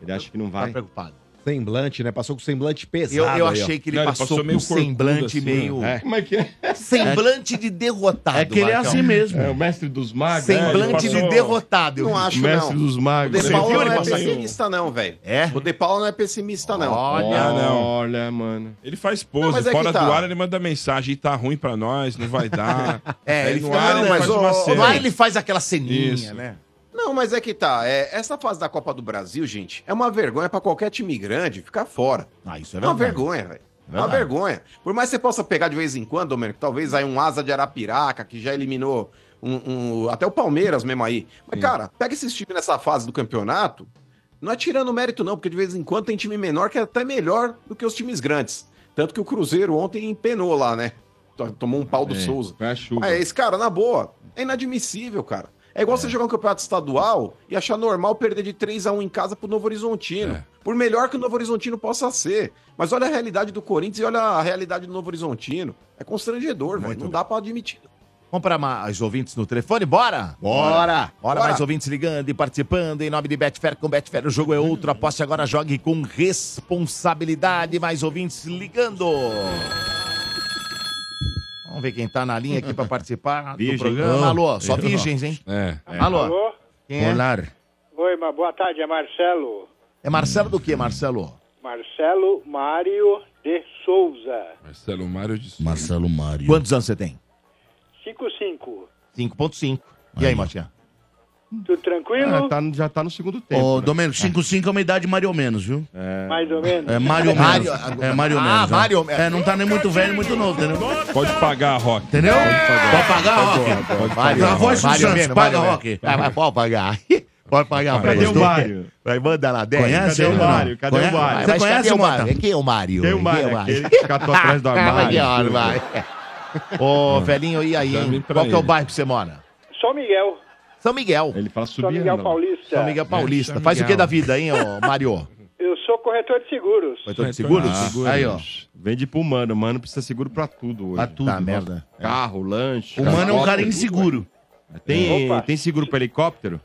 Ele acha que não Tá vai? preocupado. Semblante, né? Passou com semblante pesado. Eu, eu achei que ele Não, ele passou, passou com meio um semblante assim, meio... É. Como é que é? Semblante de derrotado. É que ele é Marcão. assim mesmo. É o mestre dos magos. Semblante É, ele de derrotado. eu Não acho, O mestre não. dos O magos. De Você Paula viu não ele é pessimista, não, velho. É? O De Paula não é pessimista, não. Olha, Ah, não. Olha, mano. Ele faz Não, pose. mas é Fora tá. do ar, ele manda mensagem. Tá ruim pra nós, não vai dar. <laughs> É, ele no fica- ar, não, ele mas faz o- uma o- cena. no ar ele faz aquela ceninha, Isso. né? Não, mas é que tá. É, essa fase da Copa do Brasil, gente, é uma vergonha pra qualquer time grande ficar fora. Ah, isso é É uma verdade. vergonha, velho. É uma Verdade. vergonha. Por mais que você possa pegar de vez em quando, Domênico, talvez aí um asa de Arapiraca, que já eliminou um, um- até o Palmeiras mesmo aí. Mas, cara, pega esses times nessa fase do campeonato, não é tirando mérito não, porque de vez em quando tem time menor que é até melhor do que os times grandes. Tanto que o Cruzeiro ontem empenou lá, né? To- Tomou um pau do É, Souza. Foi a chuva. Mas esse cara, na boa, é inadmissível, cara. É igual você jogar um campeonato estadual e achar normal perder de 3 a 1 em casa pro Novo Horizontino. É. Por melhor que o Novo Horizontino possa ser. Mas olha a realidade do Corinthians e olha a realidade do Novo Horizontino. É constrangedor, velho. Não dá pra admitir. Vamos para mais ouvintes no telefone? Bora? Bora! Bora, mais ouvintes ligando e participando em nome de Betfair. Com Betfair o jogo é outro. Aposte agora, jogue com responsabilidade. Mais ouvintes ligando. Vamos ver quem tá na linha aqui para participar Virgem. do programa. Alô, só virgens, hein? É. Alô? Alô? Quem é? Olá. Oi, mas boa tarde, é Marcelo. É Marcelo do que, Marcelo? Marcelo Mário de Souza. Marcelo Mário de Souza. Marcelo Mário. Quantos anos você tem? 55. 5.5. E aí, Martinha? Tudo tranquilo? Ah, tá já tá no segundo tempo. Ô, né? Domênico, 5-5 é uma idade mais ou menos, viu? É. Mais ou menos. É Mário Mário- menos. É Mário Ah, menos. ó. Mário menos. É, não tá nem muito velho, nem muito novo, entendeu? Pode pagar, Rock. Entendeu? Pode pagar, Rock. Pode Mário, A voz do Santos, paga, Rock. Pode pagar. Pode pagar. Cadê pra o. Mário? Vai, manda lá, 10. Conhece Cadê o? Mário? Cadê o Conhece? Mário? Você cadê conhece o Mário? Quem é o Mário? Quem é o Mário? Aquele que catou atrás do <laughs> armário. Ô, velhinho, e aí, hein? Qual que é o bairro que você mora? São Miguel. São Miguel. Ele fala São subir. Miguel. Paulista. São Miguel Paulista. São Faz o que da vida, hein, ô Mário? <laughs> Eu sou corretor de seguros. Corretor de seguros? Ah, Aí, ó. Vende pro mano. Mano precisa seguro pra tudo hoje. Pra tudo. Tá, merda. Carro, lanche. O mano é um cara inseguro. Tem, Opa. tem seguro pra helicóptero?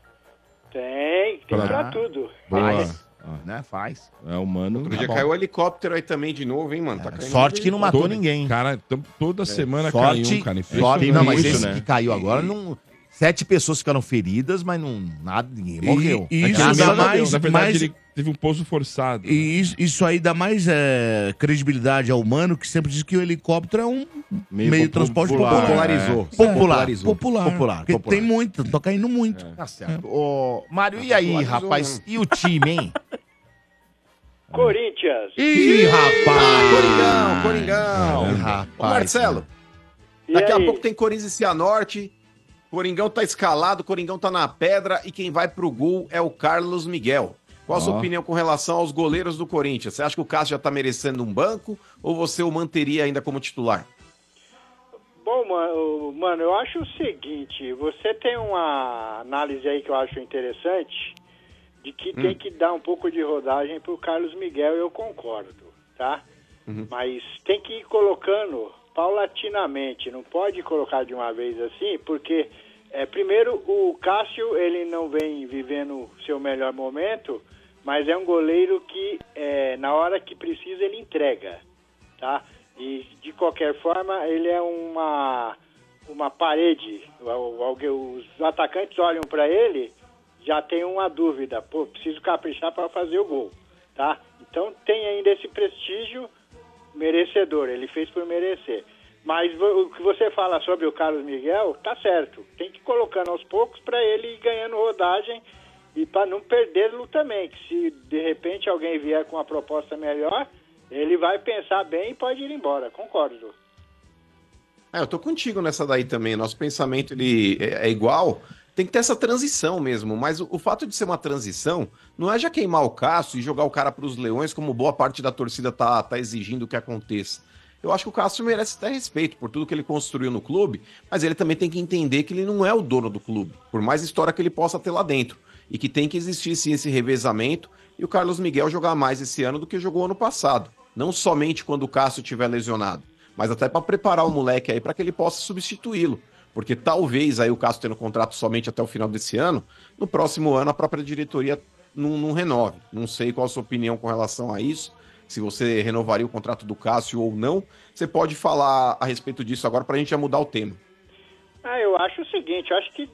Tem, tem Pra- pra tudo. Faz. Né? Faz. É o mano. Outro dia bom. caiu o helicóptero aí também de novo, hein, mano? Tá Sorte que não matou Todo- ninguém. Cara, toda semana Sorte, cai um, cara. sorte Tem não, mas muito, esse né? que caiu agora, não, sete pessoas ficaram feridas, mas não, nada, ninguém E- morreu. e É isso dá Deus. mais- Na verdade, mas- ele teve um pouso forçado. E isso, isso aí dá mais é, credibilidade ao humano, que sempre diz que o helicóptero é um meio, de transporte popular. Popularizou. Popular. Popularizou. Popular. Popular, Porque popular. tem muito, tá caindo muito. Tá certo. Ô, Mário, e aí, Popularizou, rapaz? né? E o time, hein? <laughs> Corinthians. Ih, rapaz! Coringão, Coringão. Ih, Ô, rapaz. Marcelo, E daqui a aí? pouco tem Corinthians e Cianorte. Coringão tá escalado, Coringão tá na pedra e quem vai pro gol é o Carlos Miguel. Qual a sua Ó. opinião com relação aos goleiros do Corinthians? Você acha que o Cássio já tá merecendo um banco ou você o manteria ainda como titular? Bom, mano, mano, eu acho o seguinte, você tem uma análise aí que eu acho interessante, de que tem que dar um pouco de rodagem pro Carlos Miguel, eu concordo, tá? Mas tem que ir colocando paulatinamente, não pode colocar de uma vez assim, porque é, primeiro o Cássio ele não vem vivendo seu melhor momento, mas é um goleiro que é, na hora que precisa ele entrega, tá? E de qualquer forma ele é uma uma parede. Os atacantes olham para ele, já tem uma dúvida, pô, preciso caprichar para fazer o gol, tá? Então tem ainda esse prestígio merecedor, ele fez por merecer. Mas o que você fala sobre o Carlos Miguel, tá certo. Tem que ir colocando aos poucos para ele ir ganhando rodagem e para não perdê-lo também, que se de repente alguém vier com uma proposta melhor, ele vai pensar bem e pode ir embora. Concordo. É, eu tô contigo nessa daí também. Nosso pensamento ele é, é igual. Tem que ter essa transição mesmo. Mas o, o fato de ser uma transição não é já queimar o Cássio e jogar o cara pros leões, como boa parte da torcida tá, tá exigindo que aconteça. Eu acho que o Cássio merece até respeito por tudo que ele construiu no clube, mas ele também tem que entender que ele não é o dono do clube, por mais história que ele possa ter lá dentro. E que tem que existir sim esse revezamento e o Carlos Miguel jogar mais esse ano do que jogou ano passado. Não somente quando o Cássio estiver lesionado, mas até para preparar o moleque aí para que ele possa substituí-lo. Porque talvez aí o Cássio tendo contrato somente até o final desse ano, no próximo ano a própria diretoria não, não renove. Não sei qual a sua opinião com relação a isso, se você renovaria o contrato do Cássio ou não. Você pode falar a respeito disso agora para a gente já mudar o tema. Ah, eu acho o seguinte, eu acho que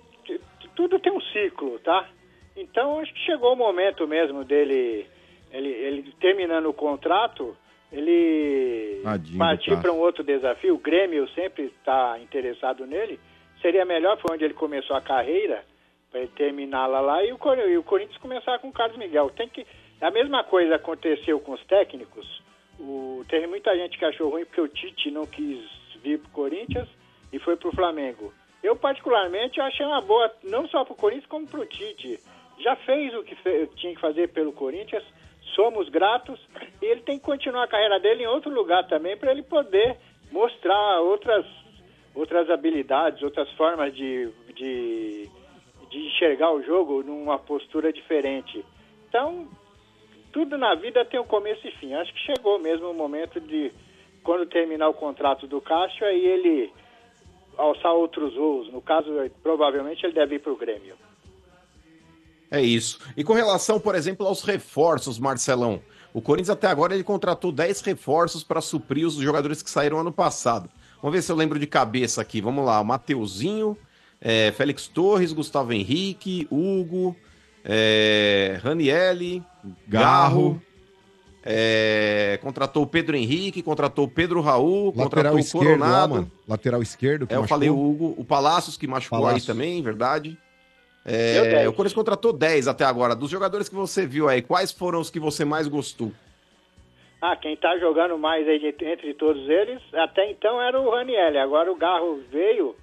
tudo tem um ciclo, tá? Então acho que chegou o momento mesmo dele, ele, ele terminando o contrato, ele Tadinho partir para um outro desafio. O Grêmio sempre está interessado nele. Seria melhor, foi onde ele começou a carreira, para ele terminá-la lá e o, e o Corinthians começar com o Carlos Miguel. Tem que a mesma coisa aconteceu com os técnicos. O, teve muita gente que achou ruim porque o Tite não quis vir para o Corinthians e foi para o Flamengo. Eu, particularmente, achei uma boa, não só para o Corinthians, como para o Tite. Já fez o que tinha que fazer pelo Corinthians, somos gratos, e ele tem que continuar a carreira dele em outro lugar também, para ele poder mostrar outras, outras habilidades, outras formas de, de, de enxergar o jogo numa postura diferente. Então, tudo na vida tem um começo e fim. Acho que chegou mesmo o momento de, quando terminar o contrato do Cássio, aí ele alçar outros voos. No caso, provavelmente ele deve ir para o Grêmio. É isso. E com relação, por exemplo, aos reforços, Marcelão, o Corinthians até agora ele contratou 10 reforços para suprir os jogadores que saíram ano passado. Vamos ver se eu lembro de cabeça aqui. Vamos lá, o Mateuzinho, é, Félix Torres, Gustavo Henrique, Hugo, é, Ranielli, Garro. é, contratou o Pedro Henrique, contratou o Pedro Raul, contratou Lateral o esquerdo lá, Coronado. mano. Lateral esquerdo. que É, eu machucou. falei o Hugo, o Palácios que machucou aí também, verdade. É, 10. o Corinthians contratou 10 até agora. Dos jogadores que você viu aí, quais foram os que você mais gostou? Ah, quem tá jogando mais entre todos eles, até então era o Raniel. Agora o Garro veio,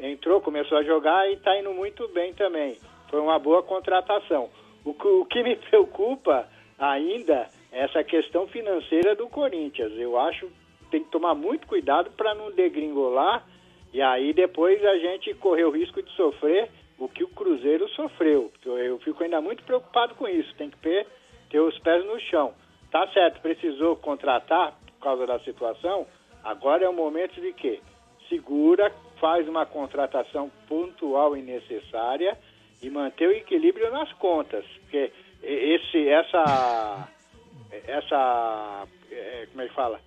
entrou, começou a jogar e tá indo muito bem também. Foi uma boa contratação. O, que- o que me <laughs> preocupa ainda é essa questão financeira do Corinthians. Eu acho que tem que tomar muito cuidado para não degringolar e aí depois a gente correr o risco de sofrer o que o Cruzeiro sofreu. Eu, eu fico ainda muito preocupado com isso. Tem que ter, ter os pés no chão. Tá certo, precisou contratar por causa da situação. Agora é o momento de quê? Segura, faz uma contratação pontual e necessária e manter o equilíbrio nas contas. Porque esse, essa, essa, é, como é que fala?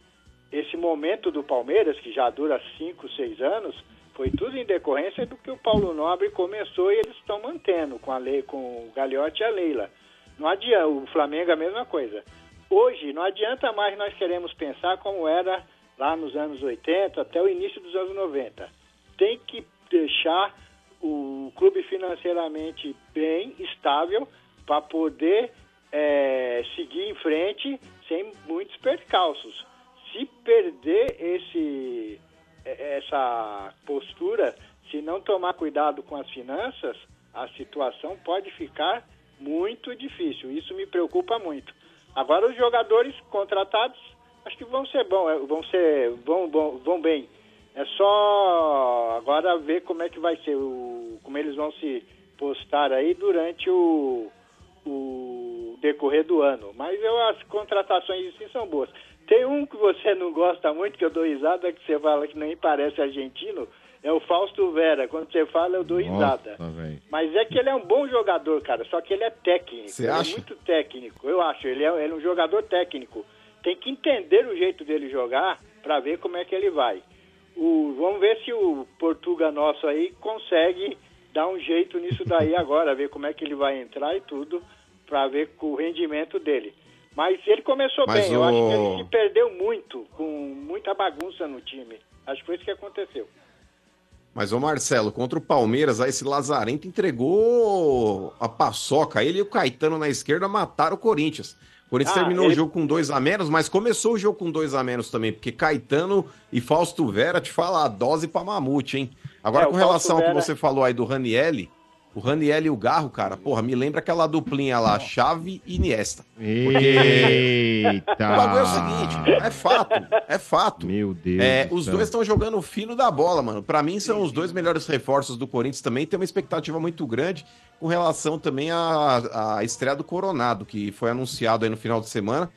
Esse momento do Palmeiras, que já dura 5, 6 anos, foi tudo em decorrência do que o Paulo Nobre começou e eles estão mantendo com a lei, com o Gagliotti e a Leila. Não adianta, o Flamengo é a mesma coisa. Hoje, não adianta mais nós queremos pensar como era lá nos anos 80 até o início dos anos 90. Tem que deixar o clube financeiramente bem estável para poder eh, seguir em frente sem muitos percalços. Se perder esse, eh, essa postura, se não tomar cuidado com as finanças, a situação pode ficar muito difícil. Isso me preocupa muito. Agora os jogadores contratados acho que vão ser bom, eh, vão ser vão, vão, vão bem. É só agora ver como é que vai ser o como eles vão se postar aí durante o, o decorrer do ano. Mas eu as contratações em si são boas. Tem um que você não gosta muito, que eu dou risada, que você fala que nem parece argentino, é o Fausto Vera. Quando você fala, eu dou risada. velho. Mas é que ele é um bom jogador, cara. Só que ele é técnico. Você ele acha? é muito técnico. Eu acho. Ele é, ele é um jogador técnico. Tem que entender o jeito dele jogar para ver como é que ele vai. O, vamos ver se o Portuga nosso aí consegue dar um jeito nisso daí <laughs> agora, ver como é que ele vai entrar e tudo, para ver com o rendimento dele. Mas ele começou Mas bem. Eu o- acho que ele se perdeu muito, com muita bagunça no time. Acho que foi isso que aconteceu. Mas, ô Marcelo, contra o Palmeiras, aí esse Lazarento entregou a paçoca. Ele e o Caetano na esquerda mataram o Corinthians. O Corinthians Ah, terminou ele- o jogo com dois a menos, mas começou o jogo com dois a menos também, porque Caetano e Fausto Vera, te fala, a dose pra mamute, hein? Agora, É, com o relação ao que você falou aí do Ranielli, O Raniel e o Garro, cara, porra, me lembra aquela duplinha lá, Chave e Iniesta. Eita! O bagulho é o seguinte, é fato, é fato. Meu Deus. É, os dois estão jogando o fino da bola, mano. Pra mim, são os dois melhores reforços do Corinthians também. Tem uma expectativa muito grande com relação também à, à estreia do Coronado, que foi anunciado aí no final de semana.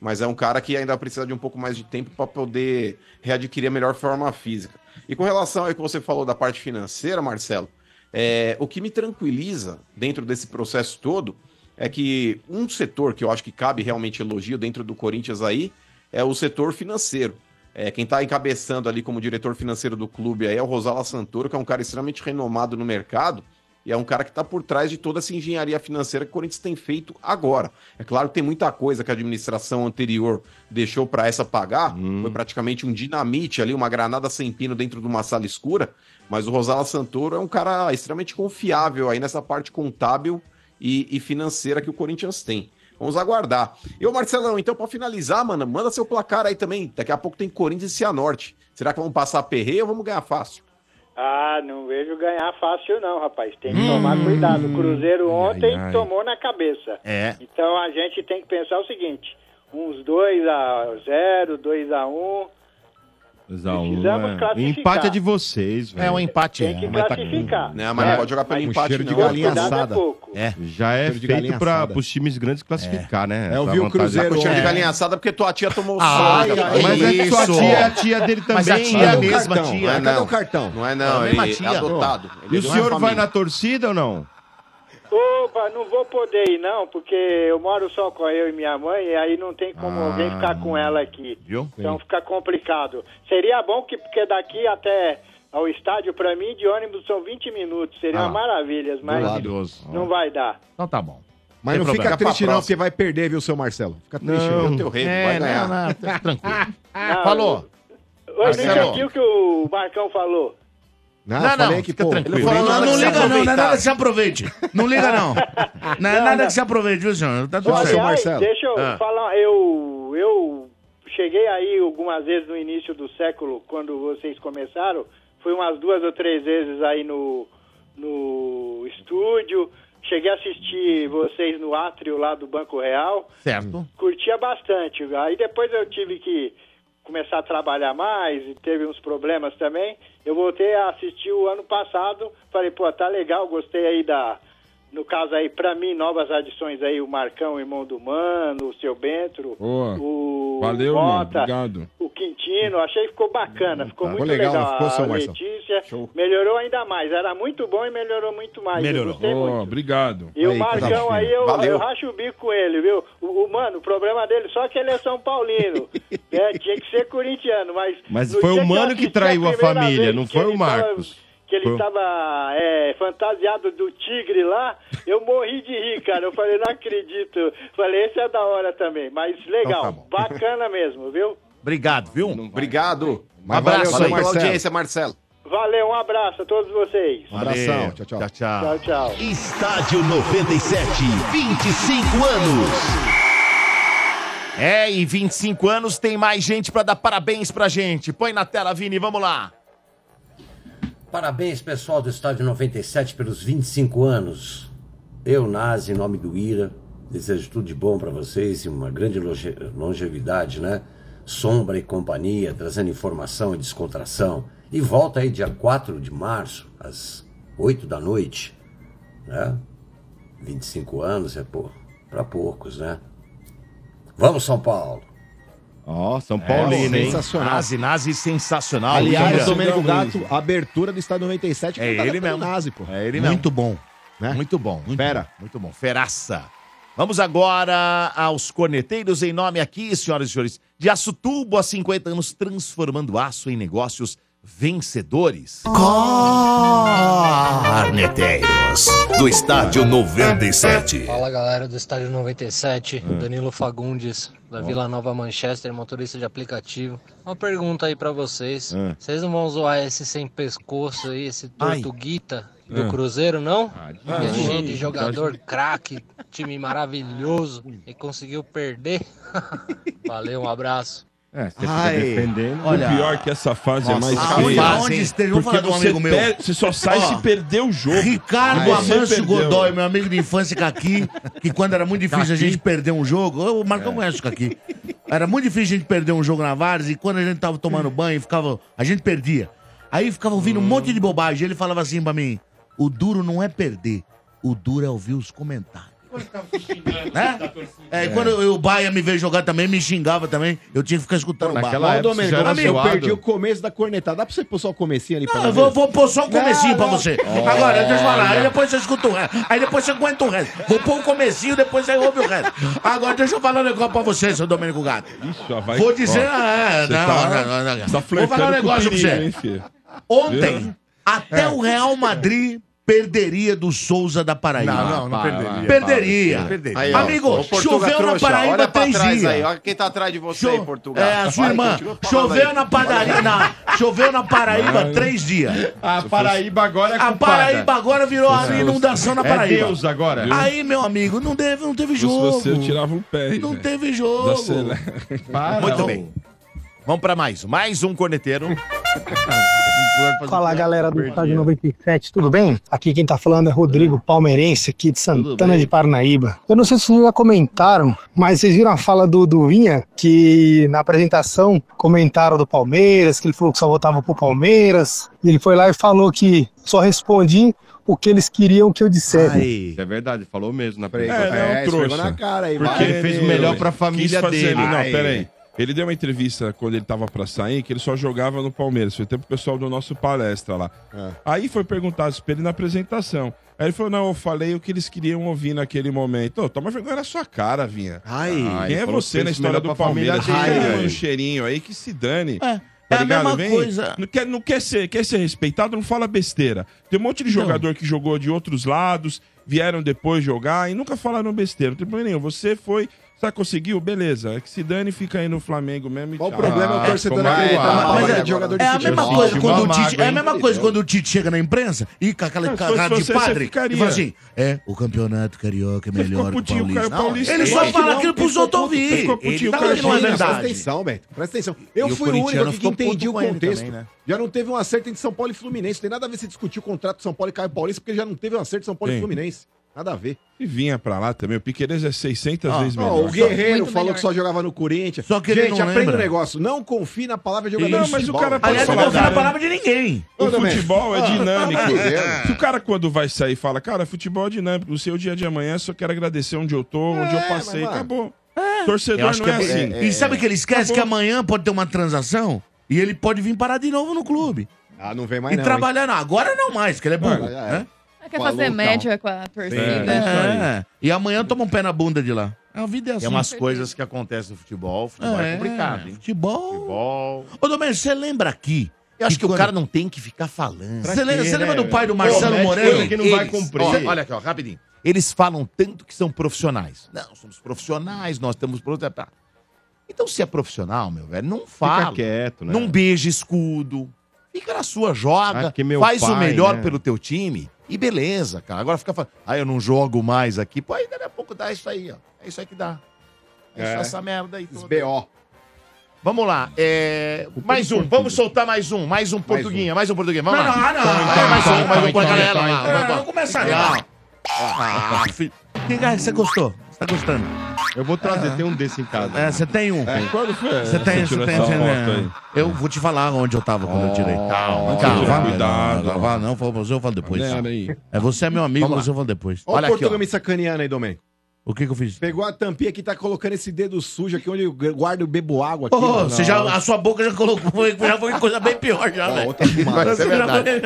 Mas é um cara que ainda precisa de um pouco mais de tempo para poder readquirir a melhor forma física. E com relação ao que você falou da parte financeira, Marcelo, é, o que me tranquiliza dentro desse processo todo é que um setor que eu acho que cabe realmente elogio dentro do Corinthians aí é o setor financeiro. É, quem está encabeçando ali como diretor financeiro do clube aí é o Rosala Santoro, que é um cara extremamente renomado no mercado e é um cara que está por trás de toda essa engenharia financeira que o Corinthians tem feito agora. É claro que tem muita coisa que a administração anterior deixou para essa pagar, foi praticamente um dinamite ali, uma granada sem pino dentro de uma sala escura, mas o Rosala Santoro é um cara extremamente confiável aí nessa parte contábil e, e financeira que o Corinthians tem. Vamos aguardar. E ô Marcelão, então para finalizar, mano, manda seu placar aí também. Daqui a pouco tem Corinthians e Cianorte. Será que vamos passar perreio ou vamos ganhar fácil? Ah, não vejo ganhar fácil não, rapaz. Tem que tomar cuidado. O Cruzeiro ontem ai. tomou na cabeça. É. Então a gente tem que pensar o seguinte: uns 2 a 0 2 a 1 Zaun, Precisamos é. classificar. Empate é de vocês, velho. É um empate. Tem que é, mas tá- classificar. Não, mas não pode jogar pelo Com empate, cheiro de não. galinha Cuidado é assada. pouco. É. Já é feito para os times grandes classificar, né? É, eu vi o. Cruzeiro- Com cheiro de É. galinha assada porque tua tia tomou Ah, soca. ai, Mas é que sua tia é a tia dele também. Mas a tia é né? a mesma cartão? tia. Não é Cadê não. o cartão? Não é É não, a mesma ele tia. é adotado. E o é senhor vai na torcida ou não? Opa, não vou poder ir não, porque eu moro só com eu e minha mãe, e aí não tem como alguém ficar com ela aqui. Viu? Então fica complicado. Seria bom que, porque daqui até ao estádio, pra mim, de ônibus são 20 minutos. Seriam Ah, maravilhas, mas Maravilhoso. não vai dar. Então tá bom. Mas Tem não problema. fica triste não, porque vai perder, viu, seu Marcelo? Fica triste Não. não. O teu rei É, vai não, ganhar. não, tá tranquilo. <laughs> Não, Falou. Eu não Marcelo. entendi o que o Marcão falou. Não, Não, falei não, que, fica pô, tranquilo. falou não, não liga não, não é nada que se aproveite. Não liga não. <laughs> Não é nada que se aproveite, viu, senhor? Tá tudo certo. Marcelo. deixa eu Ah. falar, eu, eu cheguei aí algumas vezes no início do século, quando vocês começaram, fui umas duas ou três vezes aí no, no estúdio, cheguei a assistir vocês no átrio lá do Banco Real, Certo. curtia bastante. Aí depois eu tive que começar a trabalhar mais e teve uns problemas também. Eu voltei a assistir o ano passado, falei, pô, tá legal, gostei aí da. No caso aí, pra mim, novas adições aí, o Marcão, irmão do Mano, o seu Bentro, Boa. o Valeu, mano. Mota, Obrigado. o Quintino, achei que ficou bacana, ficou Ficou muito legal, legal. não ficou, a seu Marcelo? Letícia melhorou ainda mais, era muito bom e melhorou muito mais. Melhorou. muito. obrigado. E o Marcão aí, eu, Valeu. eu racho o bico com ele, viu? O, o- mano, o problema dele só que ele é São Paulino. <laughs> é, tinha que ser corintiano, mas. Mas foi o Mano que traiu a primeira família, não foi o tava- Marcos. Que ele Foi- tava é, fantasiado do tigre lá, eu morri de rir, cara. Eu falei, não acredito. Falei, esse é da hora também. Mas legal, Então tá bacana mesmo, viu? Obrigado, viu? Obrado. Mas Abraço valeu, pela Marcelo. audiência, Marcelo. Valeu, um abraço a todos vocês. Um abração, tchau, tchau. Tchau, tchau. Tchau, tchau. Estádio 97, 25 anos. É, e 25 anos tem mais gente pra dar parabéns pra gente. Põe na tela, Vini, vamos lá. Parabéns, pessoal do Estádio 97, pelos 25 anos. Eu, Nazi, em nome do Ira, desejo tudo de bom para vocês e uma grande longe- longevidade, né? Sombra e companhia, trazendo informação e descontração. E volta aí dia 4 de março, às 8 da noite, né? 25 anos é para poucos, né? Vamos, São Paulo! Ó, São É, Paulino, hein? sensacional. Nazi, Nazi sensacional. Aliás, Ira. Domênico Gato, abertura do Estádio 97, É cantada ele mesmo. Nazi, pô. É ele mesmo. Muito bom. Né? Muito bom. Muito Fera. bom, Muito bom. Feraça. Vamos agora aos corneteiros em nome aqui, senhoras e senhores, de Aço Tubo há 50 anos, transformando aço em negócios vencedores. Corneteiros do Estádio 97. Fala galera do Estádio 97, Danilo Fagundes, da Vila Nova Manchester, motorista de aplicativo. Uma pergunta aí pra vocês: Ah. vocês não vão zoar esse sem pescoço aí, esse Ai. Tortuguita do Ah. Cruzeiro, não? Ah, Que é cheio de ah, jogador craque, time maravilhoso e conseguiu perder? <laughs> Valeu, um abraço. É, você fica defendendo. o pior é que essa fase é Nossa, mais aonde- feia. aonde vou Porque falar de um você amigo meu. Você só sai Ó, se perder o jogo. Ricardo Aí você Amâncio perdeu. Godoy, meu amigo de infância Caqui, que quando era muito difícil a gente perder um jogo, o Marcão conhece o Caqui. Era muito difícil a gente perder um jogo na Várzea e quando a gente tava tomando banho, ficava, a gente perdia. Aí ficava ouvindo um monte de bobagem. Ele falava assim pra mim: o duro não é perder, o duro é ouvir os comentários. Né? É, e quando eu- o Baia me veio jogar também, me xingava também. Eu tinha que ficar escutando o Baia. Domênico, amigo, eu perdi o começo da cornetada. Dá pra você pôr só o comecinho ali pra Não, nós eu vou, ver? vou pôr só o comecinho Não, pra não. você. Agora, deixa eu falar. Aí depois você escuta o resto. Aí depois você aguenta o resto. Vou pôr o comecinho, depois você ouve o resto. Agora deixa eu falar um negócio pra você, seu Domênico Gato. Só vai- Vou dizer. Ó, é, você não, tá- não, não, não. tá Vou falar um com o negócio pra perigo, você. hein, filho? Ontem, até É. o Real Madrid perderia do Souza da Paraíba. Não, não, não perderia. Perderia. Perderia. Aí, ó, Amigo, choveu na trouxa, Paraíba olha três trás dias. aí, olha quem tá atrás de você aí, Portugal. É, a sua Vai, irmã. Choveu aí. na padaria, na, <laughs> choveu na Paraíba três dias. A Paraíba agora é A culpada. Paraíba agora virou a inundação na É Paraíba. Deus agora. Viu? Aí, meu amigo, não teve, não teve Se jogo. você tirava um pé. Não teve jogo. Muito bem. Vamos pra mais. Mais um corneteiro. <laughs> Fala galera do Estádio 97, tudo bem? Aqui quem tá falando é Rodrigo Palmeirense, aqui de Santana de Parnaíba. Eu não sei se vocês já comentaram, mas vocês viram a fala do, do Vinha, que na apresentação comentaram do Palmeiras, que ele falou que só votava pro Palmeiras, e ele foi lá e falou que só respondi o que eles queriam que eu dissesse. É verdade, falou mesmo na É, apresentação. ele é um trouxa. Porque ele fez o melhor pra família dele. Não, Aí. Ele deu uma entrevista quando ele tava pra sair, que ele só jogava no Palmeiras. Foi até pro pessoal do nosso palestra lá. Aí foi perguntado isso pra ele na apresentação. Aí ele falou: não, eu falei o que eles queriam ouvir naquele momento. Ô, toma vergonha na sua cara, Vinha. Ai. Quem é falou você que na fez história melhor do pra Palmeiras? Aí velho. um cheirinho aí que se dane. É, Tá é a ligado? mesma Vem, coisa. Não quer, não quer ser, quer ser respeitado, não fala besteira. Tem um monte de jogador que jogou de outros lados, vieram depois jogar e nunca falaram besteira. Não tem problema nenhum. Você foi, você conseguiu, beleza. É que se dane fica aí no Flamengo mesmo. Qual o problema é o torcedor acreditar na palavra é, de jogador de é a futebol. mesma coisa Sim, quando o uma Tite, mágoa, é a mesma coisa quando o Tite chega na imprensa e com aquela Não, se fosse cara de você, você padre ficaria. e fala assim: é, o campeonato carioca é melhor que o putinho, paulista. o Caio Paulista. Ele só que fala não, aquilo ele pros ficou outros puto, ele ouvir. ficou putinho, Ele tá falando que não é. Presta verdade. atenção, Beto. Presta atenção. E Eu o fui o único aqui que ficou puto entendi o com ele contexto. também, né? Já não teve um acerto entre São Paulo e Fluminense. Não tem nada a ver se discutir o contrato de São Paulo e Caio Paulista, porque já não teve um acerto de São Paulo e Tem. Fluminense. Nada a ver. E vinha pra lá também. O Piqueires é 600 Ó, vezes ó, melhor. o Guerreiro Muito falou melhor. que só jogava no Corinthians. Só que ele Gente, não aprenda lembra. um negócio. Não confie na palavra de jogador Não, de mas o futebol. cara pode Aliás, não falar confia na nada. palavra de ninguém. O futebol é Ah, dinâmico. tá entendendo. Se o cara, quando vai sair, fala, cara, futebol é dinâmico. O seu dia de amanhã, só quero agradecer onde eu tô, onde eu passei. mas, mano, Acabou. Eu Torcedor acho não que é, é- assim. E sabe que ele esquece Acabou. que amanhã pode ter uma transação e ele pode vir parar de novo no clube. Ah, não vem mais E não. trabalhar, não. Agora não mais, porque ele é burro. Ah, é. né? Quer Falou, fazer média com a torcida. É. E amanhã toma um pé na bunda de lá. A vida é assim. É umas coisas que acontecem no futebol. Futebol é, É, complicado, hein? Futebol. Futebol. Ô, Domênico, você lembra aqui? Eu acho que, o quando- cara não tem que ficar falando. Você lembra, quê, lembra né, do pai do? Marcelo Pô, Moreno? que não vai cumprir. Ó, olha aqui, ó, rapidinho. Eles falam tanto que são profissionais. Não, somos profissionais, nós temos... pro- tá. Então, se é profissional, meu velho, não fala. Fica quieto, né? Não beija escudo. Fica na sua, joga. Ah, faz o pai, melhor né? pelo teu time. E beleza, cara. Agora fica falando, ah, eu não jogo mais aqui. Pô, aí daqui a pouco dá isso aí, ó. É isso aí que dá. É, É. só essa merda aí. Toda. BO. Vamos lá. É... Mais um. Vamos soltar mais um. Mais um portuguinha. Mais um portuguinha. Vamos Não, lá. não, não. Então, mais um. Mais um. A galera. É, Vamos, começar Não. já. Ah, filho. Que você gostou? Você tá gostando? Eu vou trazer, tem um desse em casa. É, você tem um. Quando foi? Você tem, você tem. você- aí? Eu vou te falar onde eu tava quando eu tirei. Calma, Calma, calma. cuidado. Não, não, não, não, você eu falo depois. Aí. É, você é meu amigo, você eu falo depois. Olha Olha o aqui, Portuga ó. me sacaneando aí, Domênico. O que que eu fiz? Pegou a tampinha que tá colocando esse dedo sujo aqui onde eu guardo e bebo água aqui. Ô, ó. você já, a sua boca já colocou, foi- já foi coisa bem pior já, velho. outra fumada. É já verdade. É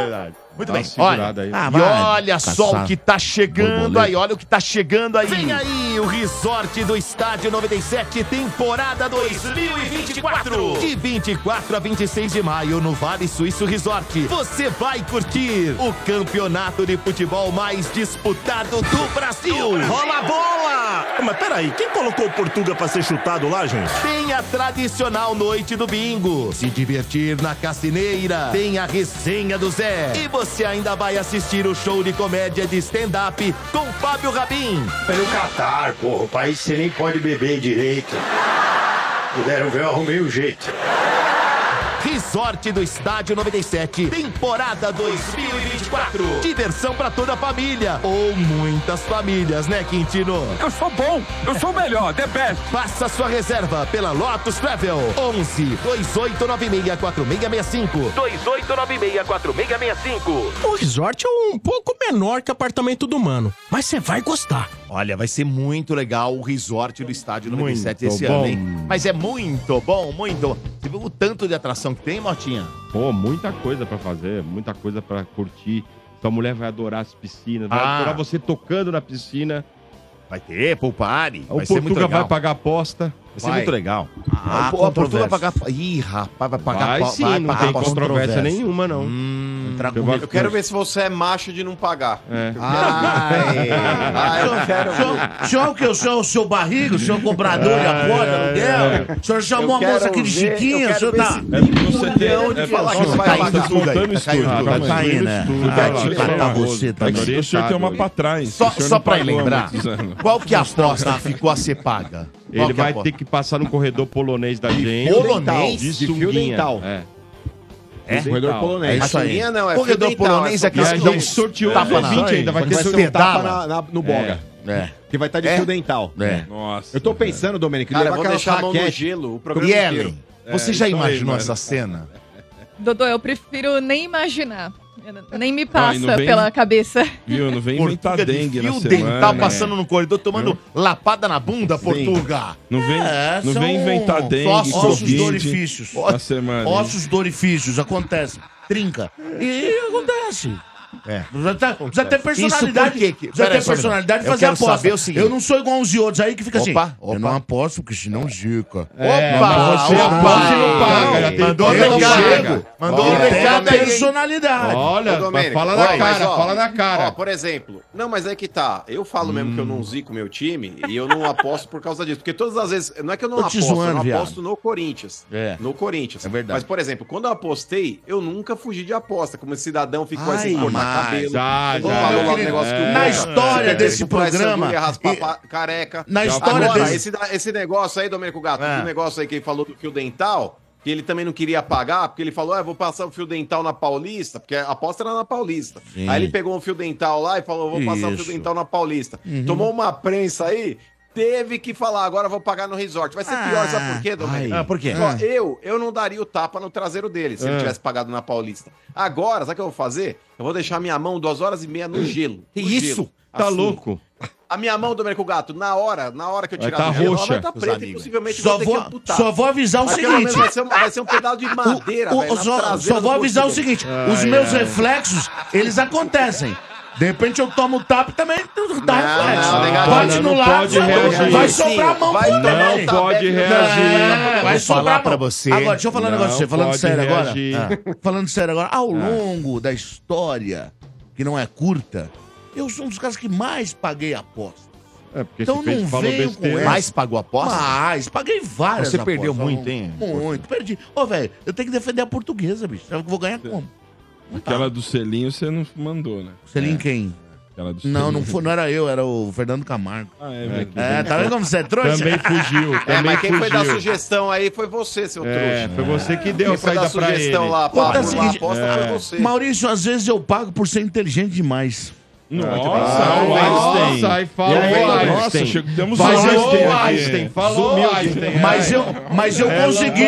verdade. Muito bem. Olha, aí. Ah, e vai, olha só o que tá chegando Borboleta. aí. Olha o que tá chegando aí. Vem aí o Resort do Estádio 97, temporada 2024. De 24 a 26 de maio no Vale Suíço Resort. Você vai curtir o campeonato de futebol mais disputado do Brasil. Rola a bola! Mas peraí, quem colocou o Portuga pra ser chutado lá, gente? Tem a tradicional noite do bingo. Se divertir na cassineira. Tem a resenha do Zé. E você ainda vai assistir o show de comédia de stand-up com Fábio Rabin. É Pelo Catar, porra. O país você nem pode beber direito. Puderam ver, eu arrumei um jeito. Resort do Estádio 97, temporada 2024. Diversão para toda a família. Ou muitas famílias, né, Quintino? Eu sou bom, eu sou melhor, The Best. Faça sua reserva pela Lotus Travel. 11 2896 4665. 2896 4665. O resort é um pouco menor que apartamento do mano, mas você vai gostar. Olha, vai ser muito legal o resort do Estádio 97 muito esse bom. ano, hein? Mas é muito bom, muito. Você viu o tanto de atração que tem? tem, Motinha? Pô, muita coisa para fazer, muita coisa para curtir. Sua mulher vai adorar as piscinas, vai ah. adorar você tocando na piscina. Vai ter, poupare. O vai Portuga vai pagar aposta. É vai ser muito legal. Ah, o Portuga vai pagar. Ih, rapaz, vai pagar Vai sim, vai não pagar tem controvérsia nenhuma, não. Hum, eu, eu, quero ver se você é macho de não pagar. É. o ai, eu quero ah, é. ah, ver. Só que eu sou o seu barriga, o comprador cobrador de apoio, não deu? O senhor chamou a moça aqui de Chiquinha, o senhor tá. É você tem onde falar é que vai pagar. Tá Montando estúdio. Vai cair, né? Vai matar você também. O senhor tem uma pra trás. Só pra tá lembrar, qual que a aposta ficou a ser paga? Ele vai ter que passar no corredor polonês da gente. Polonês? De, de fio dental. É. É? Corredor polonês. É isso aí. Não, é Corredor polonês é, é que não sorteou tapa na ainda, vai ter sorteio tapa na, na, no boga. É. é. Que vai estar de é. fio dental. É. é. Nossa. Eu tô pensando, Domênico, que levar aquela deixar mão no gelo, o programa Yellen, você é, já imaginou aí, essa cena? Dodô, eu prefiro nem imaginar. Nem me passa vem, pela cabeça. Viu, não vem inventar dengue na semana. dental passando né? no corredor, tomando viu? lapada na bunda, Sim. Portuga. Não vem, é, não vem inventar dengue, ossos, ossos do. Na semana. Ossos do dorifícios. acontece. Trinca. E acontece. É. Precisa ter, precisa ter personalidade. Isso precisa ter personalidade e fazer aposta. eu não sou igual aos outros aí que fica assim. Opa. Eu não aposto porque senão zica. É, opa, você opa, não paga. Não, mandou eu recado. Mandou um recado personalidade. Olha, fala na cara, fala na cara. Por exemplo, não, mas é que tá. Eu falo mesmo que eu não hum. zico meu time e eu não aposto por causa disso. Porque todas as vezes, não é que eu não aposto, eu não aposto no Corinthians. É. No Corinthians. É verdade. Mas, por exemplo, quando eu apostei, eu nunca fugi de aposta. Como esse cidadão ficou assim, cabelo. Ah, já, já, que o Na história desse programa. É Raspar careca. Na história desse. Esse negócio aí, Domenico Gato, é. o negócio aí que ele falou do fio dental que ele também não queria pagar, porque ele falou, eu vou passar o fio dental na Paulista, porque a aposta era na Paulista. Sim. Aí ele pegou um fio dental lá e falou, vou passar Isso. o fio dental na Paulista. Uhum. Tomou uma prensa aí, teve que falar, agora vou pagar no resort. Vai ser ah, pior, sabe por ah. quê, Domênico? Ah, por quê? Ah. Eu, eu não daria o tapa no traseiro dele se ah. ele tivesse pagado na Paulista. Agora, sabe o que eu vou fazer? Eu vou deixar minha mão duas horas e meia no gelo. Que no isso? Gelo, tá assim. louco? A minha mão, Domênico Gato, na hora, na hora que eu tirar tá a roxa. ela tá preta e possivelmente só vou, vou Só vou avisar o seguinte. Vai ser, vai ser, um pedaço de madeira, o, o, só, só, vou avisar o seguinte, os meus reflexos, eles acontecem. De repente eu tomo o tapa e também dá tá reflexo. Não. Bate no lado, pode reagir. vai sobrar a mão Vai pro é, Não pode reagir. Não, vai sobrar a mão. pra você. Agora, deixa eu falar um negócio pra você, falando sério reagir. agora. Ah, Falando sério agora, ao ah. longo da história, que não é curta, eu sou um dos caras que mais paguei aposta. É, porque então não falou com essa. Mais pagou aposta? Mais, paguei várias Você perdeu apostas muito, hein? Muito, perdi. Ô, velho, eu tenho que defender a portuguesa, bicho. Eu vou ganhar como? Aquela do selinho você não mandou, né? Selinho é. quem? Aquela do Não, selinho. não, foi, não era eu, era o Fernando Camargo. Ah, é, velho. É, tá vendo como você é trouxa? <laughs> Também fugiu. É, mas quem foi dar sugestão aí foi você, seu É, trouxa. foi você que deu a foi dar saída pra ele. sugestão lá, a É. foi você. Maurício, às vezes eu pago por ser inteligente demais. Nossa, ah, o Einstein. Nossa, aí falou e aí, Einstein. Nossa, chegou. mas o Einstein. Falou Einstein, falou Einstein. Mas eu, mas eu consegui.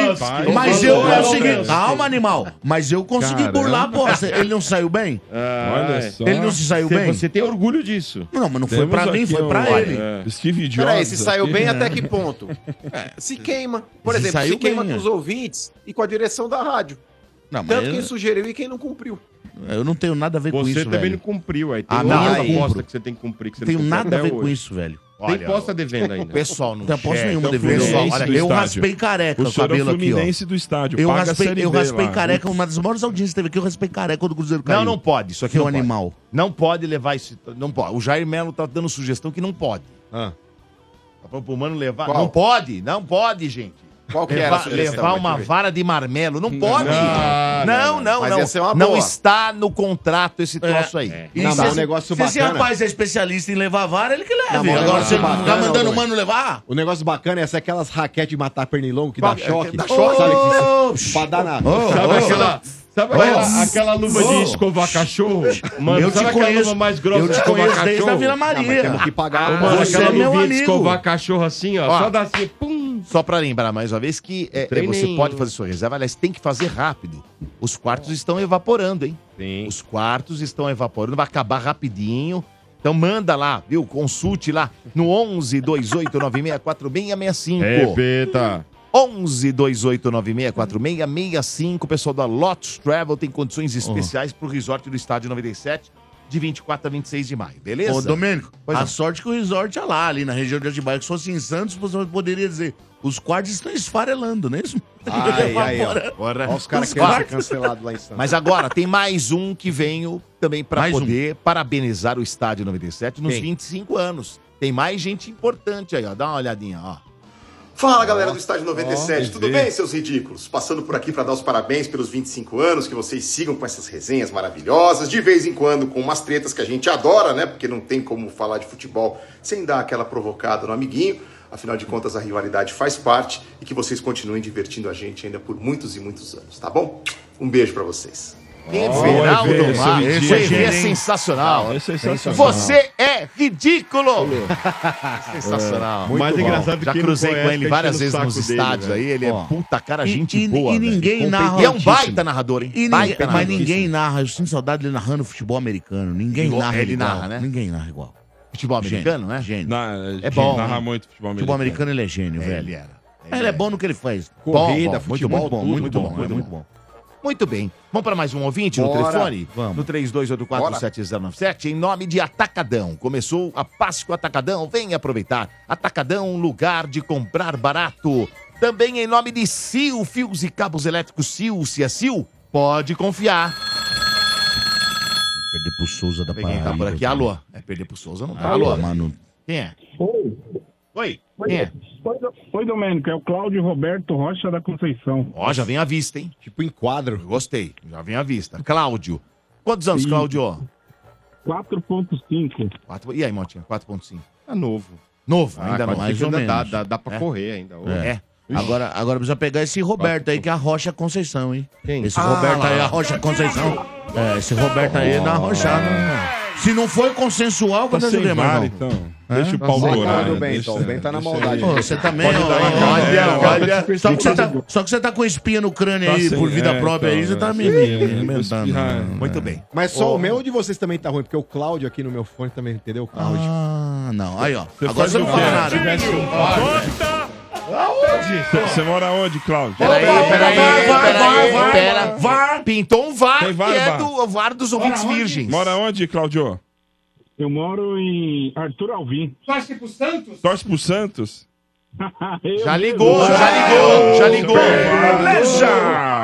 Mas eu consegui. Calma, animal. Mas eu consegui Caramba. burlar a bosta. Ele não saiu bem? Ah, Olha é. só. Ele não se saiu você, bem? Você tem orgulho disso. Não, mas não Temos foi pra mim, foi pra um, ele. É. Steve Jobs. Peraí, se saiu bem até que ponto? <laughs> É, se queima. Por exemplo, se queima bem. com os ouvintes e com a direção da rádio. Não, Tanto eu... quem sugeriu e quem não cumpriu. Eu não tenho nada a ver você com isso, Você também velho. não cumpriu. Aí tem ah, aposta que você tem que cumprir. Que não tenho nada a ver hoje. com isso, velho. Tem posta devendo ainda. Pessoal, não tem posta é, nenhuma então devendo. Pessoal, olha, eu raspei careca o, cabelo é o Fluminense aqui, do estádio. Eu Paga raspei, eu raspei lá. careca, uma das maiores audiências que teve aqui, eu raspei careca quando o Cruzeiro caiu. Não, não pode. Isso aqui é um animal. Não pode levar isso. Não pode. O Jair Melo tá dando sugestão que não pode. Ah. Tá falando pro mano levar. Não pode, não pode, gente. Qual que levar, era Levar uma vara de marmelo. Não pode. Ah, não, não, não. Não, é não está no contrato esse é, troço é, aí. É. Não, se, é um negócio bacana. Se esse rapaz é especialista em levar vara, ele que leva. Não, Agora, você bacana, tá mandando o mano levar? O negócio bacana é essa aquelas raquetes de matar pernilongo que dá choque. Dá choque, sabe? Pra dar na... Sabe aquela... Sabe aquela, aquela luva de escovar cachorro? Mano, eu sabe aquela conheço. luva mais grossa eu de conheço? Desde a Vila Maria. Não, temos que pagar. Ah, mano, aquela é de escovar cachorro assim, ó, ó. Só dá assim, pum. Só pra lembrar mais uma vez que é, é, você pode fazer sua reserva, aliás, tem que fazer rápido. Os quartos estão evaporando, hein? Os quartos estão evaporando, vai acabar rapidinho. Então manda lá, viu? Consulte lá no 11 28964665. Repita. 11 28964665. O pessoal da Lotus Travel tem condições especiais pro resort do Estádio 97 de 24 a 26 de maio, beleza? Ô, Domênico, Pois a não. sorte que o resort é lá, ali na região de Atibaia. Se fosse em Santos, você poderia dizer, os quartos estão esfarelando, não é isso? <laughs> Ai, ai, ó. Bora. Ó, os caras ser quartos. cancelados lá em Santos. Mas agora tem mais um que venho também para Mais um. poder parabenizar o Estádio 97 nos Quem? 25 anos. Tem mais gente importante aí, ó. Dá uma olhadinha, ó. Fala galera do Estádio 97, Ó, tudo bem, seus ridículos? Passando por aqui para dar os parabéns pelos 25 anos, que vocês sigam com essas resenhas maravilhosas, de vez em quando com umas tretas que a gente adora, né? Porque não tem como falar de futebol sem dar aquela provocada no amiguinho. Afinal de contas, a rivalidade faz parte e que vocês continuem divertindo a gente ainda por muitos e muitos anos, tá bom? Um beijo para vocês. Everaldo esse é Mar, esse aí é Hein? sensacional. Não, esse é sensacional. Você é ridículo! <laughs> sensacional. É. Mais engraçado Já cruzei conhece, com ele várias vezes nos dele, estádios velho. aí. Ele é puta cara, gente e- boa. E ninguém narra. E é um baita narrador, hein? E ninguém- Baita mas ninguém narra. Eu sinto saudade dele narrando futebol americano. Ninguém Igual- narra ele igual. narra, né? Ninguém narra igual. Futebol americano, né? Gênio. Na- É bom. narra hein? muito futebol Futebol americano. americano ele é gênio, É, velho. ele era. Ele é bom no que ele faz. Corrida, Bom, bom, futebol, muito bom, muito muito bom, bom, muito bom. Muito bem. Vamos para mais um ouvinte no Bora. telefone? Vamos. No 32847097, em nome de Atacadão. Começou a Páscoa Atacadão, vem aproveitar. Atacadão, lugar de comprar barato. Também em nome de Sil, fios e cabos elétricos Sil, se é Sil, pode confiar. Perder pro Souza da Vê quem tá Paraíba. por aqui. Alô? É perder pro Souza, não tá? Alô? mano. Quem é? Oi. Oi, é? Oi, Oi, Domênico. É o Cláudio Roberto Rocha da Conceição. Ó, já vem à vista, hein? Tipo em quadro. Gostei, já vem à vista. Cláudio. Quantos anos, Cláudio? 4.5. Quatro- E aí, Motinha? 4.5. É novo. Novo, Ah, ainda não. ou dá, menos. dá, dá, dá pra É? correr ainda. Ô. É. Agora, agora precisa pegar esse Roberto aí, que é a Rocha Conceição, hein? Quem? Esse Ah, Roberto lá, aí, a Rocha Conceição. É, esse Roberto aí é da Rochada. Se não foi consensual, Tá quando é sem meu vara, irmão? então. Deixa o pau Tá sacado, né? bem, Deixa- então. O Ben tá na maldade. Pô, você também, ó, olha, olha. Só que, você tá, só que você tá com espinha no crânio Tá aí, sem- por vida é, própria aí, então, você tá é. me inventando. espirrar. né? Muito bem. Mas só o meu ou de vocês também tá ruim? Porque o Cláudio aqui no meu fone também, entendeu? Cláudio. Ah, não. Aí, ó. Você Agora você não fala nada. Um quarto. Você- mora onde, Cláudio? Peraí, peraí, vai, vai, peraí, vai, vai, pera. vai. Pintou um VAR, VAR, que é VAR? do VAR dos ouvintes virgens. Mora onde, Cláudio? Eu moro em Arthur Alvim. Torce pro Santos? Torce pro Santos? <laughs> Já ligou, já ligou, já ligou. Beleza!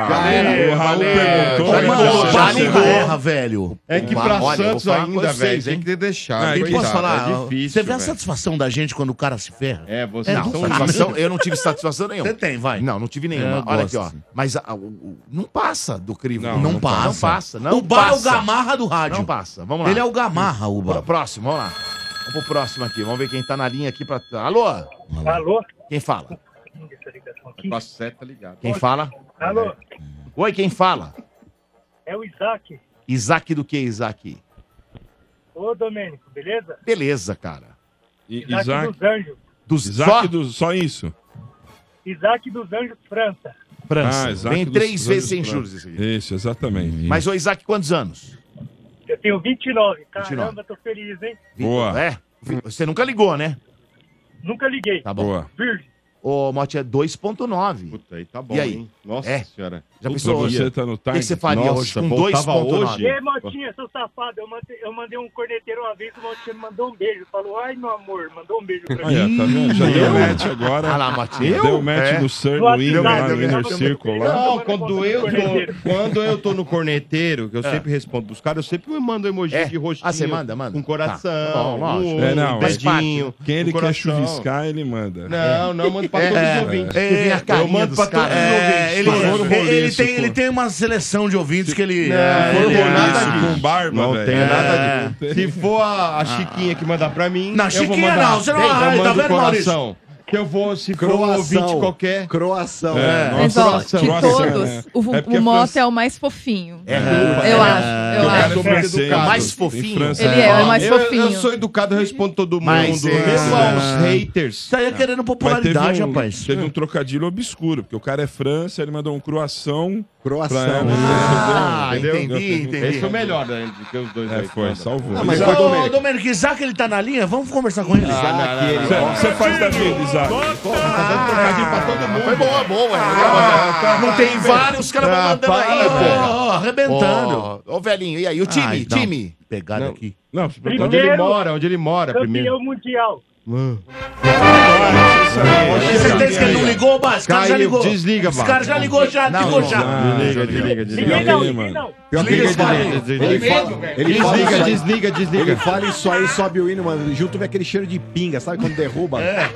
Já era, O Raul perguntou, Já ligou, já ligou. Velho. É que pra olha, Santos ainda, velho, tem que ter deixado. Ah, E posso coitado, falar? É difícil, você vê a satisfação da gente quando o cara se ferra? É, você Não, são satisfação, eu não tive satisfação nenhuma. Você tem, vai. Não, não tive É, nenhuma. eu Olha aqui, ó. Mas a- o- o- não passa do crivo. Não, Não, não passa. Não passa, não o Bar é o. Gamarra do rádio. Não passa. Vamos lá. Ele é o Gamarra, o Bar. Próximo, vamos lá. Vamos pro próximo aqui. Vamos ver quem tá na linha aqui pra. Alô? Alô? Quem fala? Com a seta ligada. Quem fala? Alô? Oi, quem fala? É o Isaac. Isaac do que, Isaac? Ô, Domênico, beleza? Beleza, cara. I- Isaac, Isaac, dos Anjos. Dos Isaac só do, só isso. Isaac dos Anjos, França. França. Ah, Vem três dos vezes sem juros isso aqui. Isso, exatamente. Mas, ô Isaac, quantos anos? Eu tenho 29. 29. Caramba, tô feliz, hein? Boa. É? Você nunca ligou, né? Nunca liguei. Tá bom. Boa. Virgem. Ô, Mote, é 2.9. Puta, aí tá bom, E aí? hein? Nossa É. senhora. Já pensou hoje? você tá no O que time? você faria Nossa, hoje com voltava 2.9? hoje? E aí, Motinha, seu safado, eu mandei, eu mandei um corneteiro uma vez, o Motinha me mandou um beijo. Falou, ai, meu amor, mandou um beijo pra Aí, mim. tá vendo? Já deu match agora. Ah lá, Motinha. Deu match É. no Sur, No Inner, lá no Inner Circle lá. Não, quando eu, tô, quando eu tô no corneteiro, que eu sempre respondo dos caras, eu sempre mando emoji É? de rostinho. Ah, você manda, manda? Com coração, Tá. Bom, lógico. um É, não, dedinho. Quem ele quer chuviscar, ele manda. Não, não, manda <laughs> pra É, todos os é, ouvintes. é, a eu mando pra todos os É, ouvintes. ele, for ele, roliço, tem, ele tem uma seleção de ouvintes que ele. Não, é, for ele- nada isso, disso. com barba, Não velho. tem É. nada disso. Se for a, a Chiquinha que mandar pra mim, Não, vou Chiquinha não, você não- eu ai, tá vendo, coração. Que eu vou, se for um Croação. ouvinte qualquer... Croação. É, Mas, nossa, ó, croação. de Croação, todos, né? o, É o a Mota França- é o mais fofinho. É, eu acho, eu Eu acho. muito educado. É o mais fofinho. Ele é, é o mais Eu- fofinho. Eu, sou educado, eu respondo todo mundo. Mas, é, mesmo aos haters. Isso aí é querendo popularidade, um, rapaz. Teve um trocadilho obscuro, porque o cara é França, ele mandou um croação. Croação. Ah, entendeu? entendi, entendi. Esse foi o melhor né, do que os dois É, aí. foi, salvou. Ah, mas Isaac, ô, ô, Domênico, Isaac, ele tá na linha? Vamos conversar com ele. Você você faz da vida, Isaac. Foi boa, boa. é. Não tem vários, os caras vão Ah, mandando aí. pô. arrebentando. Ô, velhinho, e aí? O time, não. time. Pegada Não. aqui. Não, Onde ele mora, onde ele mora primeiro. Campeão mundial. Tem certeza que ele não ligou, Bas? Esse cara já ligou. desliga, Esse Bas. cara já ligou, já Não, ligou já. Desliga, desliga, desliga. Ninguém não, mano. Desliga desliga, desliga, Ele desliga. fala, Desliga, isso aí. desliga, desliga. Ele fala isso aí, sobe o hino, mano. Junto vem aquele cheiro de pinga, sabe quando derruba? É.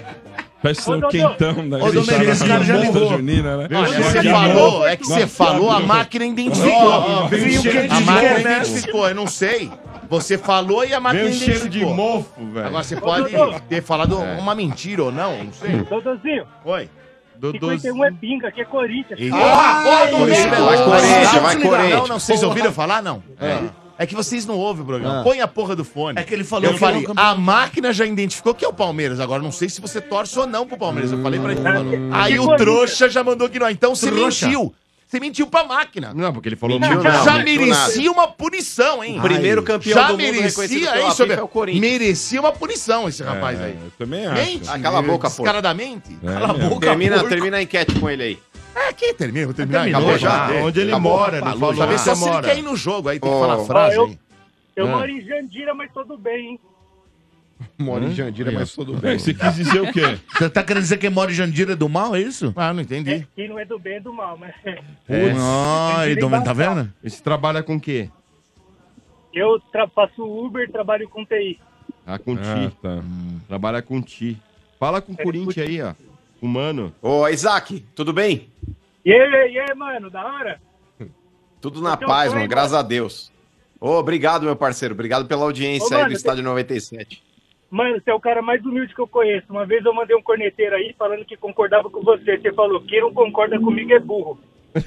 Parece ser um quentão da Ô, Domênico, esse cara já ligou. junina, né? Olha, você que falou, é que você falou, a máquina identificou. A máquina identificou, eu não sei. Você falou e a máquina um cheiro de mofo, velho. Agora você pode ter falado uma mentira ou não, não sei. Dodôzinho, Oi. 51 é pinga, aqui é Corinthians. E- Ah, Ô, Domênico, Domênico, vai Corinthians, não, vai. Corinthians. Não, não, vocês ouviram falar, não? É. que vocês não ouvem o programa. Ah. Põe a porra do fone. É que ele falou Eu que falei, é um a máquina já identificou que é o Palmeiras. Agora, não sei se você torce ou não pro Palmeiras. Eu falei pra ele. Aí o trouxa já mandou que não. Então você Trouxa. mentiu. Você mentiu pra máquina. Não, porque ele falou Mentiu, muito. não. já merecia uma punição, hein? O primeiro campeão já do mundo merecia, hein, sobre... é o Corinthians. Merecia uma punição esse rapaz aí. É, eu também acho. Mente. Ah, cala a boca, pô. Descaradamente. É cala a boca, Termina, porco. termina a enquete com ele aí. É, quem termina? Vou terminar. Terminou Acabou já. já. Onde ele Acabou. mora, não Falou, você se ele quer ir no jogo. Aí tem que falar a frase eu- aí. Eu Ah. moro em Jandira, mas tudo bem, hein? <laughs> Mora em Jandira, mas tudo É, bem. Você quis dizer o quê? <laughs> Você tá querendo dizer que mora em Jandira é do mal, é isso? Ah, não entendi. É, quem não é do bem é do mal, mas Putz. Ai, Domênico, tá vendo? Esse trabalha com o quê? eu tra faço Uber, trabalho com TI. Ah, com Ah, ti. tá. Trabalha com ti. Fala com o Corinthians aí, ó. O mano. Ô, Isaac, tudo bem? E aí, e aí, mano, da hora? <laughs> Tudo na Então, paz, foi, mano, graças a Deus. Ô, obrigado, meu parceiro. Obrigado pela audiência Ô, aí mano, do Estádio 97. Mano, você é o cara mais humilde que eu conheço. Uma vez eu mandei um corneteiro aí falando que concordava com você. Você falou, quem não concorda comigo é burro. <laughs>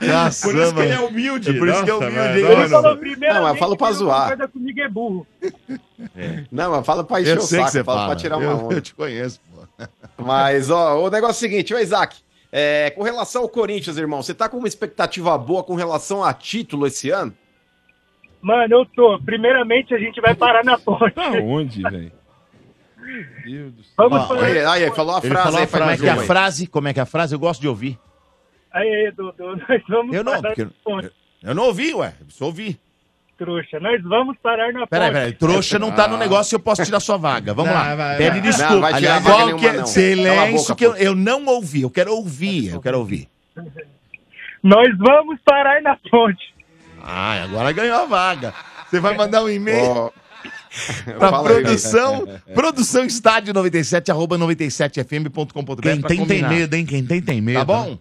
Nossa, Por isso que ele é mano. humilde. É por isso que é humilde, hein, Ele mano? falou primeiro. Não, mas fala pra quem zoar. não concorda comigo é burro. Não, mas fala pra encher Eu o sei saco, que você fala fala. pra tirar uma eu, onda. <laughs> eu te conheço, pô. Mas, ó, o negócio é o seguinte, ô Isaac, é, com relação ao Corinthians, irmão, você tá com uma expectativa boa com relação a título esse ano? Mano, eu tô. Primeiramente, a gente vai parar na ponte. Tá onde, <laughs> velho? Meu Deus do céu. Vamos Ó, falar. Aí, aí, falou a Ele frase falou aí, a frase. Como é que é a aí. frase? Como é que é a frase? Eu gosto de ouvir. Aí, Dodô, nós vamos Eu não, parar porque- na ponte. Eu não ouvi, ué. Eu só ouvi. Trouxa, nós vamos parar na Peraí, ponte. peraí. Trouxa não tá no negócio e eu posso tirar sua vaga. Vamos Não, lá. vai, Pede vai. desculpa. Não, vai tirar Aliás, vaga qual nenhuma, que é? Silêncio boca, que eu, eu não ouvi. Eu quero ouvir. Eu quero ouvir. Nós vamos parar na ponte. Ah, agora ganhou a vaga. Você vai mandar um e-mail <laughs> pra fala aí, produção, produção estádio 97, arroba 97fm.com.br Quem tem, tem medo, hein? Quem tem, tem medo. Tá bom?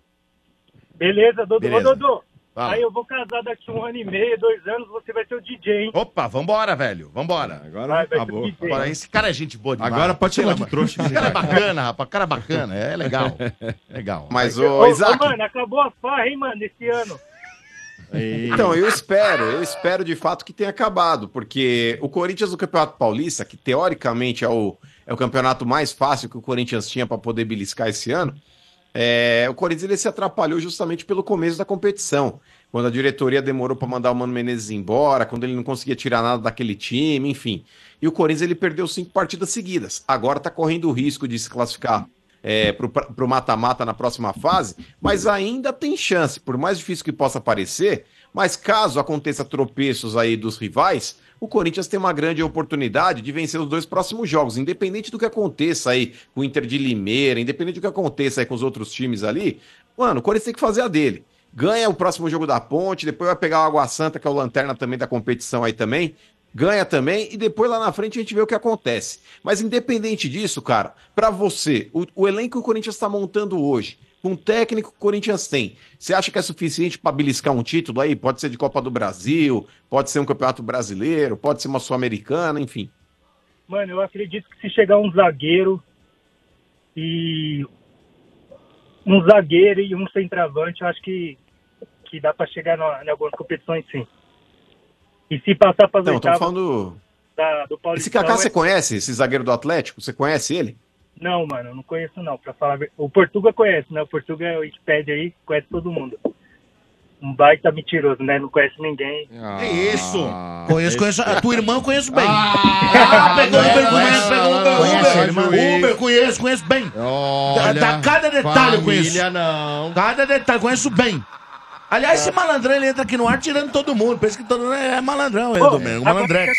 Beleza, Dodô. Beleza. Ô, Dodô. Fala. Aí eu vou casar daqui um ano e meio, dois anos, você vai ser o DJ, hein? Opa, vambora, velho. Vambora. Agora Vai, vai acabou. DJ. Agora, esse cara é gente boa demais. Agora pode chamar de trouxa. Esse cara é bacana, rapaz. O cara é bacana. É legal. <laughs> Legal. Mas, Ô, ô, ô, Isaac, mano, acabou a farra, hein, mano, esse ano. Então, eu espero, eu espero de fato que tenha acabado, porque o Corinthians no Campeonato Paulista, que teoricamente é o, é o campeonato mais fácil que o Corinthians tinha para poder beliscar esse ano, é, o Corinthians ele se atrapalhou justamente pelo começo da competição, quando a diretoria demorou para mandar o Mano Menezes embora, quando ele não conseguia tirar nada daquele time, enfim. E o Corinthians ele perdeu cinco partidas seguidas. Agora está correndo o risco de se classificar é, para o mata-mata na próxima fase, mas ainda tem chance, por mais difícil que possa parecer, mas caso aconteça tropeços aí dos rivais, o Corinthians tem uma grande oportunidade de vencer os dois próximos jogos, independente do que aconteça aí com o Inter de Limeira, independente do que aconteça aí com os outros times ali, mano, o Corinthians tem que fazer a dele. Ganha o próximo jogo da Ponte, depois vai pegar o Água Santa, que é o lanterna também da competição aí também. Ganha também e depois lá na frente a gente vê o que acontece. Mas independente disso, cara, pra você, o, o elenco que o Corinthians está montando hoje, com o técnico que o Corinthians tem, você acha que é suficiente pra beliscar um título aí? Pode ser de Copa do Brasil, pode ser um Campeonato Brasileiro, pode ser uma Sul-Americana, enfim. Mano, eu acredito que se chegar um zagueiro e um zagueiro e um centroavante, eu acho que, que dá pra chegar na- em algumas competições sim. E se passar para Não, oitavas estamos falando. da, do Esse Paulistão... Kaká é- você conhece? Esse zagueiro do Atlético? Você conhece ele? Não, mano, eu não conheço não, pra falar O Portuga conhece, né? O Portuga é o Wikipedia aí, conhece todo mundo. Um baita mentiroso, né? Não conhece ninguém. Que isso? Conheço, conheço. A tua irmã eu conheço bem. Ah, pegou é, Uber, conhece, conheço, pegou Uber, conhece, Uber. Uber, conheço, conheço bem. Olha, Tá, cada detalhe eu conheço. família não. Cada detalhe, conheço bem. Aliás, esse malandrão, ele entra aqui no ar tirando todo mundo. Pensa que todo mundo é malandrão, ele, Domingo. Malandrex.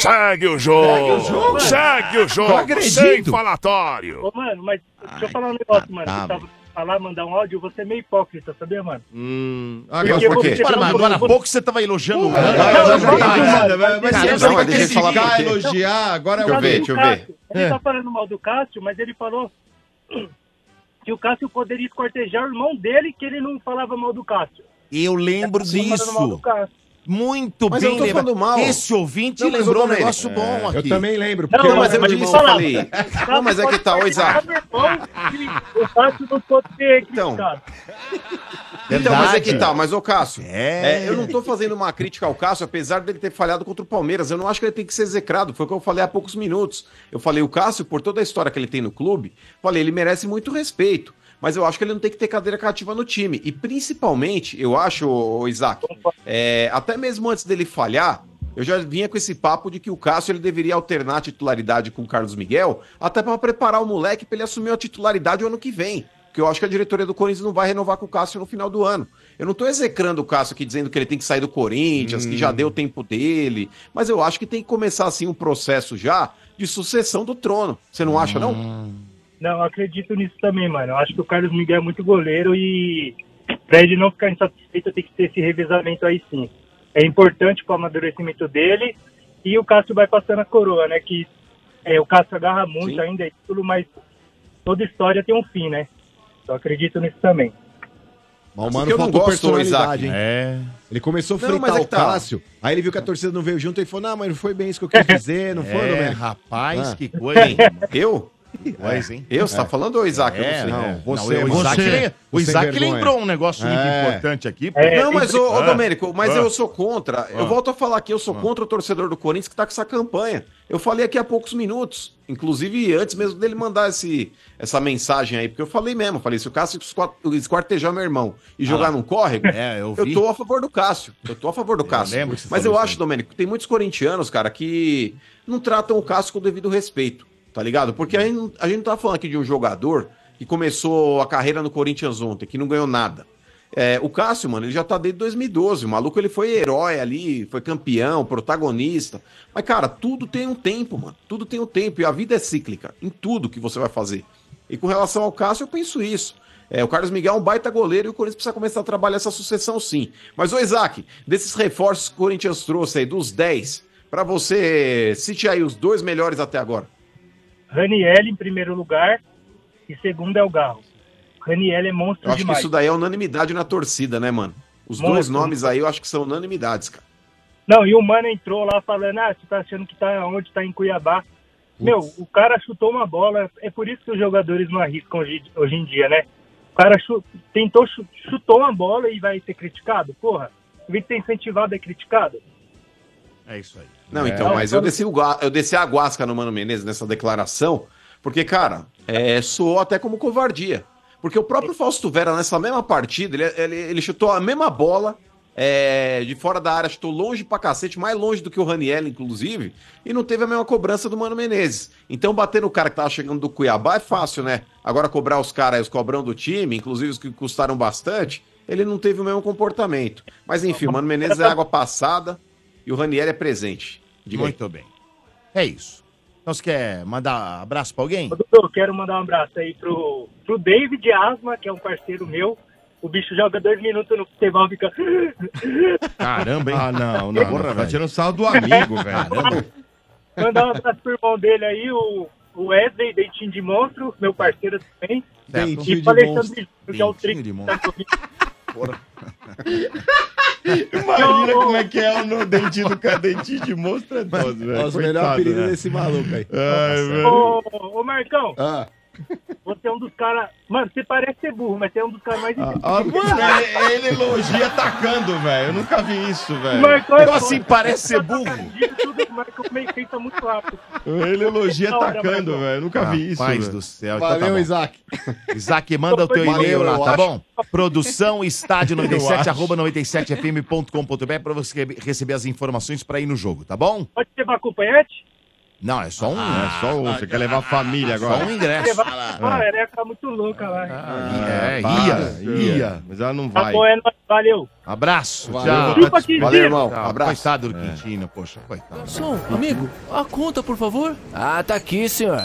Segue o jogo. Segue o jogo. Não acredito. Sem falatório. Ô, mano, mas deixa eu falar um negócio, mano. tá, Você tava falar, mandar um áudio, você é meio hipócrita, sabia, mano? Hum, Porque por quê? você mas agora há pouco você tava elogiando o Não, cara. não, Agora não, já não, tá não, mas você deixa criticar, por quê. elogiar, agora Não, eu ver, deixa eu ver. Ele É. tá falando mal do Cássio, mas ele falou que o Cássio poderia escortejar o irmão dele, que ele não falava mal do Cássio. Eu lembro falando mal do disso. Muito Mas bem eu tô lembrado. falando mal. Esse ouvinte Não, mas, lembrou um negócio bom aqui. Eu também lembro. Não, mas eu- eu disse, eu falei. Não, mas é que tá, Isaac. O Cássio não pode ser Então. Então, mas é que tá, mas ô Cássio, É. é, eu não tô fazendo uma crítica ao Cássio, apesar dele ter falhado contra o Palmeiras. Eu não acho que ele tem que ser execrado. Foi o que eu falei há poucos minutos. Eu falei, o Cássio, por toda a história que ele tem no clube, falei, ele merece muito respeito. Mas eu acho que ele não tem que ter cadeira cativa no time. E principalmente, eu acho, ô Isaac, é, até mesmo antes dele falhar, eu já vinha com esse papo de que o Cássio ele deveria alternar a titularidade com o Carlos Miguel, até para preparar o moleque para ele assumir a titularidade o ano que vem. Porque eu acho que a diretoria do Corinthians não vai renovar com o Cássio no final do ano. Eu não tô execrando o Cássio aqui dizendo que ele tem que sair do Corinthians, que já deu o tempo dele. Mas eu acho que tem que começar assim um processo já de sucessão do trono. Você não acha, não? Não, eu acredito nisso também, mano. Eu acho que o Carlos Miguel é muito goleiro e pra ele não ficar insatisfeito tem que ter esse revezamento aí sim. É importante pro amadurecimento dele e o Cássio vai passando a coroa, né? Que é, o Cássio agarra muito ainda e tudo, mas toda história tem um fim, né? Eu acredito nisso também. Mas o Assim mano não faltou gosto, personalidade, Isaac. hein? É. Ele começou a Não, fritar mas é o tá. Cássio, aí ele viu que a torcida não veio junto e falou, não, mas não foi bem isso que eu quis <laughs> dizer, não foi, É, Domênico? rapaz, Ah. que coisa, hein? <laughs> Eu? Hein? Eu? Você tá falando ou Isaac? Eu É, não sei. não, você, não, o Isaac, você, o Isaac lembrou um negócio muito É. importante aqui. É, Não, mas, ô, ô Ah. Domênico, mas Ah. eu sou contra. Eu Ah. volto a falar aqui, eu sou contra o torcedor do Corinthians que tá com essa campanha. Eu falei aqui há poucos minutos. Inclusive, antes mesmo dele mandar esse, essa mensagem aí, porque eu falei mesmo, eu falei, se o Cássio esquart- esquartejar meu irmão e jogar num córrego, É, eu eu tô a favor do Cássio. Eu tô a favor do Cássio. você Mas eu acho. Domênico, que tem muitos corintianos, cara, que não tratam o Cássio com o devido respeito, tá ligado? Porque a gente, a gente não tá falando aqui de um jogador que começou a carreira no Corinthians ontem, que não ganhou nada. É, o Cássio, mano, ele já tá desde 2012. O maluco, ele foi herói ali, foi campeão, protagonista. Mas, cara, tudo tem um tempo, mano. Tudo tem um tempo. E a vida é cíclica em tudo que você vai fazer. E com relação ao Cássio, eu penso isso. É, o Carlos Miguel é um baita goleiro e o Corinthians precisa começar a trabalhar essa sucessão, sim. Mas, ô Isaac, desses reforços que o Corinthians trouxe aí, dos 10, pra você, cite aí os dois melhores até agora. Raniel em primeiro lugar e segundo é o Garro. Raniel é monstro Eu acho que demais. isso daí é unanimidade na torcida, né, mano? Os Monstro. dois nomes aí eu acho que são unanimidades, cara. Não, e o Mano entrou lá falando, ah, você tá achando que tá onde? Tá em Cuiabá. Meu, o cara chutou uma bola, é por isso que os jogadores não arriscam hoje, hoje em dia, né? O cara chu- tentou, chu- chutou uma bola e vai ser criticado? Porra, de ser incentivado, é criticado? É isso aí. Não, É. então, Não, mas eu então- desci, o, eu desci a guasca no Mano Menezes nessa declaração, porque, cara, é, soou até como covardia. Porque o próprio Fausto Vera, nessa mesma partida, ele, ele, ele chutou a mesma bola, é, de fora da área, chutou longe pra cacete, mais longe do que o Raniel, inclusive, e não teve a mesma cobrança do Mano Menezes. Então, bater no cara que tava chegando do Cuiabá é fácil, né? Agora, cobrar os caras, os cobrão do time, inclusive os que custaram bastante, ele não teve o mesmo comportamento. Mas, enfim, o Mano Menezes é água passada e o Raniel é presente. Diga aí. Muito bem. É isso. Então você quer mandar abraço pra alguém? Ô, eu quero mandar um abraço aí pro, pro David Asma, que é um parceiro meu, O bicho joga dois minutos no futebol e fica. Caramba, hein? Ah, não, não. Porra, tá velho. tirando sarro do amigo, velho. Caramba. Mandar um abraço pro irmão dele aí, o, o Wesley, Dentinho de Monstro, meu parceiro também. Dentinho e de o Alexandre que é o Trick. Ouvindo. Imagina como é que é o no dentinho do cara, dentinho de monstro é velho. Os melhores apelidos né? desse maluco aí. Ai. Ô, ô, Marcão, Ah. Você é um dos caras. Mano, você parece ser burro, mas você é um dos caras mais Ah, mano, ele, ele elogia atacando, velho. Eu nunca vi isso, velho. É Como assim parece ser burro? tudo, o Marcão meio pensa muito rápido. Ele elogia atacando, velho. Eu nunca vi isso. Velho. do céu. então Valeu, tá bom. Isaac. Isaac, manda o teu e-mail lá, tá bom? Produção estádio Eu 97 acho. arroba 97fm.com.br pra você receber as informações pra ir no jogo, tá bom? Pode levar acompanhante? Não, é só um. É só um. Você quer levar a família agora? Só um ingresso. Ah, ela ia ficar muito louca lá. É, para, ia, ia. Mas ela não Tá vai. bom, é nóis, valeu. Abraço, Valeu, tchau. Valeu, filho. irmão. Tchau. Abraço. Coitado do Quintino, poxa, coitado. Garçom, amigo, a conta, por favor. Ah, tá aqui, senhor.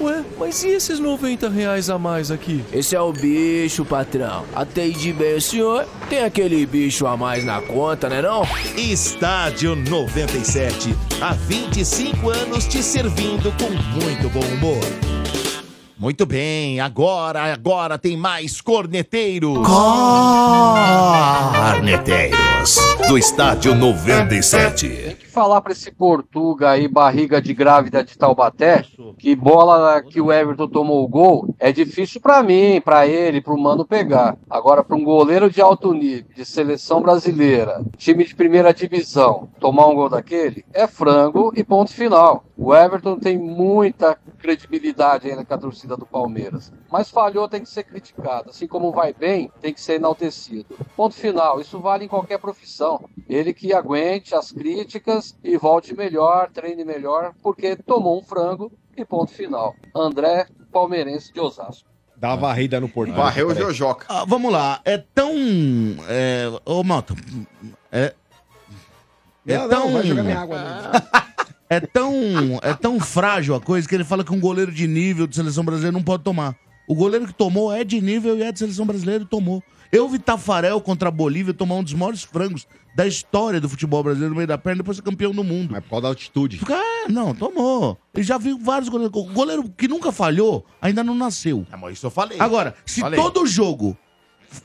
Ué, mas e esses 90 reais a mais aqui? Esse é o bicho, patrão. Atende bem o senhor. Tem aquele bicho a mais na conta, né não? Estádio 97. Há 25 anos te servindo com muito bom humor. Muito bem, agora, agora tem mais corneteiro. Corneteiros do Estádio 97. Falar pra esse Portuga aí, barriga de grávida de Taubaté, que bola que o Everton tomou o gol, é difícil pra mim, pra ele, pro Mano pegar. Agora, pra um goleiro de alto nível, de seleção brasileira, time de primeira divisão, tomar um gol daquele, é frango e ponto final. O Everton tem muita credibilidade ainda com a torcida do Palmeiras. Mas falhou, tem que ser criticado. Assim como vai bem, tem que ser enaltecido. Ponto final. Isso vale em qualquer profissão. Ele que aguente as críticas e volte melhor, treine melhor, porque tomou um frango e ponto final. André, palmeirense de Osasco. Dá uma varrida no portão. Varreu o. Jojoca. Ah, vamos lá, é tão. É, ô, Mota. É, é Não, tão. não, vai jogar minha água. <laughs> É tão, é tão frágil a coisa que ele fala que um goleiro de nível de seleção brasileira não pode tomar. O goleiro que tomou é de nível e é de seleção brasileira e tomou. Eu vi Tafarel contra a Bolívia tomar um dos maiores frangos da história do futebol brasileiro no meio da perna e depois ser campeão do mundo. Mas por causa da altitude. É, não, tomou. E já vi vários goleiros. O goleiro que nunca falhou ainda não nasceu. É, mas isso eu falei. Agora, se Falei. todo jogo,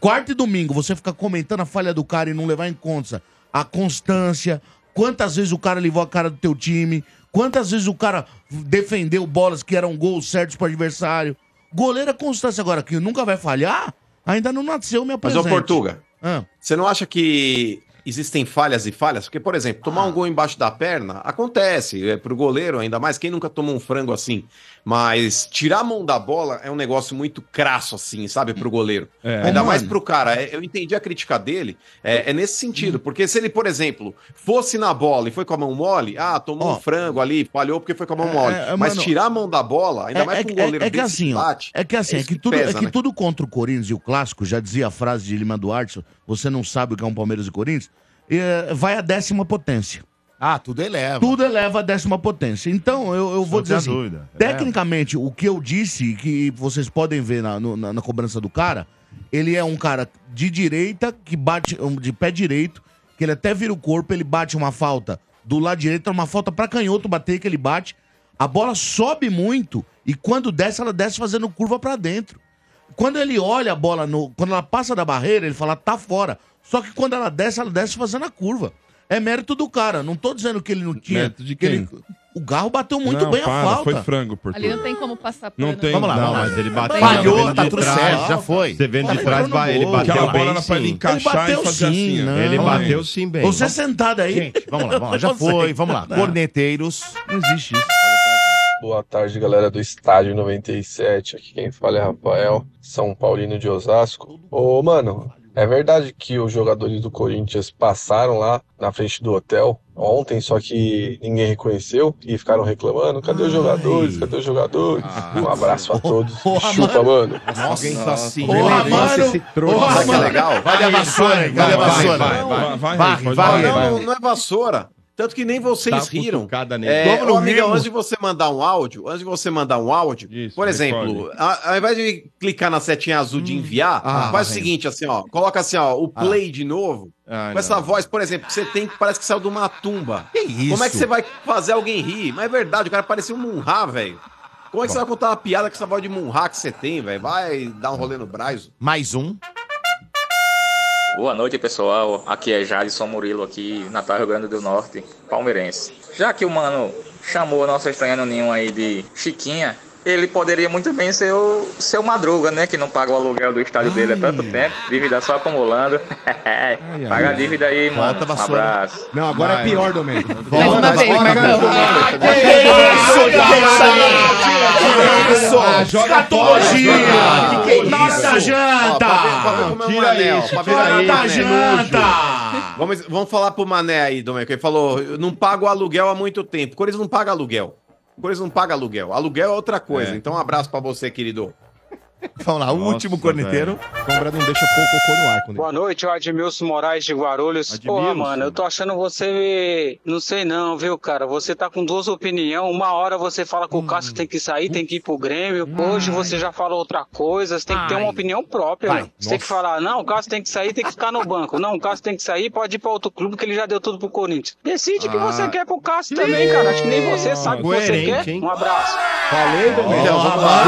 quarta e domingo, você ficar comentando a falha do cara e não levar em conta a constância, quantas vezes o cara levou a cara do teu time, quantas vezes o cara defendeu bolas que eram gols certos pro adversário. Goleiro é constância. Agora, que nunca vai falhar, ainda não nasceu minha Mas, presente. ô Portuga, Ah. você não acha que existem falhas e falhas? Porque, por exemplo, tomar um gol embaixo da perna acontece. É pro goleiro, ainda mais. Quem nunca tomou um frango assim? Mas tirar a mão da bola é um negócio muito crasso, assim, sabe, pro goleiro. É. Ainda Ô, mais mano. pro cara. É, Eu entendi a crítica dele. É, é nesse sentido. Porque se ele, por exemplo, fosse na bola e foi com a mão mole, ah, tomou Ó. um frango ali, falhou porque foi com a mão mole. é, Mas mano, tirar a mão da bola, ainda mais é, pro é- goleiro é que assim, bate, é que assim, é que, que tudo, pesa, é que né? tudo contra o Corinthians e o clássico, já dizia a frase de Lima Duarte, você não sabe o que é um Palmeiras e Corinthians, é, vai a décima potência. Ah, tudo eleva. Tudo eleva a décima potência. Então, eu, eu vou Não dizer assim, dúvida. É. tecnicamente, o que eu disse, que vocês podem ver na, no- na, na cobrança do cara, ele é um cara de direita, que bate, um, de pé direito, que ele até vira o corpo, ele bate uma falta do lado direito, é uma falta pra canhoto bater, que ele bate, a bola sobe muito, e quando desce, ela desce fazendo curva pra dentro. Quando ele olha a bola, no, quando ela passa da barreira, ele fala, tá fora. Só que quando ela desce, ela desce fazendo a curva. É mérito do cara. Não tô dizendo que ele não tinha. Mérito de que quem? ele- o Garro bateu muito Não, bem para, a falta. Foi frango, Ali Portugal. não tem como passar Não pano. tem. Vamos lá, não. Mas ele bateu. Falhou, tá tudo trás. certo, já foi. Você vendo de trás, no ele bateu Aquela bola bem pra ele sim. Ele bateu e fazer sim, assim? Ele bateu sim bem. Você sentado aí. Gente, vamos lá, vamos lá. Já foi, vamos lá. Não. Corneteiros. Não existe isso. Boa tarde, galera do Estádio 97. Aqui quem fala é Rafael, São Paulino de Osasco. Ô, mano, é verdade que os jogadores do Corinthians passaram lá na frente do hotel ontem, só que ninguém reconheceu e ficaram reclamando. Cadê os jogadores? Cadê os jogadores? Um abraço a todos. Porra, Chupa, mano. Nossa, Nossa, senhora. Porra, Nossa, mano. esse trouxa. Porra, Sabe o que é mano. legal? Vai a vassoura aí, cadê a Vai, vassoura? vai, vai, vai, Varre, pode varre, vai. vai. Não, não é vassoura. Tanto que nem vocês uma riram. É, ô, amigão, rimos? antes de você mandar um áudio, antes de você mandar um áudio, por exemplo, a- ao invés de clicar na setinha azul de enviar, Ah, faz o vai. seguinte, assim, ó, coloca assim, ó, o play de novo, Ah, com não. essa voz, por exemplo, que você tem que parece que saiu de uma tumba. isso? Como é que você vai fazer alguém rir? Mas é verdade, o cara parecia um Munhá, velho. Como é que você vai contar uma piada com essa voz de Munhá que você tem, velho? Vai dar um rolê no Braiso. Mais um. Boa noite, pessoal. Aqui é Jadson Murilo, aqui, Natal, Rio Grande do Norte, palmeirense. Já que o mano chamou a nossa estranha no ninho aí de Chiquinha, ele poderia muito bem ser o seu Madruga, né? Que não paga o aluguel do estádio dele há tanto tempo, dívida só acumulando. <laughs> paga a dívida aí, mano. Volta, Um abraço. Não, agora Vai. é pior, Domênico. Mais uma vez, Marcão. isso? Ah, joga Escatologia! Que que é Nada isso? janta! É Tira isso, tira é isso, Mané. janta! Vamos, vamos falar pro Mané aí, Domenico. Ele falou: não pago aluguel há muito tempo. O Corinthians não paga aluguel. Corinthians não paga aluguel. Aluguel é outra coisa. Então, um abraço pra você, querido. Vamos lá, o último corneteiro. Sombra não deixa pouco cocô no ar. Quando Boa noite, o Admilson Moraes de Guarulhos. Porra, mano, eu tô achando você. Não sei não, viu, cara? Você tá com duas opiniões. Uma hora você fala que o Cássio tem que sair, tem que ir pro Grêmio. Hoje você já falou outra coisa. Você tem que ter uma opinião própria, Vai. mano. Você tem que falar, não, o Cássio tem que sair, tem que ficar no banco. Não, o Cássio tem que sair, pode ir pra outro clube que ele já deu tudo pro Corinthians. Decide o que Ah. você quer pro Cássio também, cara. Acho que nem você sabe o que você quer. hein? Um abraço. Falei, Então, vamos lá.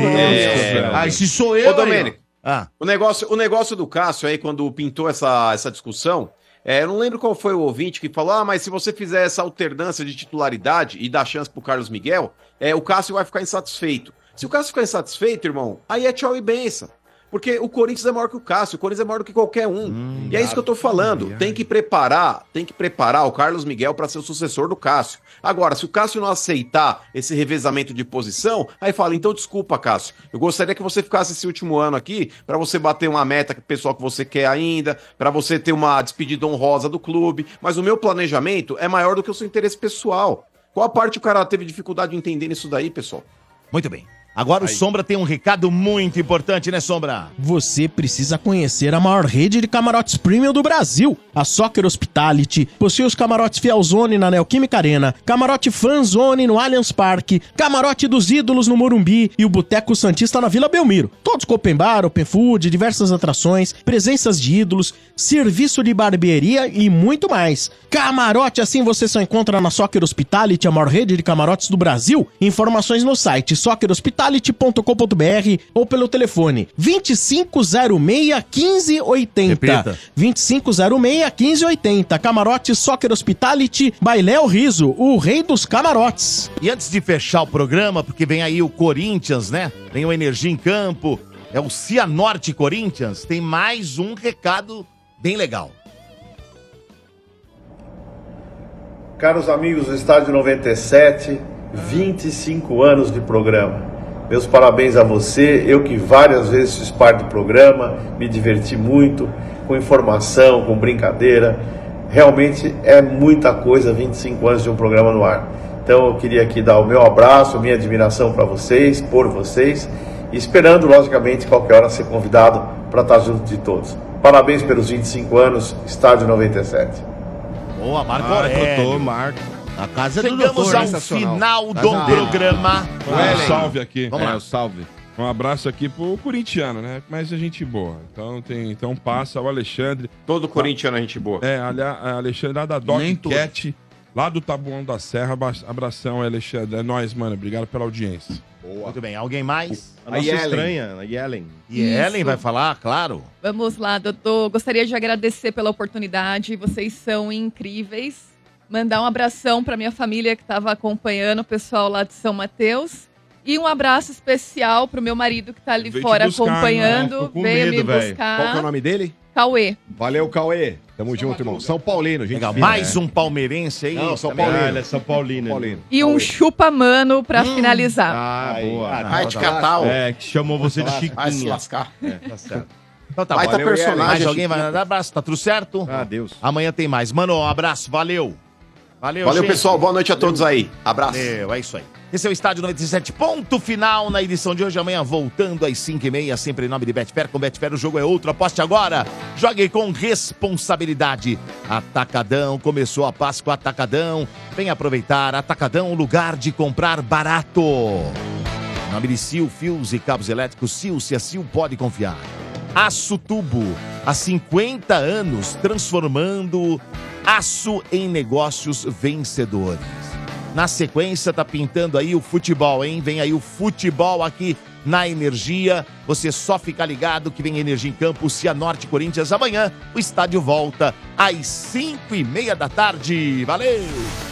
Deus. Ah, se sou eu, Ô, Domênico. Ah. O, negócio, o negócio do Cássio aí, quando pintou essa, essa discussão, é, eu não lembro qual foi o ouvinte que falou: ah, mas se você fizer essa alternância de titularidade e dar chance pro Carlos Miguel, é, o Cássio vai ficar insatisfeito. Se o Cássio ficar insatisfeito, irmão, aí é tchau e benção. Porque o Corinthians é maior que o Cássio, o Corinthians é maior do que qualquer um. e é isso que eu tô falando. Tem que preparar, tem que preparar o Carlos Miguel para ser o sucessor do Cássio. Agora, se o Cássio não aceitar esse revezamento de posição, aí fala: então desculpa, Cássio. Eu gostaria que você ficasse esse último ano aqui para você bater uma meta pessoal que você quer ainda, para você ter uma despedida honrosa do clube. Mas o meu planejamento é maior do que o seu interesse pessoal. Qual a parte o cara teve dificuldade de entender nisso daí, pessoal? Muito bem. Agora o Sombra tem um recado muito importante, né, Sombra? Você precisa conhecer a maior rede de camarotes premium do Brasil. A Soccer Hospitality possui os camarotes Fielzone na Neoquímica Arena, camarote Fanzone no Allianz Parque, camarote dos Ídolos no Morumbi e o Boteco Santista na Vila Belmiro. Todos com open bar, open food, diversas atrações, presenças de ídolos, serviço de barbearia e muito mais. Camarote assim você só encontra na Soccer Hospitality, a maior rede de camarotes do Brasil. Informações no site soccerhospitality.com.br ou pelo telefone 2506-1580. Repita. 2506-1580. Camarote Soccer Hospitality, Bailéu Riso, o rei dos camarotes. E antes de fechar o programa, porque vem aí o Corinthians, né? Tem o Energia em Campo, é o Cianorte Corinthians, tem mais um recado bem legal. Caros amigos do Estádio 97, 25 anos de programa. Meus parabéns a você, eu que várias vezes fiz parte do programa, me diverti muito com informação, com brincadeira. Realmente é muita coisa 25 anos de um programa no ar. Então eu queria aqui dar o meu abraço, a minha admiração para vocês, por vocês, e esperando, logicamente, qualquer hora ser convidado para estar junto de todos. Parabéns pelos 25 anos, Estádio 97. Boa, Marco Ah, Aurélio. doutor, Marco. A casa Chegamos ao final do Ah, programa. Um salve aqui. Vamos lá. É, o salve. Um abraço aqui pro corintiano, né? Mas é gente boa. Então, tem, então passa o Alexandre. Todo corintiano é gente boa. É, ali- a Alexandre lá da Dog Nem. Cat, lá do Tabuão da Serra. Abra- Abração, Alexandre. É nóis, mano. Obrigado pela audiência. Muito bem, alguém mais? A nossa estranha, a Yellen. E Ellen vai falar, claro. Vamos lá, doutor. Gostaria de agradecer pela oportunidade. Vocês são incríveis. Mandar um abração para minha família que estava acompanhando, o pessoal lá de São Mateus. E um abraço especial para o meu marido que está ali Veio fora buscar, né? acompanhando. Com veio medo, me velho. buscar. Qual que é o nome dele? Cauê. Valeu, Cauê. Tamo junto, irmão. São Paulino, gente. Legal, mais né? um palmeirense aí. Não, São. Paulino. Ah, é São Paulino. Paulino. E um chupa-mano para finalizar. Ah, boa. Vai te catar, ó. É, que chamou você de Vai se lascar. É, tá certo. <laughs> Então tá Baita bom. personagem, Mais alguém Chiquinho. vai mandar abraço? Tá tudo certo? Ah, Deus. Amanhã tem mais. Mano, um abraço, valeu. Valeu, Valeu, gente. pessoal. Boa noite a todos aí. Abraço. Valeu, é isso aí. Esse é o Estádio 97, ponto final na edição de hoje. Amanhã, voltando às 5h30, sempre em nome de Betfair. Com Betfair, o jogo é outro. Aposte agora. Jogue com responsabilidade. Atacadão, começou a Páscoa Atacadão. Vem aproveitar. Atacadão, lugar de comprar barato. Em nome de Sil, fios e cabos elétricos, Sil, se a Sil pode confiar. Aço Tubo, há 50 anos, transformando aço em negócios vencedores. Na sequência, tá pintando aí o futebol, hein? Vem aí o futebol aqui na Energia. Você só fica ligado que vem Energia em Campo, Cianorte Corinthians. Amanhã o estádio volta às 5 e meia da tarde. Valeu!